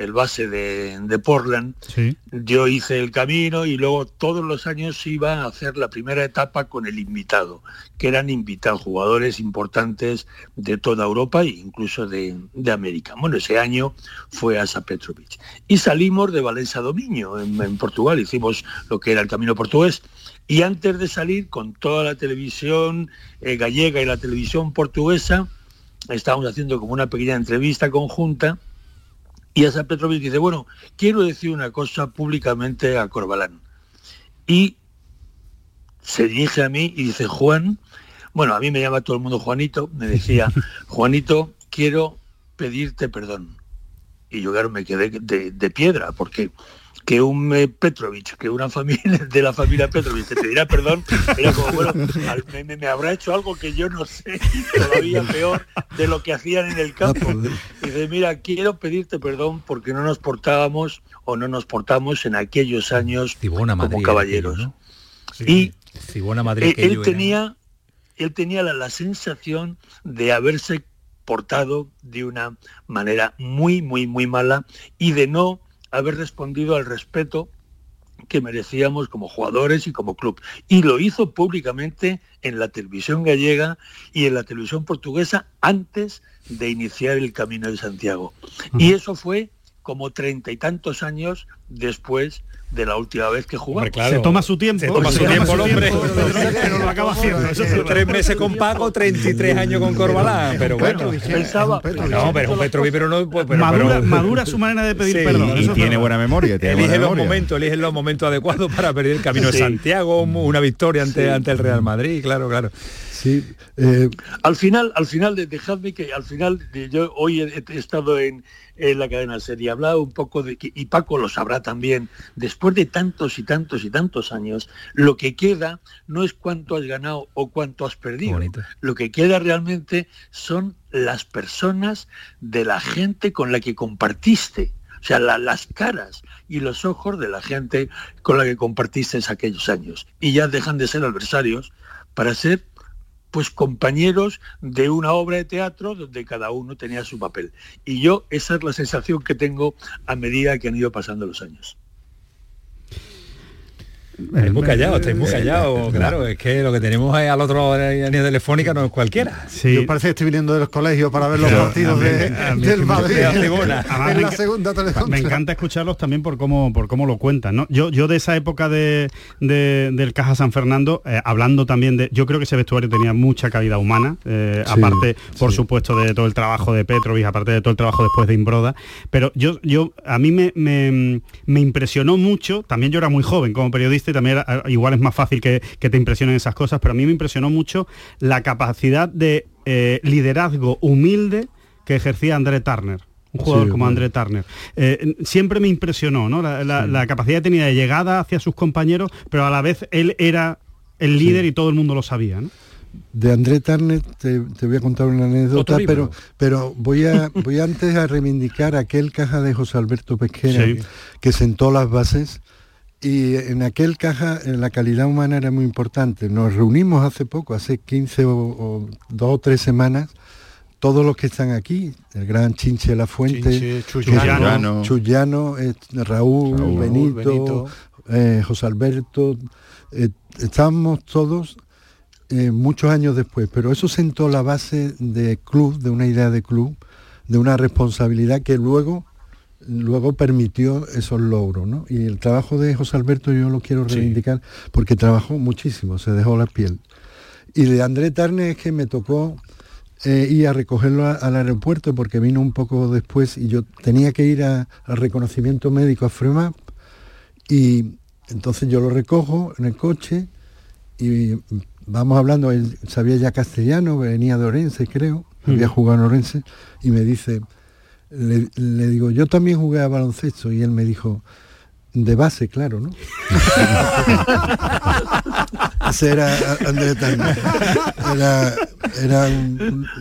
el base de, de Portland, Sí. yo hice el camino y luego todos los años iba a hacer la primera etapa con el invitado, que eran invitados jugadores importantes de toda Europa e incluso de, de América. Bueno, ese año fue a Sa Petrovic. Y salimos de Valencia Dominio, en, en Portugal, hicimos lo que era el camino portugués. Y antes de salir, con toda la televisión eh, gallega y la televisión portuguesa, estábamos haciendo como una pequeña entrevista conjunta y a San Petrovic dice, bueno, quiero decir una cosa públicamente a Corbalán. Y se dirige a mí y dice, Juan, bueno, a mí me llama todo el mundo Juanito, me decía, Juanito, quiero pedirte perdón. Y yo, claro, me quedé de, de piedra, porque que un eh, Petrovich, que una familia de la familia Petrovich te pedirá perdón, era como, bueno, al- me, habrá hecho algo que yo no sé, todavía peor de lo que hacían en el campo. Dice, mira, quiero pedirte perdón porque no nos portábamos o no nos portamos en aquellos años Cibona Madrid como era caballeros. aquello, ¿no? Y Cibona Madrid. aquello él era. tenía, él tenía la, la sensación de haberse portado de una manera muy, muy, muy mala y de no haber respondido al respeto que merecíamos como jugadores y como club. Y lo hizo públicamente en la televisión gallega y en la televisión portuguesa antes de iniciar el Camino de Santiago. Y eso fue como treinta y tantos años después de la última vez que jugamos. Se toma su tiempo. Se toma su se tiempo el hombre. pero lo acaba haciendo. Eso es Tres meses con Paco, 33 años con Corbalán, pero bueno. Pensaba, No, pero es un Petrovic, pero no... pues, Pero, madura, pero- madura su manera de pedir Sí, perdón. Y tiene buena memoria. Tiene Elige buena los memoria. momentos, elige los momentos adecuados para perder el camino de. Santiago, una victoria ante, Sí. ante el Real Madrid, claro, claro. Sí, eh, Al final, al final, de- dejadme que al final, yo hoy he, he estado en, en la cadena serie, he hablado un poco de que, y Paco lo sabrá también, después de tantos y tantos y tantos años, lo que queda no es cuánto has ganado o cuánto has perdido. bonito. Lo que queda realmente son las personas de la gente con la que compartiste. O sea, la- las caras y los ojos de la gente con la que compartiste aquellos años. Y ya dejan de ser adversarios para ser pues compañeros de una obra de teatro donde cada uno tenía su papel. Y yo esa es la sensación que tengo a medida que han ido pasando los años. Estáis muy callado, estáis muy callado, claro, es que lo que tenemos ahí al otro línea telefónica no es cualquiera. Sí. Yo parece que estoy viniendo de los colegios para ver los Pero partidos mí- de- del Madrid en la segunda telecontra. Me encanta escucharlos también por cómo, por cómo lo cuentan. ¿no? Yo, yo de esa época de, de- del Caja San Fernando, eh, hablando también de. Yo creo que ese vestuario tenía mucha calidad humana, eh, Sí, aparte, por sí. supuesto, de todo el trabajo de Petrovic, aparte de todo el trabajo después de Imbroda. Pero yo, yo a mí me, me- me impresionó mucho, también yo era muy joven como periodista y también era- igual es más fácil que, que te impresionen esas cosas, pero a mí me impresionó mucho la capacidad de eh, liderazgo humilde que ejercía André Turner. Un jugador Sí, como. André Turner. Eh, siempre me impresionó ¿no? la, la- la capacidad que tenía de llegada hacia sus compañeros, pero a la vez él era el líder y todo el mundo lo sabía. ¿no? de André Tarnet te, te voy a contar una anécdota, pero, pero voy a voy antes a reivindicar aquel caja de José Alberto Pesquera Sí. que sentó las bases y en aquel caja la calidad humana era muy importante. Nos reunimos hace poco, hace 15 o, o dos o tres semanas, todos los que están aquí, el gran Chinche La Fuente, Chinche, Chuyano. Chuyano. Chuyano, eh, Raúl, Raúl, Benito, Benito. eh, José Alberto, eh, estábamos todos eh, muchos años después, pero eso sentó la base de club, de una idea de club, de una responsabilidad que luego luego permitió esos logros, ¿no? Y el trabajo de José Alberto yo lo quiero reivindicar porque trabajó muchísimo, se dejó la piel. Y de André Tarne es que me tocó eh, ir a recogerlo al aeropuerto porque vino un poco después y yo tenía que ir al reconocimiento médico a FREMAP y entonces yo lo recojo en el coche y vamos hablando, él sabía ya castellano, venía de Orense creo, había mm. jugado en Orense y me dice, le, digo, yo también jugué a baloncesto y él me dijo, de base, claro, ¿no? Ese era Andrés Era, era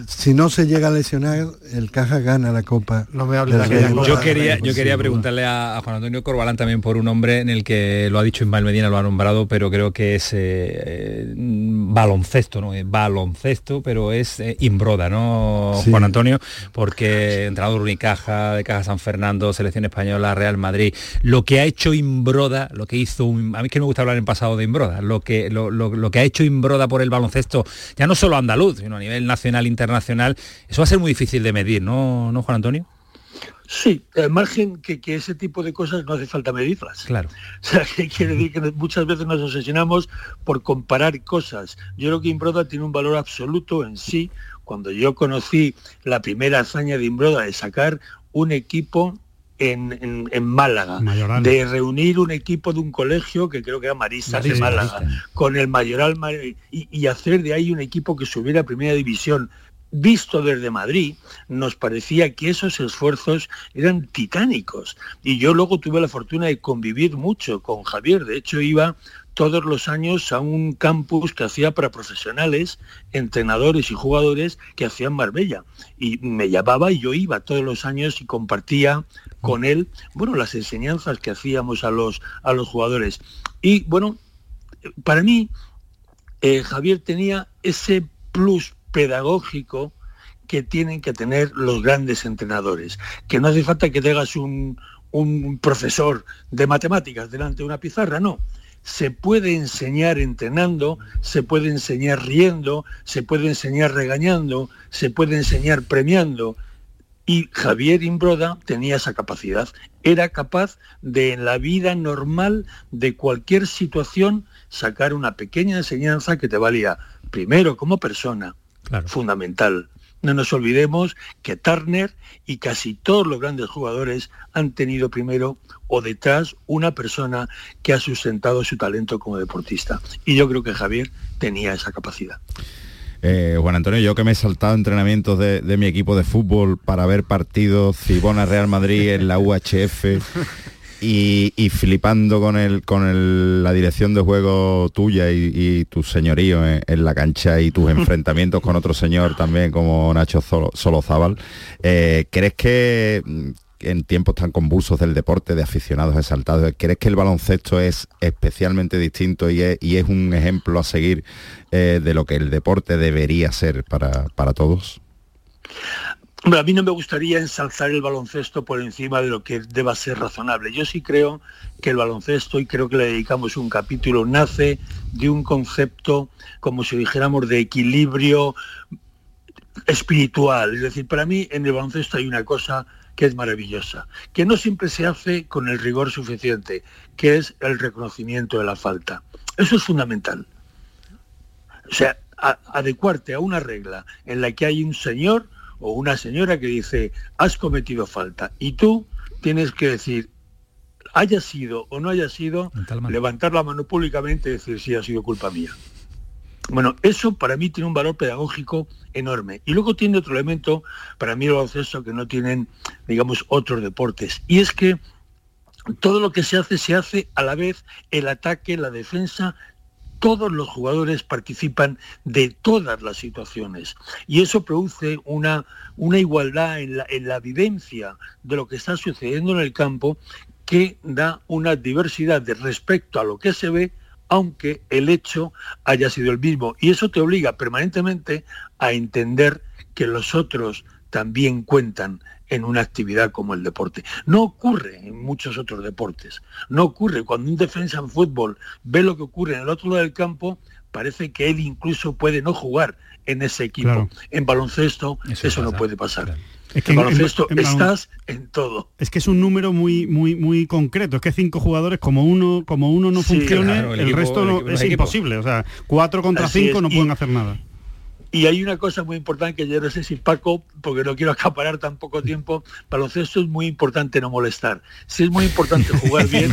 si no se llega a lesionar, el Caja gana la Copa. No me hables de Yo quería, yo quería preguntarle a, Juan Antonio Corbalán también por un hombre en el que lo ha dicho Ismael Medina, lo ha nombrado, pero creo que es eh, baloncesto, ¿no? baloncesto, pero es eh, imbroda, ¿no, Juan Antonio? Porque entrenador Unicaja, de Caja San Fernando, Selección Española, Real Madrid, lo que ha hecho hecho Imbroda, lo que hizo, a mí es que me gusta hablar en pasado de Imbroda, lo que, lo, que ha hecho Imbroda por el baloncesto, ya no solo andaluz, sino a nivel nacional, internacional, eso va a ser muy difícil de medir, ¿no, ¿No Juan Antonio? Sí, al margen que, ese tipo de cosas no hace falta medirlas. Claro. O sea, que quiere decir que muchas veces nos obsesionamos por comparar cosas. Yo creo que Imbroda tiene un valor absoluto en sí. Cuando yo conocí la primera hazaña de Imbroda de sacar un equipo en, Málaga, de reunir un equipo de un colegio, que creo que era Marisa de Málaga, con el Mayoral y, y, hacer de ahí un equipo que subiera a Primera División. Visto desde Madrid, nos parecía que esos esfuerzos eran titánicos. Y yo luego tuve la fortuna de convivir mucho con Javier. De hecho, iba todos los años a un campus que hacía para profesionales, entrenadores y jugadores que hacían Marbella. Y me llamaba y yo iba todos los años y compartía con él, bueno, las enseñanzas que hacíamos a los, a los jugadores. Y bueno, para mí, eh, Javier tenía ese plus pedagógico que tienen que tener los grandes entrenadores, que no hace falta que tengas un, un profesor de matemáticas delante de una pizarra, no se puede enseñar entrenando, se puede enseñar riendo, se puede enseñar regañando, se puede enseñar premiando. Y Javier Imbroda tenía esa capacidad. Era capaz de en la vida normal de cualquier situación sacar una pequeña enseñanza que te valía primero como persona, fundamental, no nos olvidemos que Turner y casi todos los grandes jugadores han tenido primero o detrás una persona que ha sustentado su talento como deportista. Y yo creo que Javier tenía esa capacidad. Eh, Juan Antonio, yo que me he saltado entrenamientos de, de mi equipo de fútbol para ver partidos Cibona Real Madrid en la UHF y, flipando con el con la dirección de juego tuya y, tu señorío en, la cancha y tus enfrentamientos con otro señor también como Nacho Solozábal, eh, ¿crees que en tiempos tan convulsos del deporte, de aficionados exaltados, ¿crees que el baloncesto es especialmente distinto y es, un ejemplo a seguir eh, de lo que el deporte debería ser para, para todos? a mí no me gustaría ensalzar el baloncesto por encima de lo que deba ser razonable. Yo sí creo que el baloncesto, y creo que le dedicamos un capítulo, nace de un concepto, como si dijéramos, de equilibrio espiritual. Es decir, para mí en el baloncesto hay una cosa que es maravillosa, que no siempre se hace con el rigor suficiente, que es el reconocimiento de la falta. Eso es fundamental. O sea, adecuarte a una regla en la que hay un señor o una señora que dice, has cometido falta, y tú tienes que decir, haya sido o no haya sido, levantar la mano públicamente y decir, sí, ha sido culpa mía. Bueno, eso para mí tiene un valor pedagógico enorme. Y luego tiene otro elemento, para mí el baloncesto, que no tienen, digamos, otros deportes. Y es que todo lo que se hace, se hace a la vez el ataque, la defensa todos los jugadores participan de todas las situaciones y eso produce una, una igualdad en la, en la vivencia de lo que está sucediendo en el campo que da una diversidad de respecto a lo que se ve aunque el hecho haya sido el mismo. Y eso te obliga permanentemente a entender que los otros también cuentan en una actividad como el deporte. No ocurre en muchos otros deportes. No ocurre cuando un defensa en fútbol ve lo que ocurre en el otro lado del campo, parece que él incluso puede no jugar en ese equipo. En baloncesto eso, no puede pasar. Es que en estás en todo. Es que es un número muy muy muy concreto. Es que cinco jugadores, como uno como uno no funcione, el, resto no, es imposible. O sea, cuatro contra cinco no pueden hacer nada. Y hay una cosa muy importante que yo no sé si Paco, porque no quiero acaparar tan poco tiempo, baloncesto es muy importante no molestar. Si es muy importante jugar bien,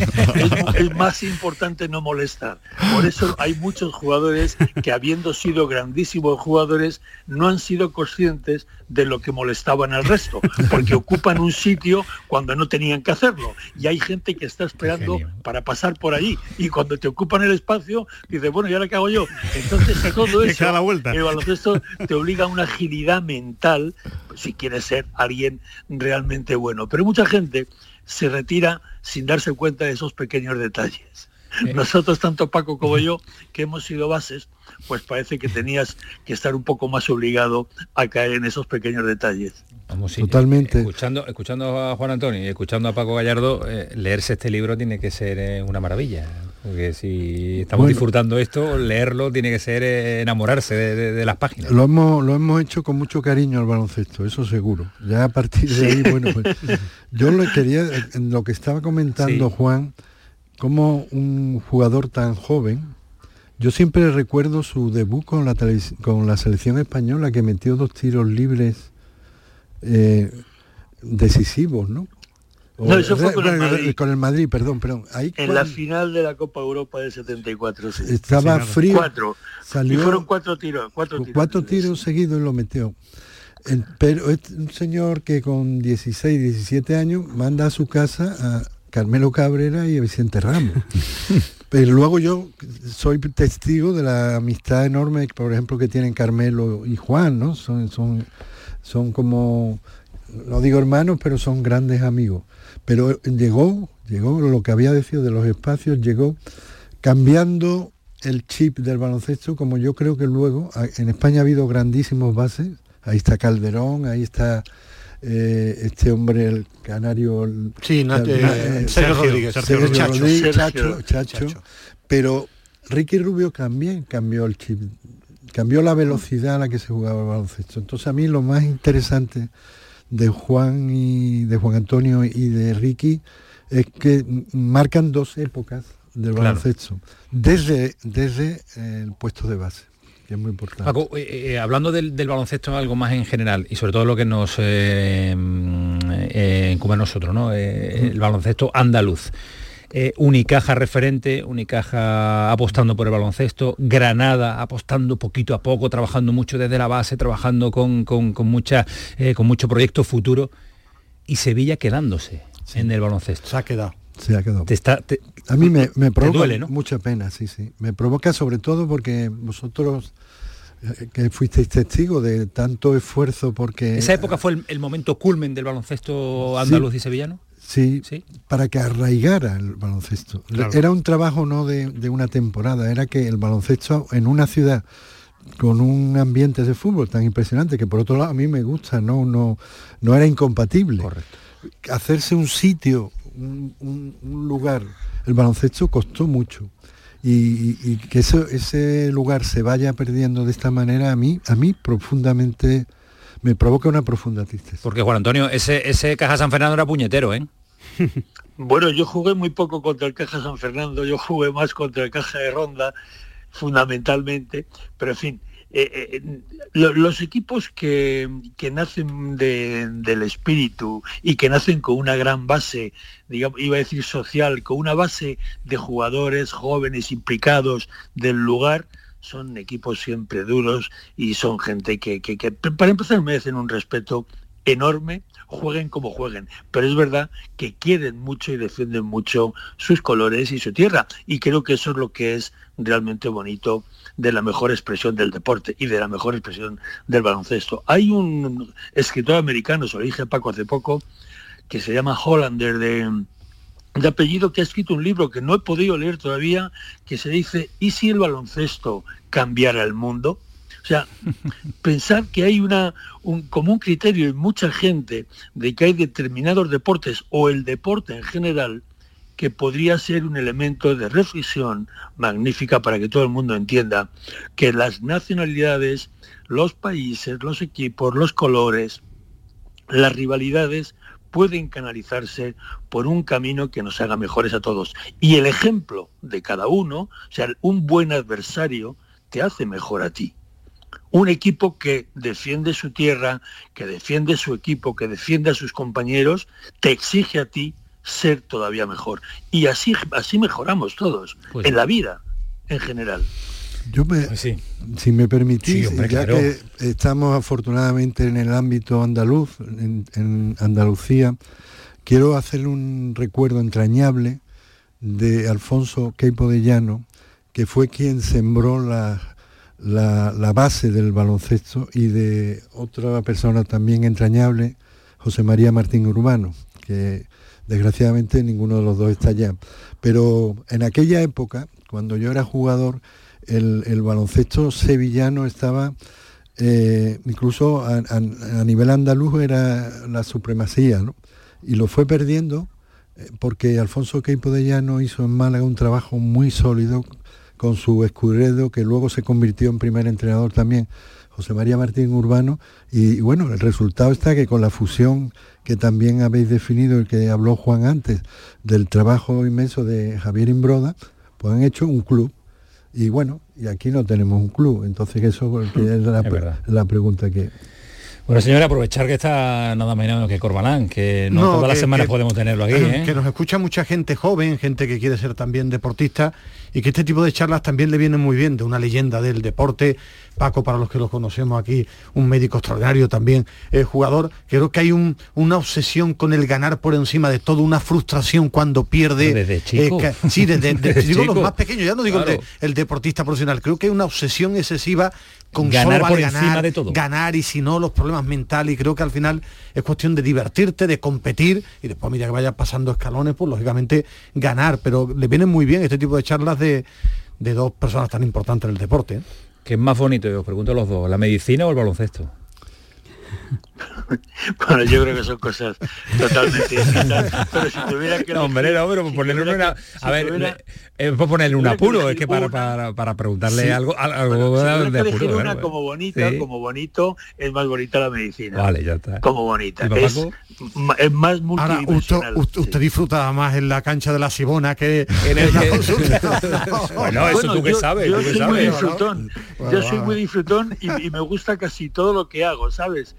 es, más importante no molestar. Por eso hay muchos jugadores que habiendo sido grandísimos jugadores, no han sido conscientes de lo que molestaban al resto, porque ocupan un sitio cuando no tenían que hacerlo. Y hay gente que está esperando para pasar por ahí. Y cuando te ocupan el espacio, dice, bueno, ¿y ahora qué hago yo? Entonces a todo eso, la vuelta. el baloncesto te obliga a una agilidad mental si quieres ser alguien realmente bueno. Pero mucha gente se retira sin darse cuenta de esos pequeños detalles. Nosotros, tanto Paco como yo, que hemos sido bases, pues parece que tenías que estar un poco más obligado a caer en esos pequeños detalles. Totalmente. Escuchando, escuchando a Juan Antonio y escuchando a Paco Gallardo, eh, leerse este libro tiene que ser eh, una maravilla. Porque si estamos disfrutando esto, leerlo tiene que ser eh, enamorarse de, las páginas. Lo hemos, lo hemos hecho con mucho cariño al baloncesto, eso seguro. Ya a partir de ahí, bueno, pues yo lo quería, en lo que estaba comentando Juan, como un jugador tan joven, yo siempre recuerdo su debut con la, con la selección española que metió dos tiros libres eh, decisivos, ¿no? no, eso fue con, el Madrid. con el Madrid. perdón, perdón. en la final de la Copa Europa del 74, sí. Estaba frío. Cuatro. Salió, y fueron cuatro tiros. Cuatro tiros, cuatro tiros seguidos y lo metió. pero es un señor que con 16, 17 años manda a su casa a Carmelo Cabrera y a Vicente Ramos. pero luego yo soy testigo de la amistad enorme, por ejemplo, que tienen Carmelo y Juan, ¿no? Son, como, no digo hermanos, pero son grandes amigos. Pero llegó, llegó lo que había decidido de los espacios, llegó cambiando el chip del baloncesto, como yo creo que luego, en España ha habido grandísimos bases, ahí está Calderón, ahí está eh, este hombre, el canario... Sí, eh, Sergio, Rodríguez, Sergio Chacho, Chacho, pero Ricky Rubio también cambió el chip, cambió la velocidad a la que se jugaba el baloncesto. Entonces a mí lo más interesante de Juan y de Juan Antonio y de Ricky es que marcan dos épocas del baloncesto desde, desde el puesto de base que es muy importante. Paco, eh, eh, hablando del, baloncesto algo más en general y sobre todo lo que nos eh, eh incumbe a nosotros, ¿no? el baloncesto andaluz. Eh, Unicaja referente, Unicaja apostando por el baloncesto, Granada apostando poquito a poco, trabajando mucho desde la base, trabajando con, con, mucha, eh, con mucho proyecto futuro, y Sevilla quedándose en el baloncesto. Se ha quedado. Se ha quedado. a mí me, provoca mucha pena, sí, sí. Me provoca sobre todo porque vosotros eh, que fuisteis testigo de tanto esfuerzo porque... ¿Esa época fue el, momento culmen del baloncesto andaluz y sevillano? Sí, para que arraigara el baloncesto. Era un trabajo no de, una temporada, era que el baloncesto en una ciudad con un ambiente de fútbol tan impresionante que por otro lado a mí me gusta, no, no, no era incompatible. Hacerse un sitio, un, lugar, el baloncesto costó mucho. Y, que eso, ese lugar se vaya perdiendo de esta manera a mí, a mí profundamente me provoca una profunda tristeza. Porque Juan Antonio, ese, ese Caja San Fernando era puñetero, ¿eh? bueno, yo jugué muy poco contra el Caja San Fernando, yo jugué más contra el Caja de Ronda, fundamentalmente, pero en fin, eh, eh, los equipos que, nacen del espíritu y que nacen con una gran base, digamos, iba a decir social, con una base de jugadores jóvenes implicados del lugar, son equipos siempre duros y son gente que, para empezar merecen un respeto enorme, jueguen como jueguen, pero es verdad que quieren mucho y defienden mucho sus colores y su tierra, y creo que eso es lo que es realmente bonito de la mejor expresión del deporte y de la mejor expresión del baloncesto. Hay un escritor americano, se lo dije a Paco hace poco, que se llama Hollander de, de apellido que ha escrito un libro que no he podido leer todavía, que se dice ¿Y si el baloncesto cambiara el mundo? O sea, pensar que hay una, un, como un criterio en mucha gente de que hay determinados deportes o el deporte en general que podría ser un elemento de reflexión magnífica para que todo el mundo entienda que las nacionalidades, los países, los equipos, los colores, las rivalidades pueden canalizarse por un camino que nos haga mejores a todos. Y el ejemplo de cada uno, o sea, un buen adversario, te hace mejor a ti. Un equipo que defiende su tierra, que defiende su equipo, que defiende a sus compañeros, te exige a ti ser todavía mejor. Y así, así mejoramos todos, pues en la vida en general. Yo me, pues si me permitís, ya que estamos afortunadamente en el ámbito andaluz, en, Andalucía, quiero hacer un recuerdo entrañable de Alfonso Queipo de Llano, que fue quien sembró la, la, base del baloncesto y de otra persona también entrañable, José María Martín Urbano, que desgraciadamente ninguno de los dos está allá. Pero en aquella época, cuando yo era jugador, el, baloncesto sevillano estaba, eh, incluso a, nivel andaluz era la supremacía, Y lo fue perdiendo eh, porque Alfonso Queipo de Llano hizo en Málaga un trabajo muy sólido con su escudero, que luego se convirtió en primer entrenador también, José María Martín Urbano, y, bueno, el resultado está que con la fusión que también habéis definido, el que habló Juan antes, del trabajo inmenso de Javier Imbroda, pues han hecho un club. Y bueno, y aquí no tenemos un club, entonces eso es la, la pregunta que... Bueno, señora, aprovechar que está nada menos que Corbalán, que no, todas las semanas podemos tenerlo aquí. ¿eh? Que nos escucha mucha gente joven, gente que quiere ser también deportista y que este tipo de charlas también le vienen muy bien, de una leyenda del deporte. Paco, para los que lo conocemos aquí, un médico extraordinario también, eh, jugador. Creo que hay una obsesión con el ganar por encima de todo, una frustración cuando pierde. Desde chico. Eh, sí, desde, digo los más pequeños, ya no digo el, deportista profesional. Creo que hay una obsesión excesiva con ganar por encima de todo. Ganar y si no, los problemas mentales. Y creo que al final es cuestión de divertirte, de competir y después, mira que vayas pasando escalones, pues lógicamente ganar. Pero le vienen muy bien este tipo de charlas de, dos personas tan importantes en el deporte. ¿eh? ¿Qué es más bonito? Yo os pregunto a los dos, ¿la medicina o el baloncesto? bueno, yo creo que son cosas totalmente distintas. Pero si tuviera que... No, hombre, no, pero ponerle una... a ver, es por ponerle un apuro, es que para, para, para preguntarle algo, algo de apuro. Una como bonita, como bonito, es más bonita la medicina. Vale, ya está. Como bonita. Es, es, más multidimensional. Ahora, usted, usted disfruta más en la cancha de la Sibona que en el bueno, eso tú que sabes. Yo, soy, Muy disfrutón. yo soy muy disfrutón y me gusta casi todo lo que hago, ¿sabes?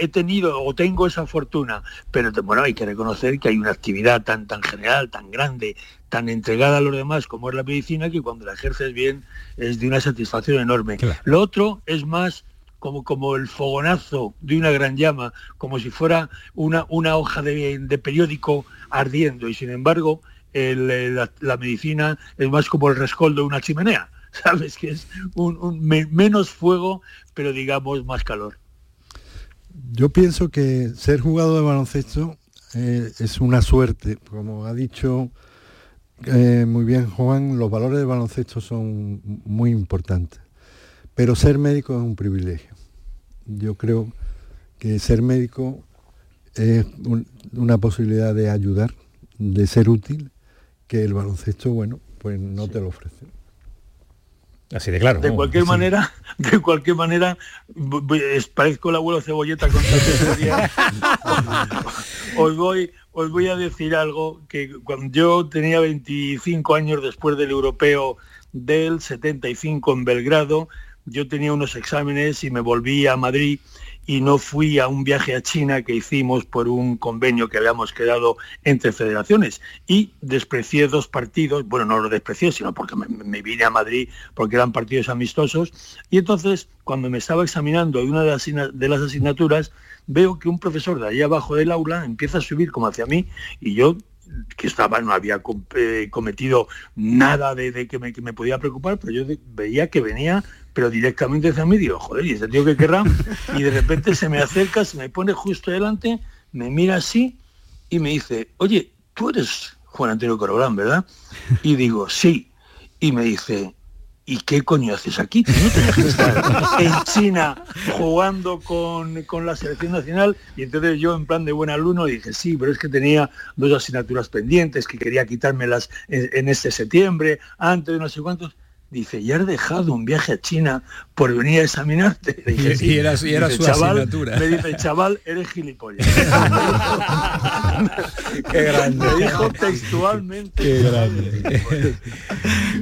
He tenido o tengo esa fortuna, pero bueno, hay que reconocer que hay una actividad tan, tan general, tan grande, tan entregada a los demás como es la medicina, que cuando la ejerces bien es de una satisfacción enorme. Lo otro es más como, como el fogonazo de una gran llama, como si fuera una, una hoja de, periódico ardiendo, y sin embargo la, medicina es más como el rescoldo de una chimenea, ¿sabes? Que es un menos fuego, pero digamos más calor. Yo pienso que ser jugador de baloncesto eh, es una suerte. Como ha dicho eh, muy bien Juan, los valores del baloncesto son muy importantes. Pero ser médico es un privilegio. Yo creo que ser médico es una posibilidad de ayudar, de ser útil, que el baloncesto, bueno, pues no te lo ofrece. Así de claro. De cualquier manera, de cualquier manera, parezco el abuelo cebolleta con os voy, os voy a decir algo que cuando yo tenía 25 años después del europeo del 75 en Belgrado, yo tenía unos exámenes y me volví a Madrid y no fui a un viaje a China que hicimos por un convenio que habíamos quedado entre federaciones. Y desprecié dos partidos, bueno, no lo desprecié, sino porque me, vine a Madrid porque eran partidos amistosos. Y entonces cuando me estaba examinando de una de las, asignaturas veo que un profesor de ahí abajo del aula empieza a subir como hacia mí y yo que estaba, no había eh, cometido nada de, que, me, que, me, podía preocupar, pero yo veía que venía pero directamente hacia mí digo, joder, y ese tío que querrá, y de repente se me acerca, se me pone justo delante, me mira así y me dice, oye, tú eres Juan Antonio Corolán, ¿verdad? Y digo, sí. Y me dice, ¿y qué coño haces aquí? No tenías que estar en China jugando con, con, la selección nacional y entonces yo en plan de buen alumno dije, sí, pero es que tenía dos asignaturas pendientes que quería quitármelas en, en este septiembre, antes de no sé cuántos dice, ¿y has dejado un viaje a China por venir a examinarte? Le dije, sí. Y era, y era dice, su chaval, asignatura. Me dice, chaval, eres gilipollas. Qué grande. Me dijo textualmente. Qué grande.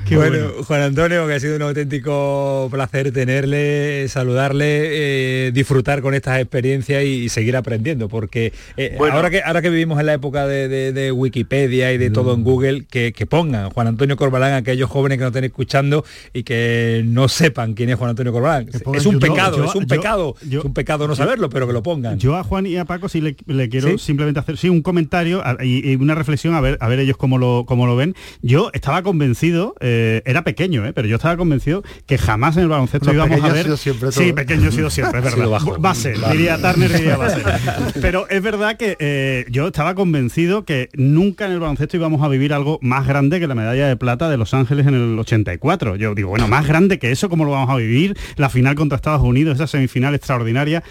Qué bueno, Juan Antonio, que ha sido un auténtico placer tenerle, saludarle, eh, disfrutar con estas experiencias y, y seguir aprendiendo, porque eh, Bueno. ahora, que, ahora que vivimos en la época de, de- de Wikipedia y de todo en Google, que, que pongan Juan Antonio Corbalán aquellos jóvenes que nos estén escuchando y que no sepan quién es Juan Antonio Corbalán. pongan Es un pecado, Yo- es un yo- pecado, yo- es un pecado no saberlo, pero que lo pongan. Yo a Juan y a Paco sí le, le quiero ¿Sí? simplemente hacer sí un comentario a- y, y una reflexión a ver a ver ellos cómo lo cómo lo ven. Yo estaba convencido, eh, era pequeño, eh, pero yo estaba convencido que jamás en el baloncesto Bueno, íbamos a pequeño ha ver. sido siempre sí, pequeño he sido siempre, es verdad. bajo. Base, Vale. diría Turner, diría base. Pero es verdad que eh, yo estaba convencido que nunca en el baloncesto íbamos a vivir algo más grande que la medalla de plata de Los Ángeles en el 84. Yo digo, bueno, más grande que eso, ¿cómo lo vamos a vivir? La final contra Estados Unidos, esa semifinal extraordinaria.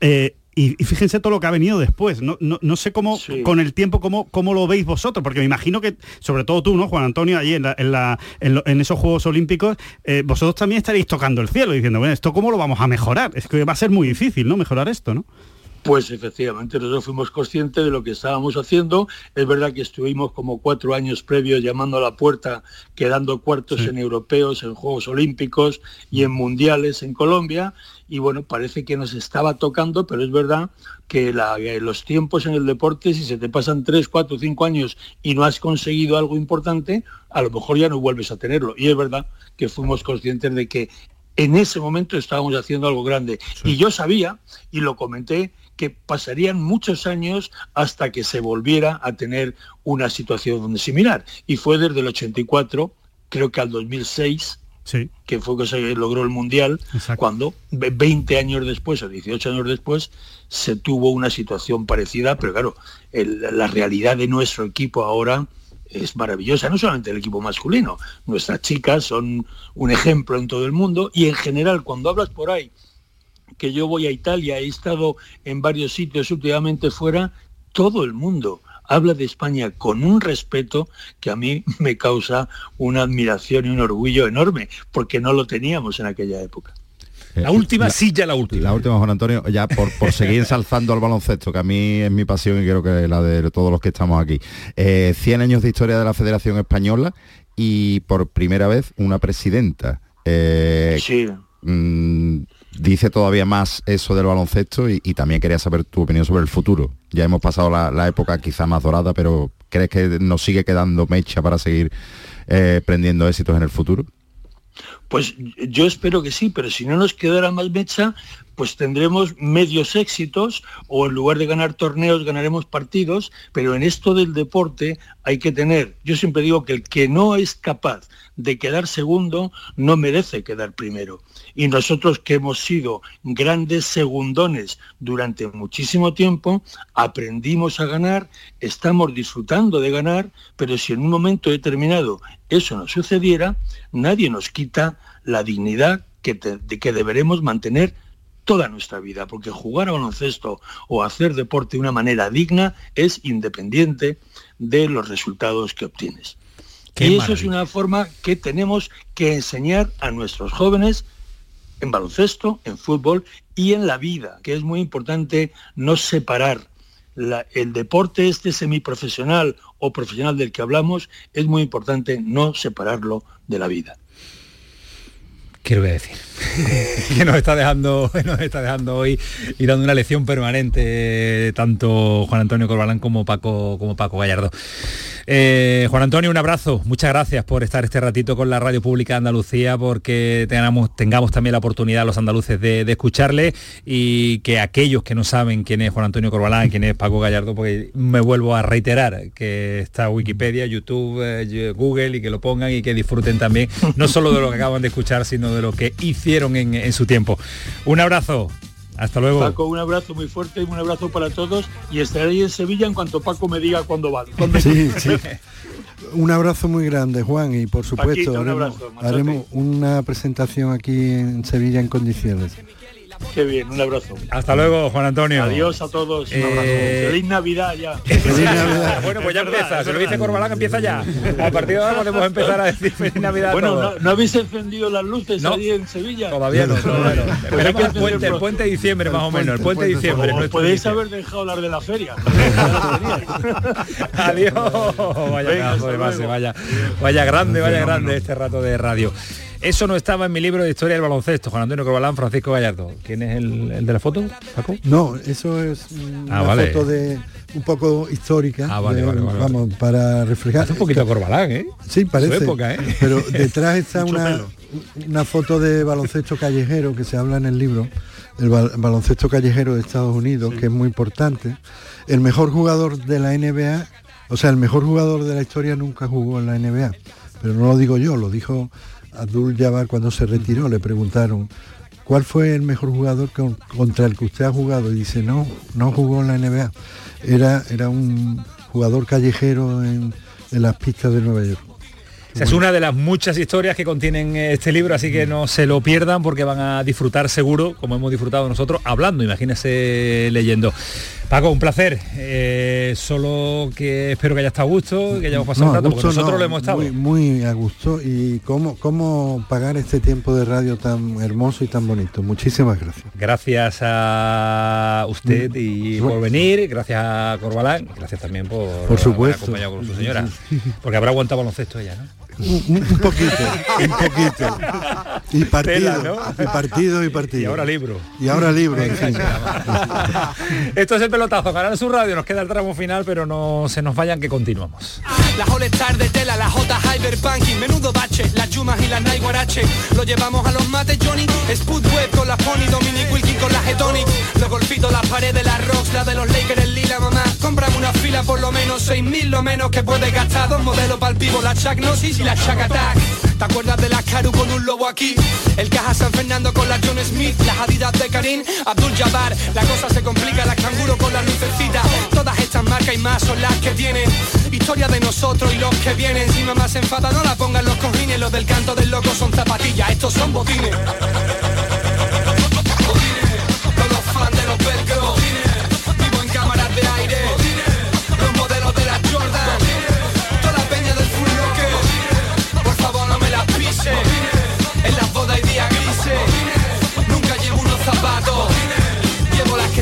Eh, y, y fíjense todo lo que ha venido después. No, no, no sé cómo, con el tiempo, cómo, cómo lo veis vosotros, porque me imagino que, sobre todo tú, ¿no, Juan Antonio, allí en, la- en, la- en lo- en esos Juegos Olímpicos, eh, vosotros también estaréis tocando el cielo, diciendo, bueno, ¿esto cómo lo vamos a mejorar? Es que va a ser muy difícil, ¿no? Mejorar esto, ¿no? Pues efectivamente, nosotros fuimos conscientes de lo que estábamos haciendo. Es verdad que estuvimos como cuatro años previos llamando a la puerta, quedando cuartos en europeos, en Juegos Olímpicos y en Mundiales en Colombia. Y bueno, parece que nos estaba tocando, pero es verdad que la- eh, los tiempos en el deporte, si se te pasan tres, cuatro, cinco años y no has conseguido algo importante, a lo mejor ya no vuelves a tenerlo. Y es verdad que fuimos conscientes de que en ese momento estábamos haciendo algo grande. Y yo sabía, y lo comenté, que pasarían muchos años hasta que se volviera a tener una situación similar. Y fue desde el 84, creo que al 2006, Sí. que fue que se logró el Mundial, cuando ve- 20 años después o 18 años después se tuvo una situación parecida, pero claro, el- la realidad de nuestro equipo ahora es maravillosa, no solamente el equipo masculino, nuestras chicas son un ejemplo en todo el mundo y en general cuando hablas por ahí que yo voy a Italia, he estado en varios sitios últimamente fuera, todo el mundo habla de España con un respeto que a mí me causa una admiración y un orgullo enorme, porque no lo teníamos en aquella época. La última silla, la última. La última, Juan Antonio, ya por, por seguir ensalzando al baloncesto, que a mí es mi pasión y creo que la de todos los que estamos aquí. Eh, 100 años de historia de la Federación Española y por primera vez una presidenta. Eh, mm, dice todavía más eso del baloncesto y, también quería saber tu opinión sobre el futuro. Ya hemos pasado la, la época quizá más dorada, pero ¿crees que nos sigue quedando mecha para seguir eh, prendiendo éxitos en el futuro? Pues yo espero que sí, pero si no nos quedara más mecha, pues tendremos medios éxitos o en lugar de ganar torneos ganaremos partidos, pero en esto del deporte hay que tener, yo siempre digo que el que no es capaz de quedar segundo no merece quedar primero. Y nosotros que hemos sido grandes segundones durante muchísimo tiempo, aprendimos a ganar, estamos disfrutando de ganar, pero si en un momento determinado eso no sucediera, nadie nos quita la dignidad que, de que deberemos mantener toda nuestra vida, porque jugar a baloncesto o hacer deporte de una manera digna es independiente de los resultados que obtienes. Qué y eso es una forma que tenemos que enseñar a nuestros jóvenes en baloncesto, en fútbol y en la vida, que es muy importante no separar la- el deporte este semiprofesional o profesional del que hablamos, es muy importante no separarlo de la vida. ¿Qué voy a decir? que nos está dejando, nos está dejando hoy y dando una lección permanente eh, tanto Juan Antonio Corbalán como Paco, como Paco Gallardo. Eh, Juan Antonio, un abrazo. Muchas gracias por estar este ratito con la Radio Pública de Andalucía, porque tengamos, tengamos también la oportunidad los andaluces de, escucharle y que aquellos que no saben quién es Juan Antonio Corbalán, quién es Paco Gallardo, porque me vuelvo a reiterar que está Wikipedia, YouTube, eh, Google y que lo pongan y que disfruten también, no solo de lo que acaban de escuchar, sino de lo que hicieron en su tiempo. Un abrazo. Hasta luego. Paco, un abrazo muy fuerte y un abrazo para todos y estaré ahí en Sevilla en cuanto Paco me diga cuándo va. cuándo- Sí, sí. Un abrazo muy grande, Juan, y por supuesto Paquito, un haremos, abrazo, machote. haremos una presentación aquí en Sevilla en condiciones. Qué bien, un abrazo. Hasta luego, Juan Antonio. Adiós a todos. Un Eh, abrazo. Feliz Navidad ya. bueno, pues ya empieza. Se lo dice Corbalán, empieza ya. A partir de ahora podemos empezar a decir feliz Navidad. a Bueno, todos. no, ¿no habéis encendido las luces No. en Sevilla? Todavía no, todavía no. Pues el puente, encender el puente de diciembre más o menos, el puente de diciembre. es O nuestro podéis haber dejado hablar de la feria. Adiós. Vaya Venga, vaya, vaya grande, vaya grande este rato de radio. Eso no estaba en mi libro de historia del baloncesto, Juan Antonio Corbalán, Francisco Gallardo. ¿Quién es el, el de la foto, Paco? No, eso es una Ah, vale. foto de un poco histórica. Ah, vale, de- vale, vale, vamos, para reflejar. Hace un poquito Corbalán, ¿eh? Sí, parece. Su época, ¿eh? Pero detrás está una, una foto de baloncesto callejero que se habla en el libro, el bal- baloncesto callejero de Estados Unidos, que es muy importante. El mejor jugador de la NBA, o sea, el mejor jugador de la historia nunca jugó en la NBA. Pero no lo digo yo, lo dijo Abdul Jabbar cuando se retiró. Le preguntaron, ¿cuál fue el mejor jugador con- contra el que usted ha jugado? Y dice, no, no jugó en la NBA. Era, era un jugador callejero en, en las pistas de Nueva York. Es una de las muchas historias que contienen este libro, así que no se lo pierdan porque van a disfrutar seguro, como hemos disfrutado nosotros, hablando, imagínense leyendo. Paco, un placer. Eh, solo que espero que haya estado a gusto, que hayamos pasado No, un rato, porque nosotros no, lo hemos estado. Muy, muy a gusto. ¿Y cómo, cómo pagar este tiempo de radio tan hermoso y tan bonito? Muchísimas gracias. Gracias a usted y por venir, gracias a Corbalán, gracias también por, Por supuesto. haber acompañado con su señora, porque habrá aguantado baloncesto ella, ¿no? Un, un- poquito, un poquito. Y partido, Tela, ¿no? y partido, y partido. Y ahora libro. Y ahora libro, en fin. Esto es el pelotazo, Canal Sur Radio, nos queda el tramo final, pero no se nos vayan que continuamos. La All-Star de tela, la J Hyperpunking, menudo bache, las Yumas y las Nike Guarache. Lo llevamos a los mates Johnny, Spud Web con la Pony, Dominic Wilkin con la Getonic. Los golpitos, las paredes, las rocks, la de los Lakers, el lila, mamá. Comprame una por lo menos, 6.000 lo menos que puedes gastar. Dos modelos para el pivo, la Chuck Gnosis y la Chuck Attack. ¿Te acuerdas de la Caru con un lobo aquí? El Caja San Fernando con la John Smith, las Adidas de Karim, Abdul Jabbar. La cosa se complica, la canguro con la lucecita. Todas estas marcas y más son las que tienen historia de nosotros y los que vienen. Si mamá se enfada, no la pongan los cojines. Los del canto del loco son zapatillas, estos son botines.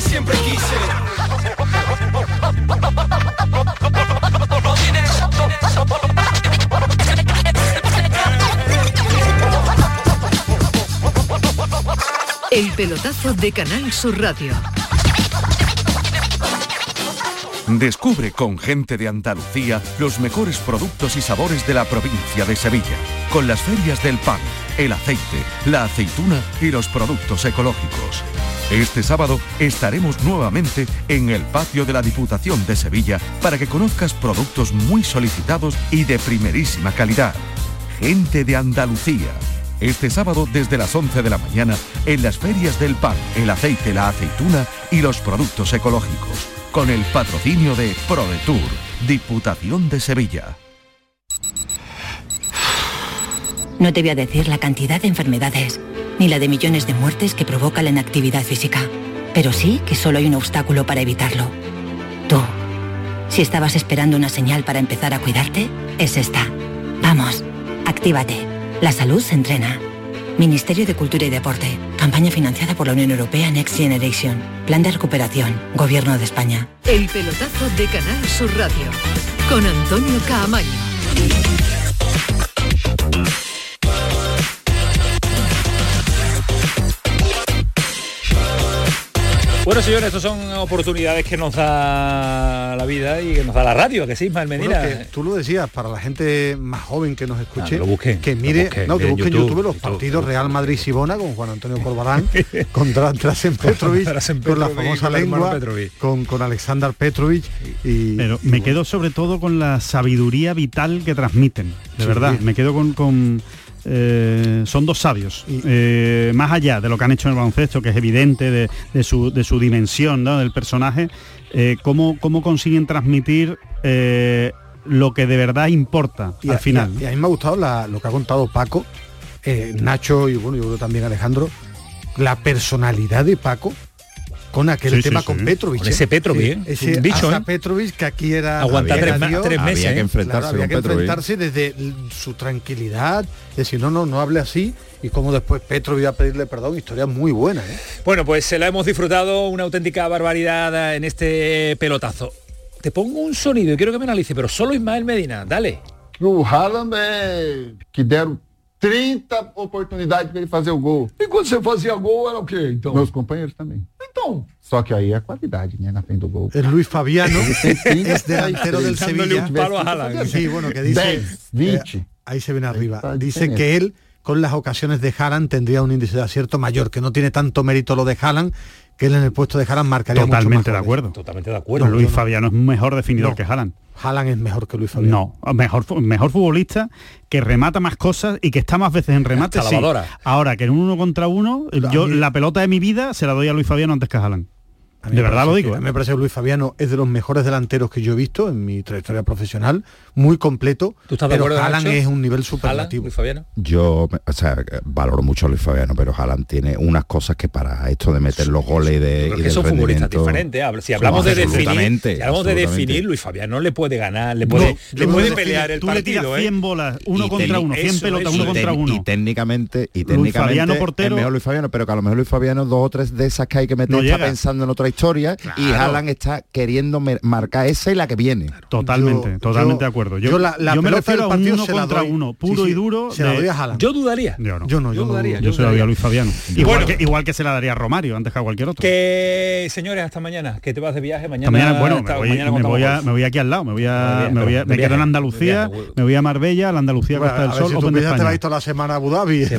Siempre quise. El pelotazo de Canal Sur Radio. Descubre con gente de Andalucía los mejores productos y sabores de la provincia de Sevilla, con las ferias del pan, el aceite, la aceituna y los productos ecológicos. Este sábado estaremos nuevamente en el patio de la Diputación de Sevilla para que conozcas productos muy solicitados y de primerísima calidad. Gente de Andalucía. Este sábado desde las 11 de la mañana en las ferias del pan, el aceite, la aceituna y los productos ecológicos. Con el patrocinio de ProDetour, Diputación de Sevilla. No te voy a decir la cantidad de enfermedades, ni la de millones de muertes que provoca la inactividad física, pero sí que solo hay un obstáculo para evitarlo. Tú. Si estabas esperando una señal para empezar a cuidarte, es esta. Vamos, actívate. La salud se entrena. Ministerio de Cultura y Deporte. Campaña financiada por la Unión Europea Next Generation. Plan de recuperación. Gobierno de España. El pelotazo de Canal Sur Radio. Con Antonio Caamaño. Bueno, señores, estas son oportunidades que nos da la vida y que nos da la radio, que sí, Ismael Medina. Bueno, que tú lo decías, para la gente más joven que nos escuche, Ah, busquen, que mire, busquen, no, que en busque en YouTube, YouTube, los YouTube, partidos Real Madrid-Sibona con Juan Antonio Corbalán, contra Drasen Petrovic, con la famosa lengua, Petrovic. con, con Alexander Petrovic y... Pero me quedo sobre todo con la sabiduría vital que transmiten, de Sí. verdad. Me quedo con... con, eh, son dos sabios, Eh, más allá de lo que han hecho en el baloncesto, que es evidente de, de su, de su dimensión ¿no? del personaje, eh, cómo, cómo consiguen transmitir lo que de verdad importa Y al a- final. Y a, y a mí me ha gustado la- lo que ha contado Paco, Nacho y bueno, yo creo también Alejandro, la personalidad de Paco con aquel Sí, sí, tema sí. con Petrovic. Con ese Petrovic, ¿eh? Ese Un bicho, Asa ¿eh? Petrovic que aquí era Aguanta era tres tres meses, Había que ¿eh? enfrentarse Claro, había con que Petrovic. enfrentarse desde su tranquilidad, decir no, no, no hable así y como después Petrovic iba a pedirle perdón, historia muy buena. ¿eh? Bueno, pues se la hemos disfrutado, una auténtica barbaridad en este pelotazo. Te pongo un sonido y quiero que me analice, pero solo Ismael Medina, dale. É que 30 oportunidades para ele fazer o gol. E quando você fazia gol era o quê, então? Meus companheiros também. Então, Só que aí é qualidade, né, na frente do gol. Es Luis Fabiano, Ele tem 30, es delantero del Sevilla. a Haaland. Sí, bueno, que dice... 10, 20. eh, ahí se viene arriba. Dice diferente. que él, con las ocasiones de Haaland, tendría un índice de acierto mayor, que no tiene tanto mérito lo de Haaland, que él en el puesto de Haaland marcaría mucho Totalmente más de goles. acuerdo. Totalmente de Bueno, Luis Fabiano es un mejor definidor No. que Haaland. Haaland es mejor que Luis Fabiano. No, mejor, mejor futbolista que remata más cosas y que está más veces en remate. Sí. Ahora que en un uno contra uno, yo mí- la pelota de mi vida se la doy a Luis Fabiano antes que a Haaland. A mí De verdad lo que- digo. A ¿eh? mí me parece que Luis Fabiano es de los mejores delanteros que yo he visto en mi trayectoria profesional, muy completo. ¿Tú estás de pero Nacho? es un nivel superlativo. Luis Fabiano. Yo, o sea, valoro mucho a Luis Fabiano, pero Haaland tiene unas cosas que para esto de meter los goles y de Creo y que son futbolistas diferentes. Si hablamos de definir, Absolutamente, si hablamos de definir, Luis Fabiano le puede ganar, le puede, le puede pelear el Tú le tiras partido. ¿eh? 100 bolas, uno Y contra uno, 100 eso, pelotas, uno y, contra uno. y técnicamente y Luis técnicamente Fabiano, portero. es mejor Luis Fabiano pero que a lo mejor Luis Fabiano dos o tres de esas que hay que meter No está pensando en otra historia y. Haaland está queriendo marcar esa y la que viene Totalmente, Yo- totalmente yo- de acuerdo. Yo, yo la- la yo me refiero a un partido uno se la contra doy. uno, puro Sí, sí, y duro. se la doy a Haaland. Yo dudaría. Yo no. Yo no, yo, dudaría, se lo doy a Luis Fabiano. Igual, Bueno. que, igual que se la daría a Romario antes que a cualquier otro. Que señores, hasta mañana, que te vas de viaje mañana. mañana, bueno, me voy, mañana me, voy a- me voy aquí al lado, me voy a, me, voy a- me quedo en Andalucía, me voy a Marbella, la Andalucía Costa del Sol, Open de te España. toda la semana a Abu Dhabi.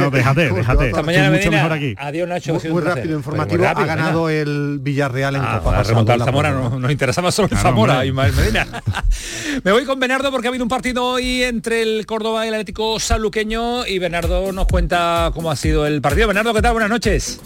No déjate, déjate. Hasta mañana, Estoy mucho Medina. mejor aquí. Adiós, Nacho. Muy, rápido, informativo. ha ganado. El Villarreal en Ah, Copa. para remontar la Zamora, prórroga. no, nos interesaba solo el Claro, Zamora. Ismael Medina. Me voy con Bernardo porque ha habido un partido hoy entre el Córdoba y el Atlético Sanluqueño y Bernardo nos cuenta cómo ha sido el partido. Bernardo, ¿qué tal? Buenas noches.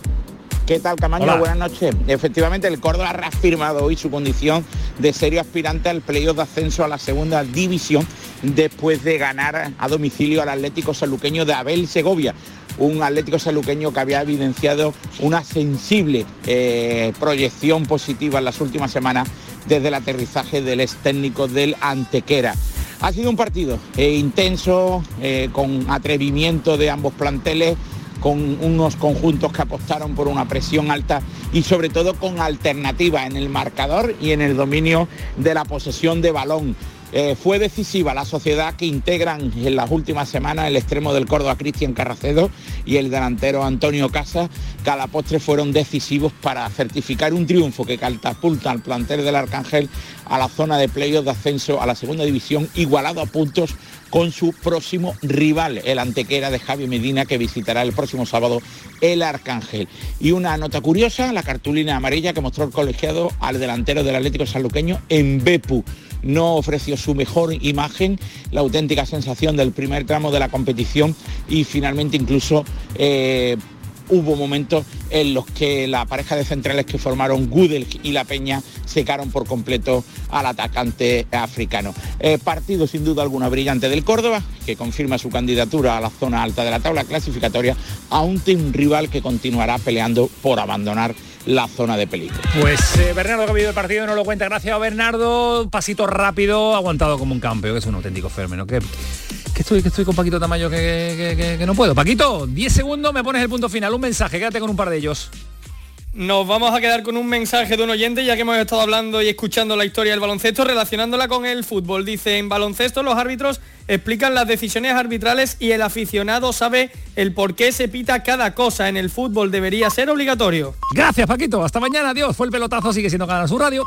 ¿Qué tal, Camaño? Hola. Buenas noches. Efectivamente, el Córdoba ha reafirmado hoy su condición de serio aspirante al playoff de ascenso a la segunda división después de ganar a domicilio al Atlético Saluqueño de Abel Segovia. Un Atlético Saluqueño que había evidenciado una sensible eh, proyección positiva en las últimas semanas desde el aterrizaje del ex técnico del Antequera. Ha sido un partido eh, intenso, eh, con atrevimiento de ambos planteles, con unos conjuntos que apostaron por una presión alta y sobre todo con alternativa en el marcador y en el dominio de la posesión de balón. Eh, fue decisiva la sociedad que integran en las últimas semanas el extremo del Córdoba Cristian Carracedo y el delantero Antonio Casa, que a la postre fueron decisivos para certificar un triunfo que catapulta al plantel del Arcángel a la zona de playoff de ascenso a la segunda división, igualado a puntos con su próximo rival, el antequera de Javi Medina, que visitará el próximo sábado el Arcángel. Y una nota curiosa, la cartulina amarilla que mostró el colegiado al delantero del Atlético Sanluqueño en Bepu. No ofreció su mejor imagen, la auténtica sensación del primer tramo de la competición y finalmente incluso eh, hubo momentos en los que la pareja de centrales que formaron Gudel y La Peña secaron por completo al atacante africano. Eh, partido sin duda alguna brillante del Córdoba, que confirma su candidatura a la zona alta de la tabla clasificatoria, ante un rival que continuará peleando por abandonar la zona de peligro. Pues eh, Bernardo que ha vivido el partido no lo cuenta. Gracias a Bernardo. Pasito rápido, aguantado como un campeón, que es un auténtico fenómeno. Que, estoy, que estoy con Paquito Tamayo que no puedo. Paquito, 10 segundos, me pones el punto final. Un mensaje, quédate con un par de ellos. Nos vamos a quedar con un mensaje de un oyente, ya que hemos estado hablando y escuchando la historia del baloncesto, relacionándola con el fútbol. Dice, en baloncesto los árbitros explican las decisiones arbitrales y el aficionado sabe el por qué se pita cada cosa. En el fútbol debería ser obligatorio. Gracias, Paquito. Hasta mañana. Adiós. Fue el pelotazo, sigue siendo Canal Sur Radio.